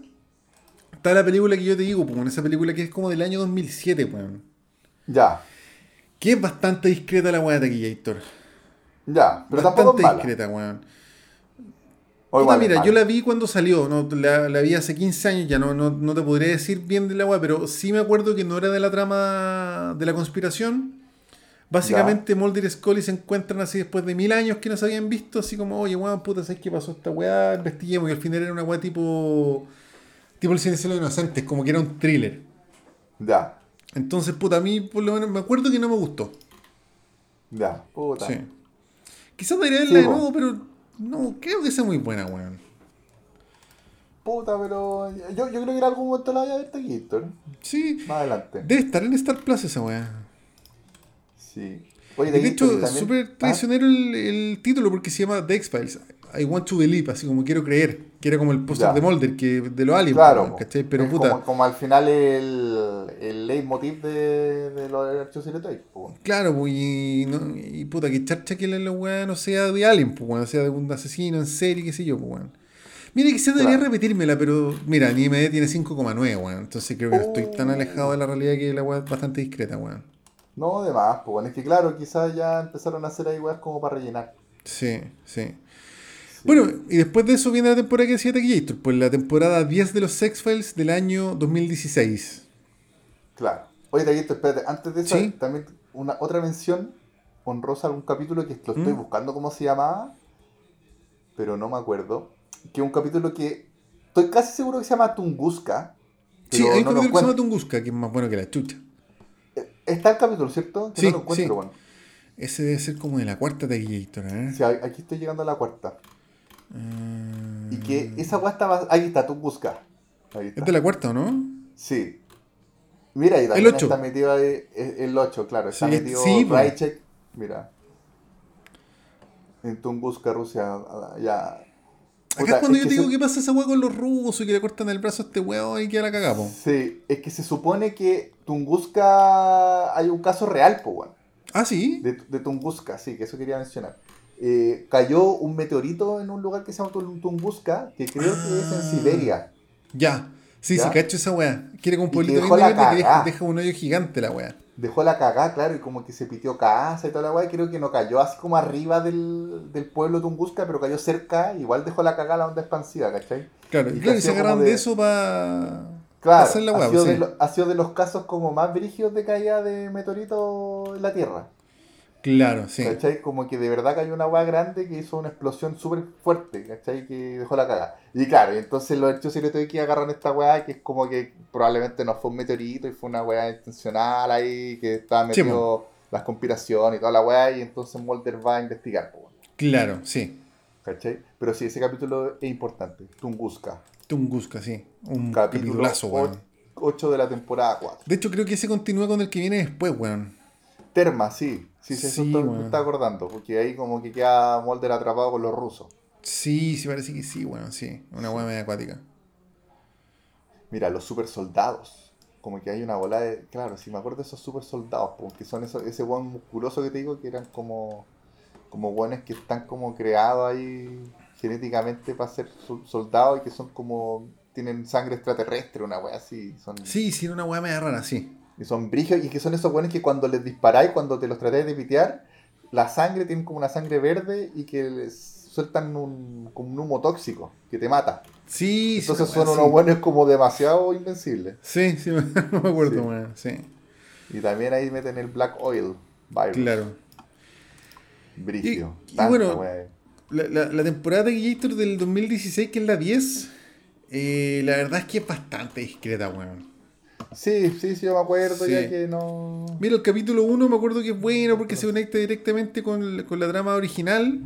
Está la película que yo te digo, pues, esa película que es como del año 2007, weón. Ya, Que es bastante discreta la weá de Taquillator. ya. Pero tampoco Bastante es mala. discreta, weón. Puta, mira, yo la vi cuando salió, no, la, la vi hace 15 años, ya no, no, no te podría decir bien de la weá, pero sí me acuerdo que no era de la trama de la conspiración. Básicamente Mulder y Scully se encuentran así después de mil años que no se habían visto, así como, oye, weón, puta, ¿sabes qué pasó esta weá? Investiguemos, y al final era una weá tipo. tipo el silencio de los inocentes, como que era un thriller. Ya, Entonces, puta, a mí por lo menos me acuerdo que no me gustó. ya. Puta. Sí. Quizás debería verla Sí, de nuevo, pero no creo que sea muy buena, weón. Puta, pero yo, yo creo que en algún momento la voy a ver Taquillator. Sí, Más adelante. debe estar en Star Plus esa weá. Sí. Oye, De hecho, súper traicionero el, el título porque se llama The X-Files. I want to believe, así como quiero creer. Que era como el póster de Mulder, que de los aliens, Claro, ¿cachai? Pero es puta, Como, como al final el, el leitmotiv de, de los archivos secretos po. claro, pues, y, no- y puta, que charcha que la, weá no sea de alien, pues, weón, sea de un asesino en serie, qué sé yo, pues, weón. Mira, quizás debería Claro. repetírmela, pero mira, ni IMD tiene 5,9, weón. Entonces creo que estoy tan Oh. alejado de la realidad que la weá es bastante discreta, weón. No, de más, pues bueno, es que claro, quizás ya empezaron a hacer ahí weas como para rellenar. Sí, sí. Bueno, y después de eso viene la temporada que decía Taquillator, pues la temporada 10 de los X-Files del año 2016. Claro. Oye, Taquito, espérate, antes de eso, Sí. también una otra mención honrosa a algún capítulo que lo estoy ¿Mm? buscando cómo se llamaba, pero no me acuerdo. Que es un capítulo que estoy casi seguro que se llama Tunguska. Sí, hay un no lo capítulo que se llama. Tunguska, que es más bueno que la chucha. Eh, Está el capítulo, ¿cierto? Que Sí, no lo encuentro, sí. bueno. Ese debe ser como de la cuarta Taquillator, ¿eh? Sí, aquí estoy llegando a la cuarta. Mm, Y que esa wea estaba. Ahí está, Tunguska. Ahí está. ¿Es de la cuarta no? Sí. Mira, y también ocho. está metido ahí eh, el 8, claro. Está Sí, metido sí. Mira. En Tunguska, Rusia. Ya. Acá Puta, es cuando es yo que te digo se- que pasa esa weá con los rusos y que le cortan el brazo a este weón y queda la cagada, po. Sí, es que se supone que Tunguska. Hay un caso real, po, weón. Ah, sí. De, de Tunguska, sí, que eso quería mencionar. Eh, cayó un meteorito en un lugar que se llama Tung- Tunguska, que creo que es en Ah. Siberia. Ya. Sí, ¿Ya? sí, cacho esa weá. Quiere como un pueblito dejó bien la verde que deja, un hoyo gigante la weá. Dejó la cagada, claro, y como que se pitió casa y toda la weá, y creo que no cayó así como arriba del, del pueblo Tunguska, pero cayó cerca, igual dejó la cagada la onda expansiva, ¿cachai? Claro, Y claro, y se agarran de, de- eso para Claro, hacer la ha, weá, sido sí. de lo- ha sido de los casos como más brígidos de caída de meteorito en la Tierra, Claro, sí. ¿cachai? Como que de verdad cayó una weá grande que hizo una explosión súper fuerte, ¿cachai? Que dejó la cagada. Y claro, y entonces los hechos secretos de que agarran esta weá, que es como que probablemente no fue un meteorito y fue una weá intencional ahí, que estaba Sí, metido las conspiraciones y toda la weá, y entonces Mulder va a investigar, weón. Claro, sí. ¿cachai? Pero sí, ese capítulo es importante, Tunguska, Tunguska, sí. Un capítulo capitulazo, weón. 8 de la temporada 4. De hecho, creo que ese continúa con el que viene después, weón. Terma, sí, Sí, sí, Sí, eso está- weón. me está acordando, porque ahí como que queda Mulder atrapado con los rusos. Sí, sí, parece que sí, weón, sí. Una weá media acuática. Mira, los super soldados. Como que hay una bola de. Claro, si me acuerdo de esos super soldados, porque son esos, ese buen musculoso que te digo que eran como. Como buenos que están como creados ahí genéticamente para ser sol- soldados y que son como. Tienen sangre extraterrestre, una wea así. Son, Sí, sí, una weá media rara, sí. Y son brigios y que son esos buenos que cuando les disparáis, cuando te los tratáis de pitear, la sangre tiene como una sangre verde y que les sueltan un, como un humo tóxico que te mata. Sí, sí. Entonces son unos buenos como demasiado invencibles. Sí, sí, me acuerdo, Sí. weón, sí. Y también ahí meten el Black Oil virus. Claro. Brigio. Y- bueno, la, la temporada de Gator del 2016, que es la 10, eh, la verdad es que es bastante discreta, weón. Sí, sí, sí, yo me acuerdo Sí. ya que no. Mira, el capítulo 1 me acuerdo que es bueno porque se conecta directamente con, la- con la trama original.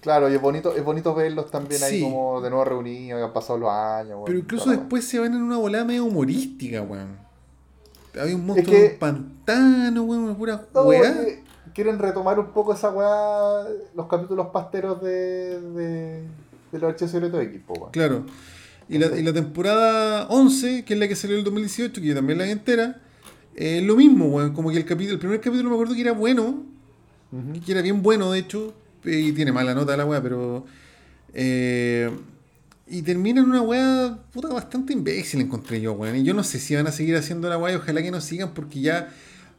Claro, y es bonito, es bonito verlos también ahí como de nuevo reunidos, que han pasado los años. Pero incluso después se van en una volada medio humorística, weón. Hay un monstruo que- en un pantano, weón, una pura No, weá. porque quieren retomar un poco esa weá, los capítulos pasteros de, de, de los archivos secretos de equipo, weón. Claro. Y la, y la temporada 11, que es la que salió en el 2018, que yo también la vi entera, es lo mismo, weón. Como que el, capítulo, el primer capítulo me acuerdo que era bueno, que era bien bueno, de hecho, y tiene mala nota la weá, pero. eh, y termina en una weá puta bastante imbécil, encontré yo, weón. Y yo no sé si van a seguir haciendo la weá, y ojalá que no sigan, porque ya.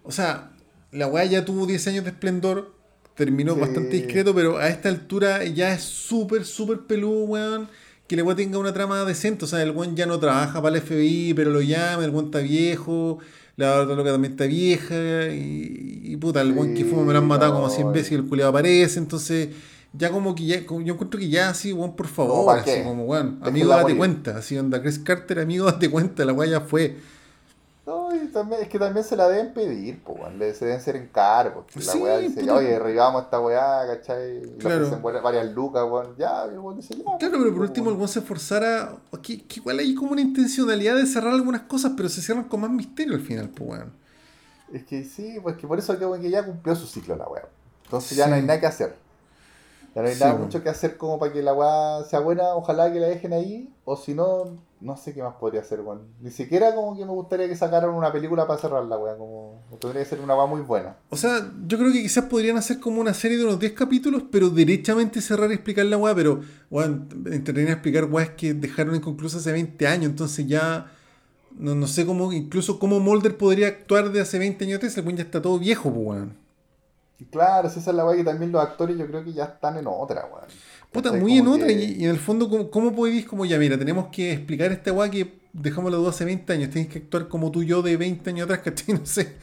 O sea, la weá ya tuvo 10 años de esplendor, terminó Sí. bastante discreto, pero a esta altura ya es súper, súper peludo, weón. Que el weón tenga una trama decente, o sea, el weón ya no trabaja para el FBI, pero lo llama, el weón está viejo. La otra loca también está vieja y, y puta, el weón que fuma me lo han matado como no, 100 veces y el culiado aparece, entonces ya como que ya, como- yo encuentro que ya así, weón, por favor, ¿para así qué? como, weón, amigo, date morir. cuenta, así onda, Chris Carter, amigo, date cuenta, la weá ya fue. No, y también, es que también se la deben pedir, pues, weón. Le- Se deben ser encargos. que La Sí, weá dice, puta. oye, derribamos esta weá, ¿cachai? Claro. varias- lucas, weón. Ya, el weón dice, ya. Claro, pues, pero por último el weón se esforzara, que, que igual hay como una intencionalidad de cerrar algunas cosas, pero se cierran con más misterio al final, pues weón. Es que sí, pues que por eso que, que ya cumplió su ciclo la weá. Entonces ya no hay Sí. nada que hacer. Ya no hay Sí, nada weón. mucho que hacer como para que la weá sea buena, ojalá que la dejen ahí, o si no, no sé qué más podría hacer, weón. Ni siquiera como que me gustaría que sacaran una película para cerrar la weá, como tendría que ser una weá muy buena. O sea, yo creo que quizás podrían hacer como una serie de unos 10 capítulos, pero derechamente cerrar y explicar la weá, pero, weón, entretener a explicar weas que dejaron inconclusas hace 20 años, entonces ya, no, no sé cómo, incluso cómo Mulder podría actuar de hace 20 años atrás, el weón ya está todo viejo, weón. Claro, esa es la weá que también los actores yo creo que ya están en otra, weón. Puta, muy en otra, que- y, y en el fondo, ¿cómo, cómo podéis, como ya, mira, tenemos que explicar esta weá que dejamos la duda hace 20 años, tenéis que actuar como tú y yo de 20 años atrás, ¿cachai? No sé.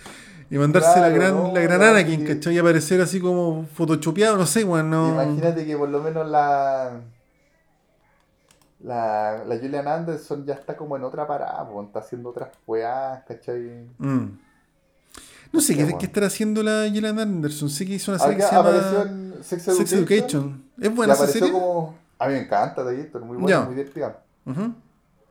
Y mandarse la Claro, gran, no, la gran no, Anakin, sí. ¿cachai? Y aparecer así como photoshopeado, no sé, weón, no. Imagínate que por lo menos la. La, la Julian Anderson ya está como en otra parada, po, está haciendo otras weás, ¿cachai? Mm. No sé Qué bueno. qué estará haciendo la Gillian Anderson. Sé que hizo una serie que se llama Sex Education. Sex Education. ¿Es buena esa serie? como. A mí me encanta, de es muy buena, muy divertida. Ujú.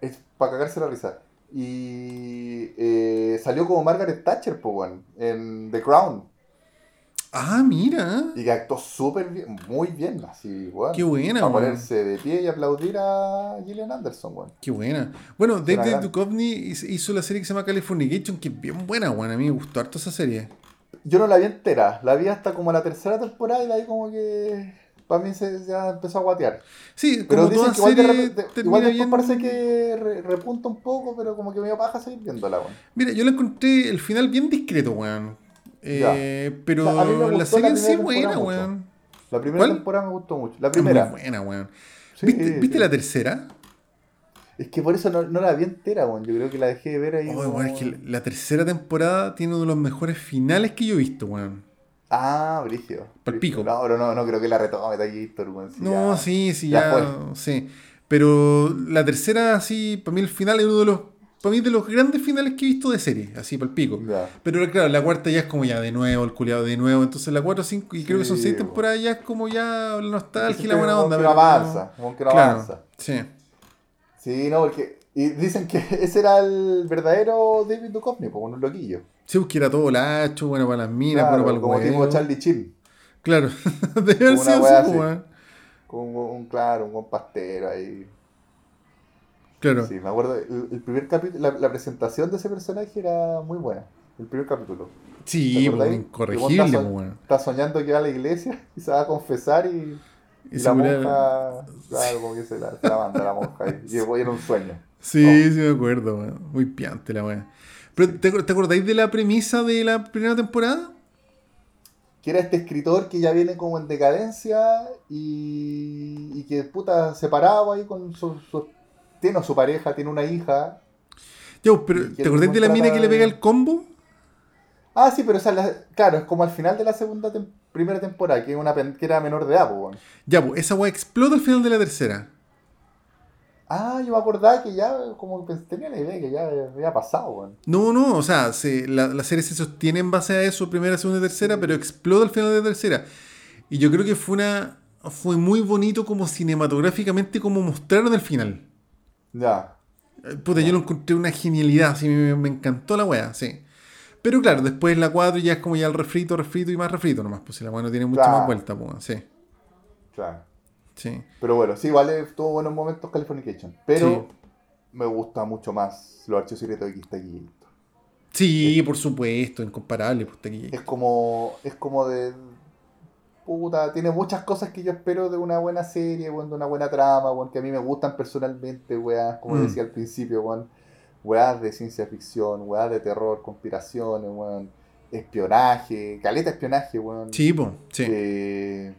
Es para cagarse la risa. Y eh, salió como Margaret Thatcher, po, en The Crown. Ah, mira. Y que actuó súper bien, muy bien, así, weón. Qué buena, Para weón. ponerse de pie y aplaudir a Gillian Anderson, weón. Qué buena. Bueno, David Duchovny hizo la serie que se llama Californication, que es bien buena, weón. A mí me gustó harto esa serie. Yo no la vi entera, la vi hasta como la tercera temporada y de ahí como que para mí se ya empezó a guatear. Sí, Pero como dicen toda que igual, de serie repente- termina igual después bien. parece que re- repunta un poco, pero como que me dio paja seguir viéndola, weón. Mira, yo la encontré el final bien discreto, weón. Eh, pero O sea, la serie en sí buena, weón. La primera ¿Cuál? temporada me gustó mucho. La Es muy primera. buena, weón. Sí, ¿Viste, la tercera? Es que por eso no, no la vi entera, weón. Yo creo que la dejé de ver ahí. Oh, como- weón, es que la- la tercera temporada tiene uno de los mejores finales que yo he visto, weón. Ah, Brigio. Pico. No, pero no, no creo que la retome Taquistor, weón. Sí, No, ya. sí, sí, ya ya, fue. sí. Pero la tercera, sí, para mí el final es uno de los, para mí de los grandes finales que he visto de serie, así, para el pico. Ya. Pero claro, la cuarta ya es como ya de nuevo, el culiado de nuevo. Entonces la 4, 5 y creo que son Sí, 6 po. temporadas ya es como ya la nostalgia y la buena como onda. que pero avanza, como que no claro, avanza. Sí. Sí, no, porque Y dicen que ese era el verdadero David Duchovny, pues un loquillo. Sí, pues que era todo lacho, bueno para las minas, Claro, bueno para el como tipo huevo. Charlie Chin. Claro, debe haber Como sido así, un, un- claro, un buen pastero ahí. Claro. Sí, me acuerdo, el, el primer capítulo, la, la presentación de ese personaje era muy buena. El primer capítulo. Sí, ¿Te pues, incorregible, pues, estás- weón. Está soñando que va a la iglesia y se va a confesar y, y Y la se monja, claro, como que se la, se la manda la monja y, y era un sueño. Sí, sí me acuerdo. Muy piante la weá. Pero, ¿te, te acordáis de la premisa de la primera temporada? Que era este escritor que ya viene como en decadencia y, y que puta separado ahí con su, su- tiene a su pareja, tiene una hija. Ya, pues, pero ¿te el acordáis de la mina que le pega el combo? Ah, sí, pero o sea, la- claro, es como al final de la segunda tem- primera temporada, que, una, que era menor de edad, pues. Ya, pues esa weá explota al final de la tercera. Ah, yo me acordaba que ya, como que tenía la idea que ya había pasado, weón. No, no, o sea, se- la, la serie se sostiene en base a eso, primera, segunda y tercera, pero explota al final de la tercera. Y yo creo que fue una. Fue muy bonito como cinematográficamente como mostraron el final. Ya. Eh, Puta, yo lo encontré una genialidad, así me, me encantó la weá, sí. Pero claro, después la 4 ya es como ya el refrito, refrito y más refrito nomás, pues si la weá no tiene mucha Claro. más vuelta, pues, sí, Claro. sí. Pero bueno, sí, vale, tuvo buenos momentos Californication. Pero Sí. me gusta mucho más los archivos secretos de está aquí. Sí, por supuesto, incomparable, pues. Es como, es como de. Puta, tiene muchas cosas que yo espero de una buena serie, weón, de una buena trama, que a mí me gustan personalmente, weón, como Mm. decía al principio, weón. Weas de ciencia ficción, weas de terror, conspiraciones, weón. Espionaje, caleta espionaje, weón. Sí, sí. eh,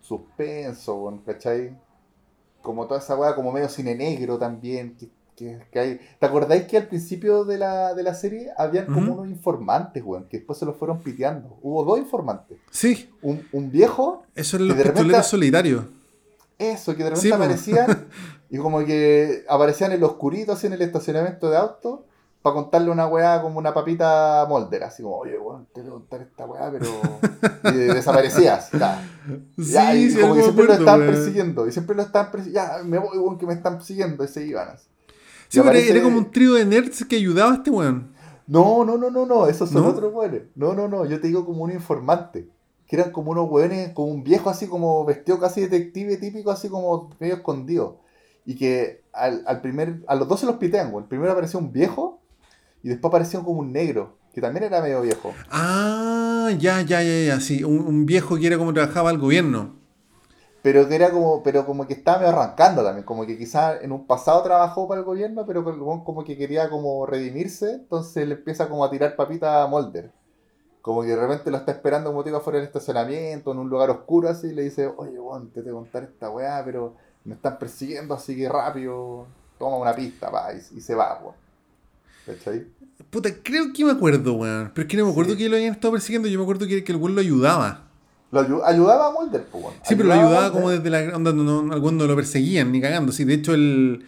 suspenso, weón, ¿cachai? Como toda esa weá, como medio cine negro también, que, que- que hay. ¿Te acordáis que al principio de la, de la serie habían como unos informantes, weón, que después se los fueron piteando? Hubo dos informantes. Sí, Un, un viejo, eso es Y los repente- pistoleros solitarios. eso, que de repente Sí, aparecían y como que aparecían en los oscurito, así en el estacionamiento de auto, para contarle una weá como una papita molder, así como, oye, weón, te voy a contar esta weá, pero. Y desaparecías, ya. Sí, y sí, como que siempre lo estaban persiguiendo. Y siempre lo estaban persiguiendo. Ya, me voy, weón, que me están persiguiendo. Y se iban. así. Sí, Y pero aparece- era como un trío de nerds que ayudaba a este weón. No, no, no, no, no. Esos son ¿No? otros weones. No, no, no. Yo te digo como un informante. Que eran como unos weones, como un viejo así como vestido casi detective típico, así como medio escondido. Y que al, al primer, a los dos se los pitean, weón. Primero apareció un viejo y después apareció como un negro, que también era medio viejo. Ah, ya, ya, ya, ya, sí. Un, un viejo que era como trabajaba el gobierno. Pero que era como, pero como que estaba medio arrancando también, como que quizás en un pasado trabajó para el gobierno, pero como que quería como redimirse, entonces le empieza como a tirar papita a Mulder. Como que de repente lo está esperando como te digo afuera del estacionamiento, en un lugar oscuro así, y le dice, oye weón, te tengo que contar esta weá, pero me están persiguiendo así que rápido, toma una pista, pa, y, y se va, weón. ¿Cachai? Puta, creo que me acuerdo, weón. Pero es que no me acuerdo Sí. que lo habían estado persiguiendo. Yo me acuerdo que, que el weón lo ayudaba. Lo ayu- ayudaba a Mulder, pues, weón. Sí, pero lo ayudaba como desde la onda, no, no, lo perseguían ni cagando. Sí, de hecho, el.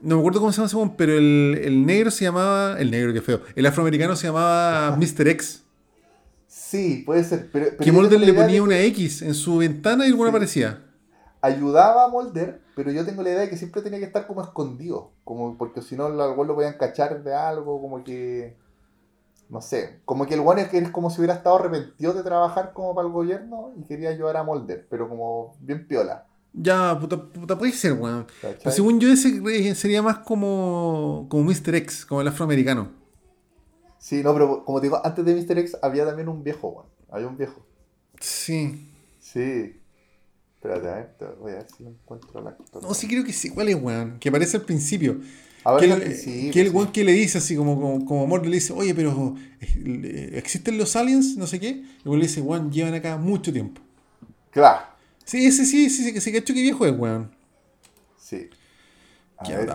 No me acuerdo cómo se llama weón, pero el, el negro se llamaba. El negro, qué feo. El afroamericano se llamaba Mr. X. Sí, puede ser, pero... pero Que Mulder le de ponía que- una X en su ventana y weón Sí. aparecía. ayudaba a Mulder, pero yo tengo la idea de que siempre tenía que estar como escondido, como porque si no weón lo podían cachar de algo, como que no sé, como que el weón es que es como si hubiera estado arrepentido de trabajar como para el gobierno y quería ayudar a Mulder, pero como bien piola. Ya, puta, puta puede ser, weón. Pero según yo, ese sería más como. Como Mr. X, como el afroamericano. Sí, no, pero como te digo, antes de Mr. X había también un viejo, weón. Había un viejo. Sí. Sí. Espérate, a ver, voy a ver si lo encuentro al actor. No, sí creo que sí. ¿Cuál es, weón? Que aparece al principio. A ver, que al el, principio, que el sí. que le dice así como, como, como le dice, oye, pero eh, ¿existen los aliens? No sé qué. Y le dice, weón, llevan acá mucho tiempo. Claro. Sí, ese sí, sí, sí, que cachó que viejo es, weón. Sí.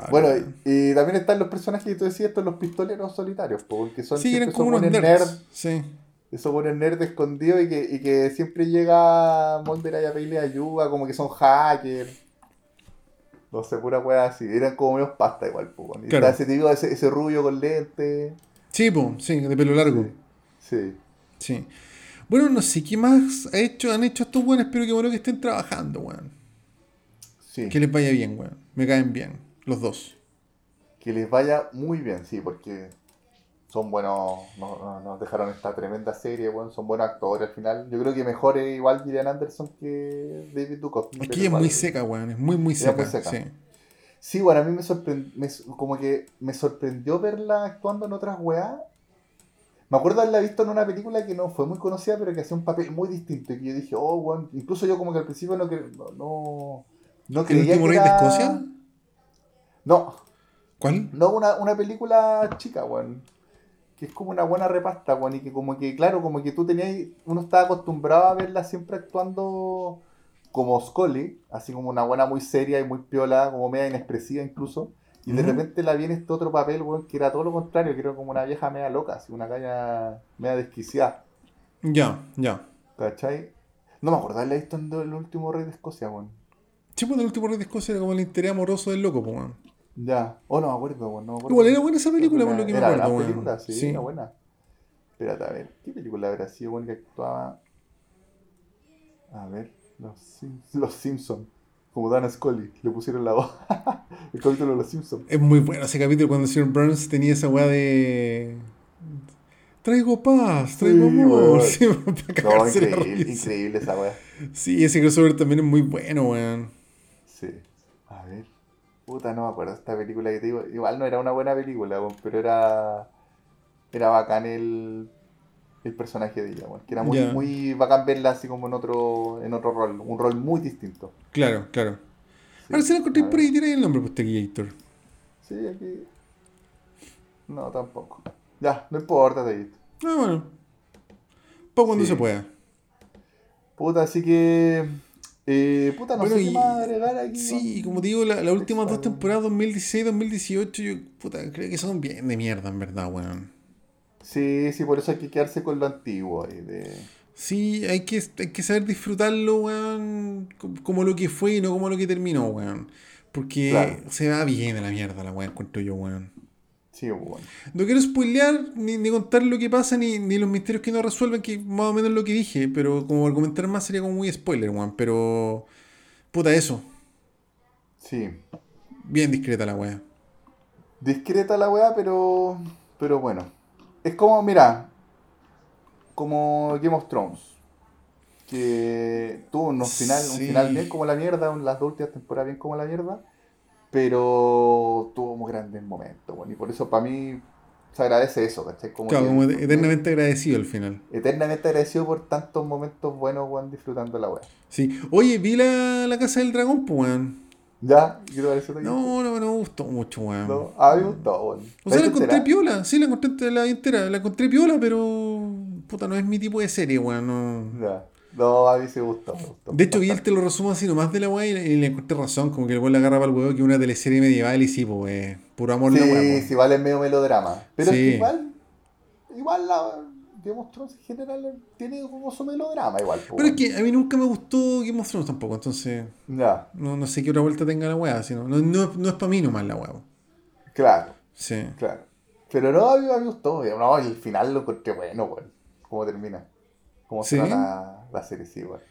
Bueno, y, también están los personajes que tú decías, estos los pistoleros solitarios, po, porque son Sí, eran como unos nerds. nerds, Sí. esos buenos nerds escondidos y que, y que siempre llega Mulder ahí a pedirle ayuda, como que son hackers. No sé, pura wea así. Eran como menos pasta igual, po. Y Claro. ese tío, ese, ese rubio con lente. Sí, po, sí, de pelo largo. Sí. Sí. Bueno, no sé qué más ha hecho, han hecho estos weones, pero que bueno que estén trabajando, weón. Sí. Que les vaya bien, weón. Me caen bien, los dos. Que les vaya muy bien, sí, porque son buenos, no- no- nos dejaron esta tremenda serie, bueno, son buenos actores al final. Yo creo que mejor es igual Gillian Anderson que David Duchovny. Aquí es muy seca, weón. Es muy, muy seca. muy seca. Sí. Sí, bueno, a mí me sorprendió, como que me sorprendió verla actuando en otras weas. Me acuerdo haberla visto en una película que no fue muy conocida, pero que hacía un papel muy distinto. Y que yo dije, oh, weón, incluso yo como que al principio no, cre- no, no, no ¿El creía último que rey de era- Escocia? No, ¿Cuál? no una, una película chica, weón. Que es como una buena repasta, weón. Y que como que, claro, como que tú tenías, uno estaba acostumbrado a verla siempre actuando como Scully, así como una buena muy seria y muy piola, como media inexpresiva incluso. Y de repente la vi en este otro papel, weón, que era todo lo contrario, que era como una vieja media loca, así una caña media desquiciada, Ya, ya. ¿cachai? No me acuerdo haberla visto en El último rey de Escocia, weón. Sí, pues el último rey de Escocia era como el interés amoroso del loco, pues, weón. Ya, oh, no me acuerdo, weón, no me acuerdo. Igual era buena esa película, por Era- lo que me era acuerdo, gran weón. película, sí, Sí. era buena. Espérate, a ver, ¿qué película habrá sido buena que actuaba? A ver, Los, Sim- los Simpsons. Como Dana Scully, le pusieron la voz. el capítulo de Los Simpsons. Es muy bueno ese capítulo cuando el señor Burns tenía esa weá de. Traigo paz, traigo Sí, amor. weón. Sí, para No, increíble, increíble esa wea. Sí, ese crossover también es muy bueno, weón. Puta, no me acuerdo esta película que te digo. Igual no era una buena película, pero era. Era bacán el. El personaje de ella, weón. Que era muy, muy bacán verla así como en otro, en otro rol. Un rol muy distinto. Claro, claro. Sí. Ahora se la encontré por ahí, tiene el nombre, pues, Tequillator. Sí, aquí. No, tampoco. Ya, no importa, David. Ah, bueno. Para cuando Sí. se pueda. Puta, así que. Eh, puta, no Bueno, sé y- qué más agregar aquí. Sí, weón. como te digo, la- las últimas dos temporadas, 2016-2018, yo puta, creo que son bien de mierda, en verdad, weón. Sí, sí, por eso hay que quedarse con lo antiguo. ahí de... Sí, hay que, hay que saber disfrutarlo, weón, co- como lo que fue y no como lo que terminó, weón. Porque Claro. se va bien a la mierda la weón, encuentro yo, weón. Sí, bueno. No quiero spoilear ni, ni contar lo que pasa ni, ni los misterios que no resuelven, que más o menos lo que dije, pero como argumentar más sería como muy spoiler, weón. Pero, puta, eso. Sí. Bien discreta la weá. Discreta la weá, pero. Pero bueno. Es como, mira. Como Game of Thrones. Que tuvo unos final, un final bien como la mierda, las dos últimas temporadas bien como la mierda. Pero tuvo muy grandes momentos, bueno, y por eso para mí se agradece eso, ¿cachai? Como Claro, como eternamente agradecido al final. eternamente agradecido por tantos momentos buenos, weón, disfrutando la weá. Sí. Oye, vi la, la Casa del Dragón, pues, weón. ¿Ya? ¿Qué te pareció? No, no, no me gustó mucho, weón. No, a mí me gustó, weón. O sea, la ¿Te encontré enterás? piola, sí, la encontré la entera, la encontré piola, pero puta, no es mi tipo de serie, weón. No. Ya. No, a mí sí me gustó. me gustó De hecho, bastante. te lo resumo así nomás de la weá y, le encontré razón, como que el weón le agarra para el huevo que es una teleserie medieval y sí, pues, puro amor la weá. Sí, pues. sí, vale, es medio melodrama. Pero es Sí. que igual, igual la Game of Thrones en general tiene como su melodrama igual. po, Pero es que a mí nunca me gustó Game of Thrones tampoco, entonces Ya, no, no sé qué otra vuelta tenga la weá, sino, no, no, no es para mí nomás la weá. po. claro, Sí. claro. Pero no, a mí me gustó. No, el final lo encontré bueno, weón. Cómo termina. Cómo ¿Sí? se la, la serie, sí, weón.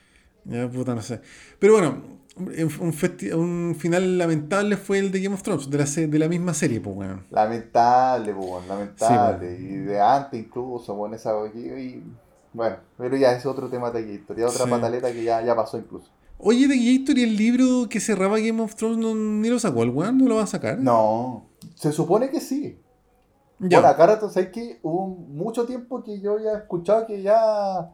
Ya, puta, no sé. Pero bueno, un, un final lamentable fue el de Game of Thrones, de la, de la misma serie, pues, weón. Lamentable, po, weón, lamentable. Sí, y de antes incluso, bueno, esa y, y- bueno, pero ya es otro tema de aquí, historia, otra Sí. pataleta que ya, ya pasó incluso. Oye, de Gator y el libro que cerraba Game of Thrones no, ni lo sacó el weón, no lo va a sacar. No, se supone que sí. ya. Bueno, acá rato, ¿sabes que Hubo mucho tiempo que yo había escuchado que ya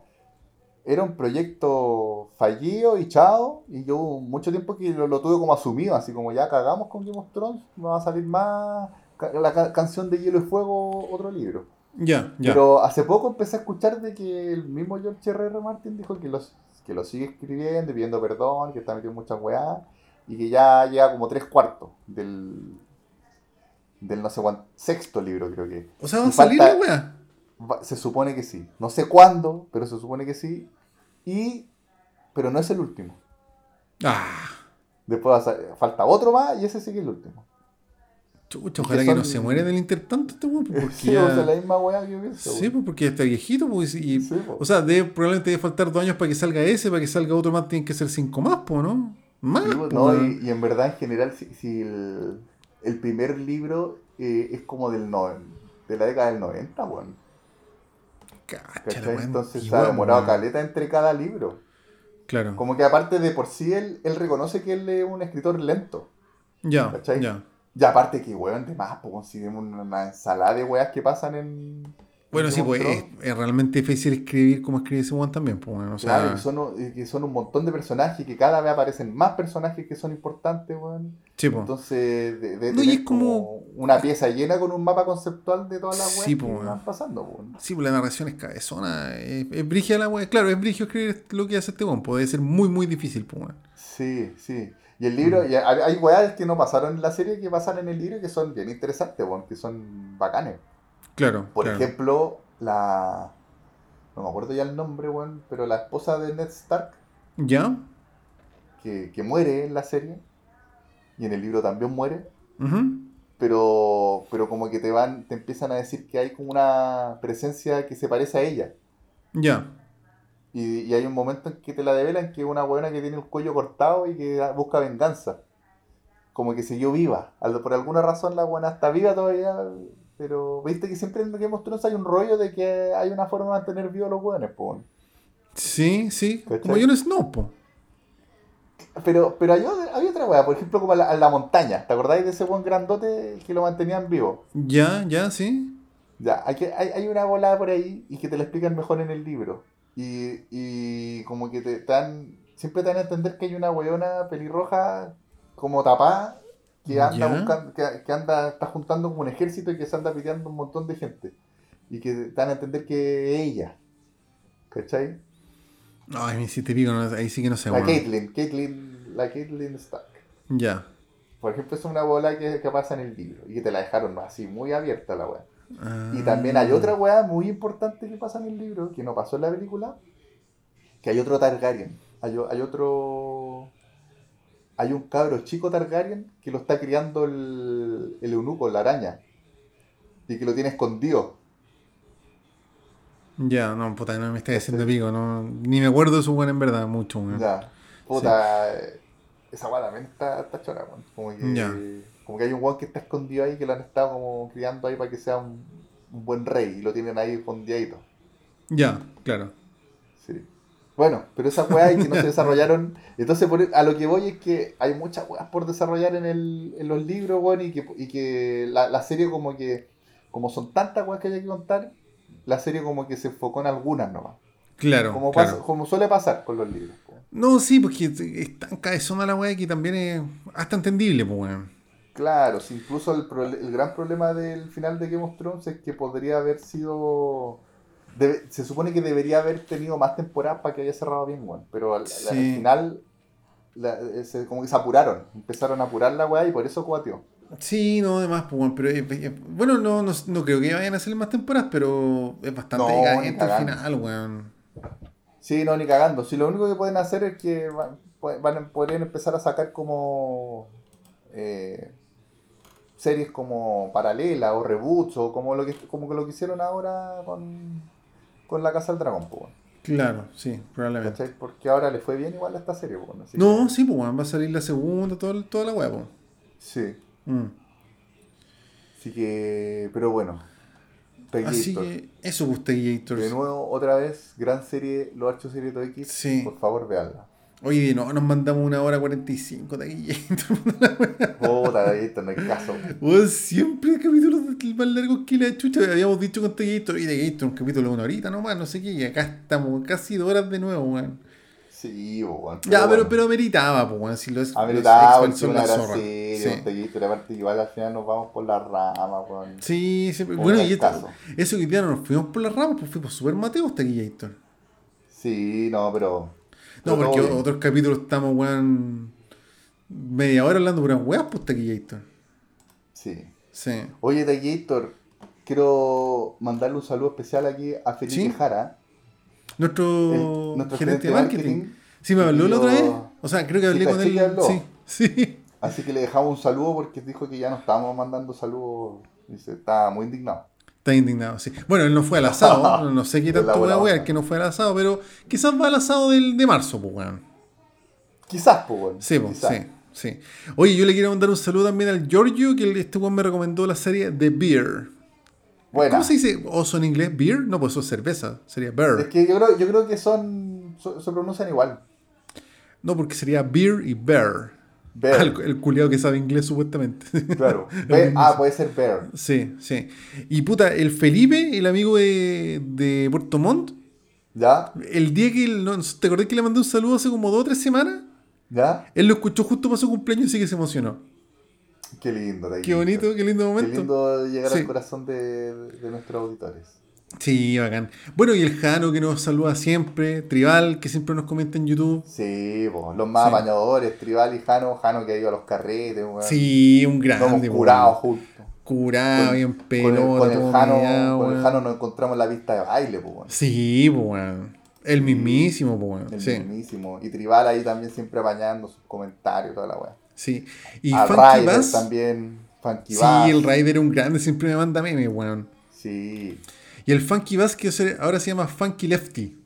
era un proyecto fallido y chao, y yo mucho tiempo que lo, lo tuve como asumido, así como ya cagamos con Game of Thrones, no va a salir más la ca- canción de Hielo y Fuego, otro libro. ya, ya. Pero hace poco empecé a escuchar de que el mismo George R. R. Martin dijo que, los, que lo sigue escribiendo, pidiendo perdón, que está metido en muchas weas, y que ya llega como tres cuartos del, del no sé cuánto, sexto libro creo que. o sea, va a salir la weá. Se supone que sí. No sé cuándo, pero se supone que sí. Y. Pero no es el último. Ah, Después va a falta otro más y ese sí que es el último. chucha, Que ojalá que, no se muera en el intertanto este weón, pues, porque Sí, ya- o sea, la misma wea que yo pienso. Sí, pues porque ya está viejito, pues, y, Sí, po. o sea, debe, probablemente debe faltar dos años para que salga ese, para que salga otro más, tienen que ser cinco más, pues, ¿no? Más, Sí, pues, no, y, y en verdad, en general, si, si el, el primer libro eh, es como del no, de la década del 90, weón. Cacha, Entonces se ha demorado caleta entre cada libro. Claro. Como que aparte de por sí, él, él reconoce que él es un escritor lento. Ya, ¿cachai? ya. Y aparte que, weón, de más, pues si una ensalada de weas que pasan en... Bueno, en sí, pues es, realmente difícil escribir como escribe ese weón también, pues bueno, o sea, Claro, y son, y que son un montón de personajes, que cada vez aparecen más personajes que son importantes, weón. sí, pues. Entonces, de, de No, y es como- una pieza llena con un mapa conceptual de todas las weas Sí, que po, van pasando, weón. Sí, pues la narración es cabezona, es, es brigia la weá. Claro, es brigio escribir lo que hace este weón, puede ser muy, muy difícil, pues weón. Sí, sí. Y el libro, y hay, hay weas que no pasaron en la serie que pasan en el libro y que son bien interesantes, weón, que son bacanes. Claro. Por claro. ejemplo, la. No me acuerdo ya el nombre, weón, pero la esposa de Ned Stark, ¿Ya? que, que muere en la serie, y en el libro también muere, pero, pero como que te van, te empiezan a decir que hay como una presencia que se parece a ella. Ya. Y, y hay un momento en que te la develan que es una buena que tiene el cuello cortado y que busca venganza. Como que siguió viva. Por alguna razón la buena está viva todavía. Pero viste que siempre en Game of Thrones hay un rollo de que hay una forma de mantener vivos los buenos, po. Sí, sí. ¿Cachai? Como Jon Snow, po. Pero, pero hay, otra- weá, por ejemplo, como la, la montaña. ¿Te acordáis de ese buen grandote que lo mantenían vivo? Ya, ya, sí. Ya, hay, que, hay, hay una volada por ahí y que te la explican mejor en el libro. Y, y como que te dan, siempre te dan a entender que hay una weona pelirroja como tapada que anda Ya. buscando, que, que anda, está juntando un ejército y que se anda piteando un montón de gente. Y que te dan a entender que ella. ¿Cachai? Ay, si te pico, no, ahí sí que no sé, La weón. Caitlyn, Caitlyn, la Caitlyn Stark. Ya. Por ejemplo, es una bola que, que pasa en el libro y que te la dejaron así, muy abierta la weá. Y también hay Ah. otra weá muy importante que pasa en el libro, que no pasó en la película, que hay otro Targaryen. Hay otro... Hay un cabro chico Targaryen que lo está criando el, el eunuco, la araña. Y que lo tiene escondido. Ya, no, puta, no me estás diciendo pico, no. Ni me acuerdo de su weón en verdad, mucho, weón. Ya. Puta, eh, esa weá también está, está chora, weón. Como que, Ya. como que hay un weón que está escondido ahí que lo han estado como criando ahí para que sea un, un buen rey y lo tienen ahí escondidito. Ya, claro. Sí. Bueno, pero esas weas que no se desarrollaron. Entonces, por- a lo que voy es que hay muchas weas por desarrollar en, el, en los libros, weón, y que, y que la, la serie, como que, como son tantas weas que hay que contar, la serie, como que se enfocó en algunas nomás. Claro. Como, claro. pasa- como suele pasar con los libros. po. No, sí, porque es tan cabezona la weá que también es hasta entendible, pues, weón. Claro, si incluso el, pro- el gran problema del final de Game of Thrones es que podría haber sido. Debe- se supone que debería haber tenido más temporadas para que haya cerrado bien, weón. Pero al, Sí. al final, la- eh, se- como que se apuraron. Empezaron a apurar la weá y por eso cuateó. Sí, no, además, pues, weón, pero es- es- bueno, no, no, no creo que vayan a salir más temporadas, pero es bastante No, decadente al final, weón. Sí, no, ni cagando. Si lo único que pueden hacer es que van, van a- podrían empezar a sacar como. eh, series como paralelas o reboots o como lo que como lo que hicieron ahora con, con la Casa del Dragón, pues. Claro, sí, probablemente. ¿Cachai? Porque ahora le fue bien igual a esta serie, así No, que- sí, pues, va a salir la segunda, todo, toda la pues. Sí. Mm. Así que. Pero bueno. Así que eso, pues, Teguiators. De nuevo, otra vez, gran serie, Los Archos Series X. Sí. Por favor, veanla. Oye, no, nos mandamos una hora 45 de Teguiators. Puta, esto no hay caso. Weón, siempre capítulos más largos que la chucha. Habíamos dicho con Teguiator y Teguiator un capítulo de una horita nomás, no sé qué. Y acá estamos casi dos horas de nuevo, weón. Sí, weón. Ya, pero, bueno. pero meritaba, pues, weón. Si los porque X-Men son una gran serie, Sí. y aparte igual al final nos vamos por la rama, weón. Sí, Como bueno, en y esto- eso que día no nos fuimos por las ramas, pues fuimos super mateos Teguiator. Sí, no, pero. No, porque bien. otros capítulos estamos, weón, media hora hablando puras weas, pues Teguiator. Sí. Sí. Oye, Teguitor, quiero mandarle un saludo especial aquí a Felipe Sí. Jara, Nuestro, el- nuestro gerente de marketing. Sí, me habló la otra vez. O sea, creo que hablé con él. habló. Sí, sí. Así que le dejamos un saludo porque dijo que ya no estábamos mandando saludos. Dice, está muy indignado. Está indignado, sí. Bueno, él no fue al asado. no, sé qué tanto voy a wear que no fue al asado, pero quizás va al asado del, de marzo, pues, weón. Quizás, pues, weón. Sí, pues, sí. sí. Oye, yo le quiero mandar un saludo también al Giorgio, que este weón me recomendó la serie The Beer. Buena. ¿Cómo se dice oso en inglés? ¿Beer? No, pues eso es cerveza. Sería beer. Es que yo creo, yo creo que son. so- se pronuncian igual. No, porque sería beer y bear. Bear. El, el culiado que sabe inglés, supuestamente. Claro. Ah, puede ser bear. sí, sí. Y puta, el Felipe, el amigo de, de Puerto Montt, ¿Ya? el día que. el- ¿Te acordás que le mandé un saludo hace como dos o tres semanas? ¿Ya? Él lo escuchó justo para su cumpleaños y sí que se emocionó. Qué lindo. Qué bonito, qué lindo Qué momento. lindo llegar Sí. al corazón de, de nuestros auditores. Sí, bacán. Bueno, y el Jano que nos saluda siempre, Tribal, que siempre nos comenta en YouTube. Sí, po, los más Sí. apañadores, Tribal y Jano, Jano que ha ido a los carretes, weón. Sí, un grande. weón. curado juntos. Curado, Con- bien Con el, pelota, con el todo Jano, con el weón. Jano nos encontramos en la pista de baile, weón. Sí, weón. El mismísimo, pues, weón. El Sí, mismísimo. Y Tribal ahí también siempre apañando sus comentarios, toda la weá. sí. Y A Funky Bass. también. Funky Sí, Bass. el Rider es un grande, siempre me manda memes, weón. Sí. Y el Funky se- ahora se llama Funky Lefty.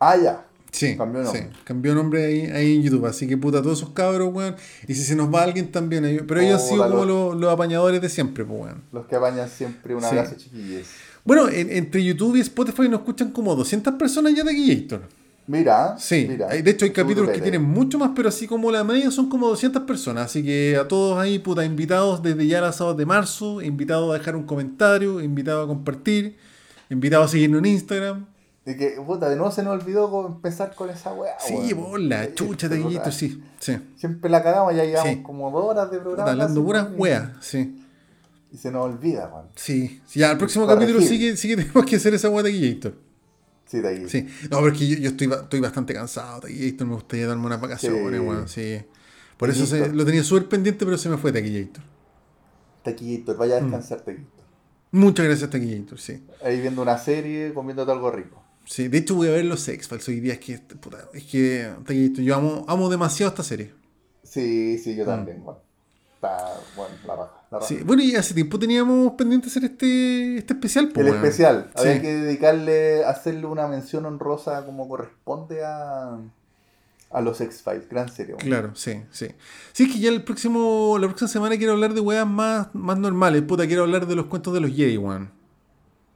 Ah, ya. Sí, Cambió de sí, nombre. cambió nombre ahí, ahí en YouTube. Así que puta, todos esos cabros, weón. Y si se nos va alguien también, ellos- pero ellos han sido como los- los, apañadores de siempre, pues, weón. Los que apañan siempre un Sí. abrazo, chiquillos. Bueno, en- entre YouTube y Spotify nos escuchan como 200 personas ya de Gator. Mira. Sí, mira. de hecho hay capítulos que tienen mucho más, pero así como la media son como 200 personas. Así que a todos ahí, puta, invitados desde ya las sábados de marzo, invitados a dejar un comentario, invitados a compartir, invitados a seguirnos en Instagram. Y que, puta, de nuevo se nos olvidó empezar con esa weá. Sí, weón. por la Sí, chucha puta. de Gator, sí, sí. Siempre la cagamos, ya llevamos Sí. como dos horas de Puta, programa. hablando casi, puras weas, sí. Y se nos olvida, weón. Sí, sí, ya el próximo capítulo sí que, sí que tenemos que hacer esa wea de Gator. Sí, de ahí. Sí, no, pero es que yo, yo estoy, estoy bastante cansado de me gustaría darme unas vacaciones, Sí. weón, sí. Por eso se- lo tenía súper pendiente, pero se me fue Taquillator. Taquillator, vaya a Mm. descansar, Taquillator. Muchas gracias, Taquillator, sí. Ahí viendo una serie, comiéndote algo rico. Sí, de hecho voy a ver los X-Files hoy día. Es que, puta, es que Taquillator, yo amo, amo demasiado esta serie. Sí, sí, yo también, bueno. Está, bueno, la raja. La raja. Sí, bueno, y hace tiempo teníamos pendiente hacer este, este especial. pues, El especial, Sí. había que dedicarle, hacerle una mención honrosa como corresponde a, a los X-Files, gran serie. weón. Claro, sí, sí. Sí, es que ya el próximo, la próxima semana quiero hablar de weas más, más normales. Puta, quiero hablar de los cuentos de los Jedi, weón.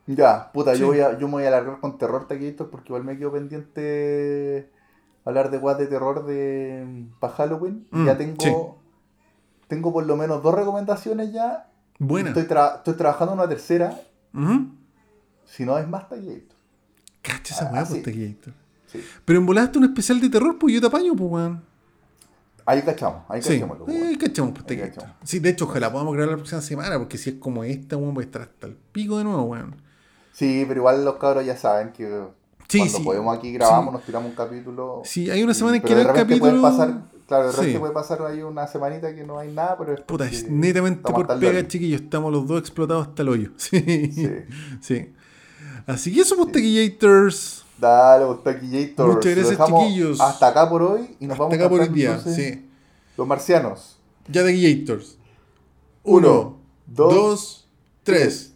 Ya, puta, Sí. yo, voy a, yo me voy a alargar con terror Taquillator porque igual me quedo pendiente hablar de weas de terror de para Halloween. Y Mm, ya tengo. Tengo por lo menos dos recomendaciones ya. Buena. Estoy, tra- estoy trabajando en una tercera, si no es más Taquillator. Cacha esa Ah, sí. pues, Taquillator. Sí. Pero en volaste un especial de terror, pues yo te apaño, pues, weón. Ahí cachamos, ahí Sí, cachamos. eh, cachamos, pues, Ahí cachamos. Sí, de hecho, ojalá podamos grabar la próxima semana, porque si es como esta, weón, voy a estar hasta el pico de nuevo, weón. Sí, pero igual los cabros ya saben que Sí, cuando sí. podemos aquí grabamos, Sí. nos tiramos un capítulo. Sí, hay una semana en que no hay capítulo. pasar, claro, de repente Sí. puede pasar ahí una semanita que no hay nada, pero es Puta, es netamente por el pega, chiquillos. Estamos los dos explotados hasta el hoyo. Sí. Sí. sí. Así que eso, pues, Taquillators. Dale, pues, Taquillator. Muchas gracias, chiquillos. Hasta acá por hoy y nos Hasta vamos acá por cantando, día. entonces, Sí. Los marcianos. Ya Taquillators. Uno, Uno, dos, dos, tres.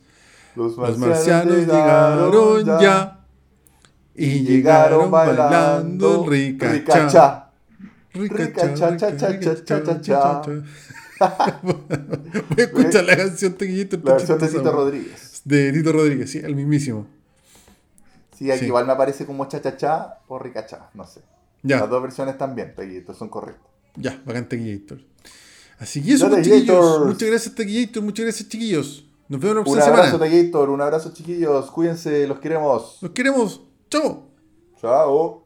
Los Los marcianos llegaron ya. Y llegaron bailando el ricacha. Ricacha. Ricacha, cha, cha, cha, cha, cha, cha. Voy a escuchar la canción. La de Tito. Rodríguez. De Tito Rodríguez, sí, el mismísimo. Sí, aquí igual me aparece como cha-cha-cha o ricacha, no sé. Ya. Las dos versiones también, Taquillator, son correctas. Ya, bacán Taquillator. Así que eso, pues, chiquillos. Muchas gracias, Taquillator. Muchas gracias, chiquillos. Nos vemos la Un próxima abrazo, semana. Taquillator, un abrazo, chiquillos. Cuídense, los queremos. Los queremos. Chao. Chao.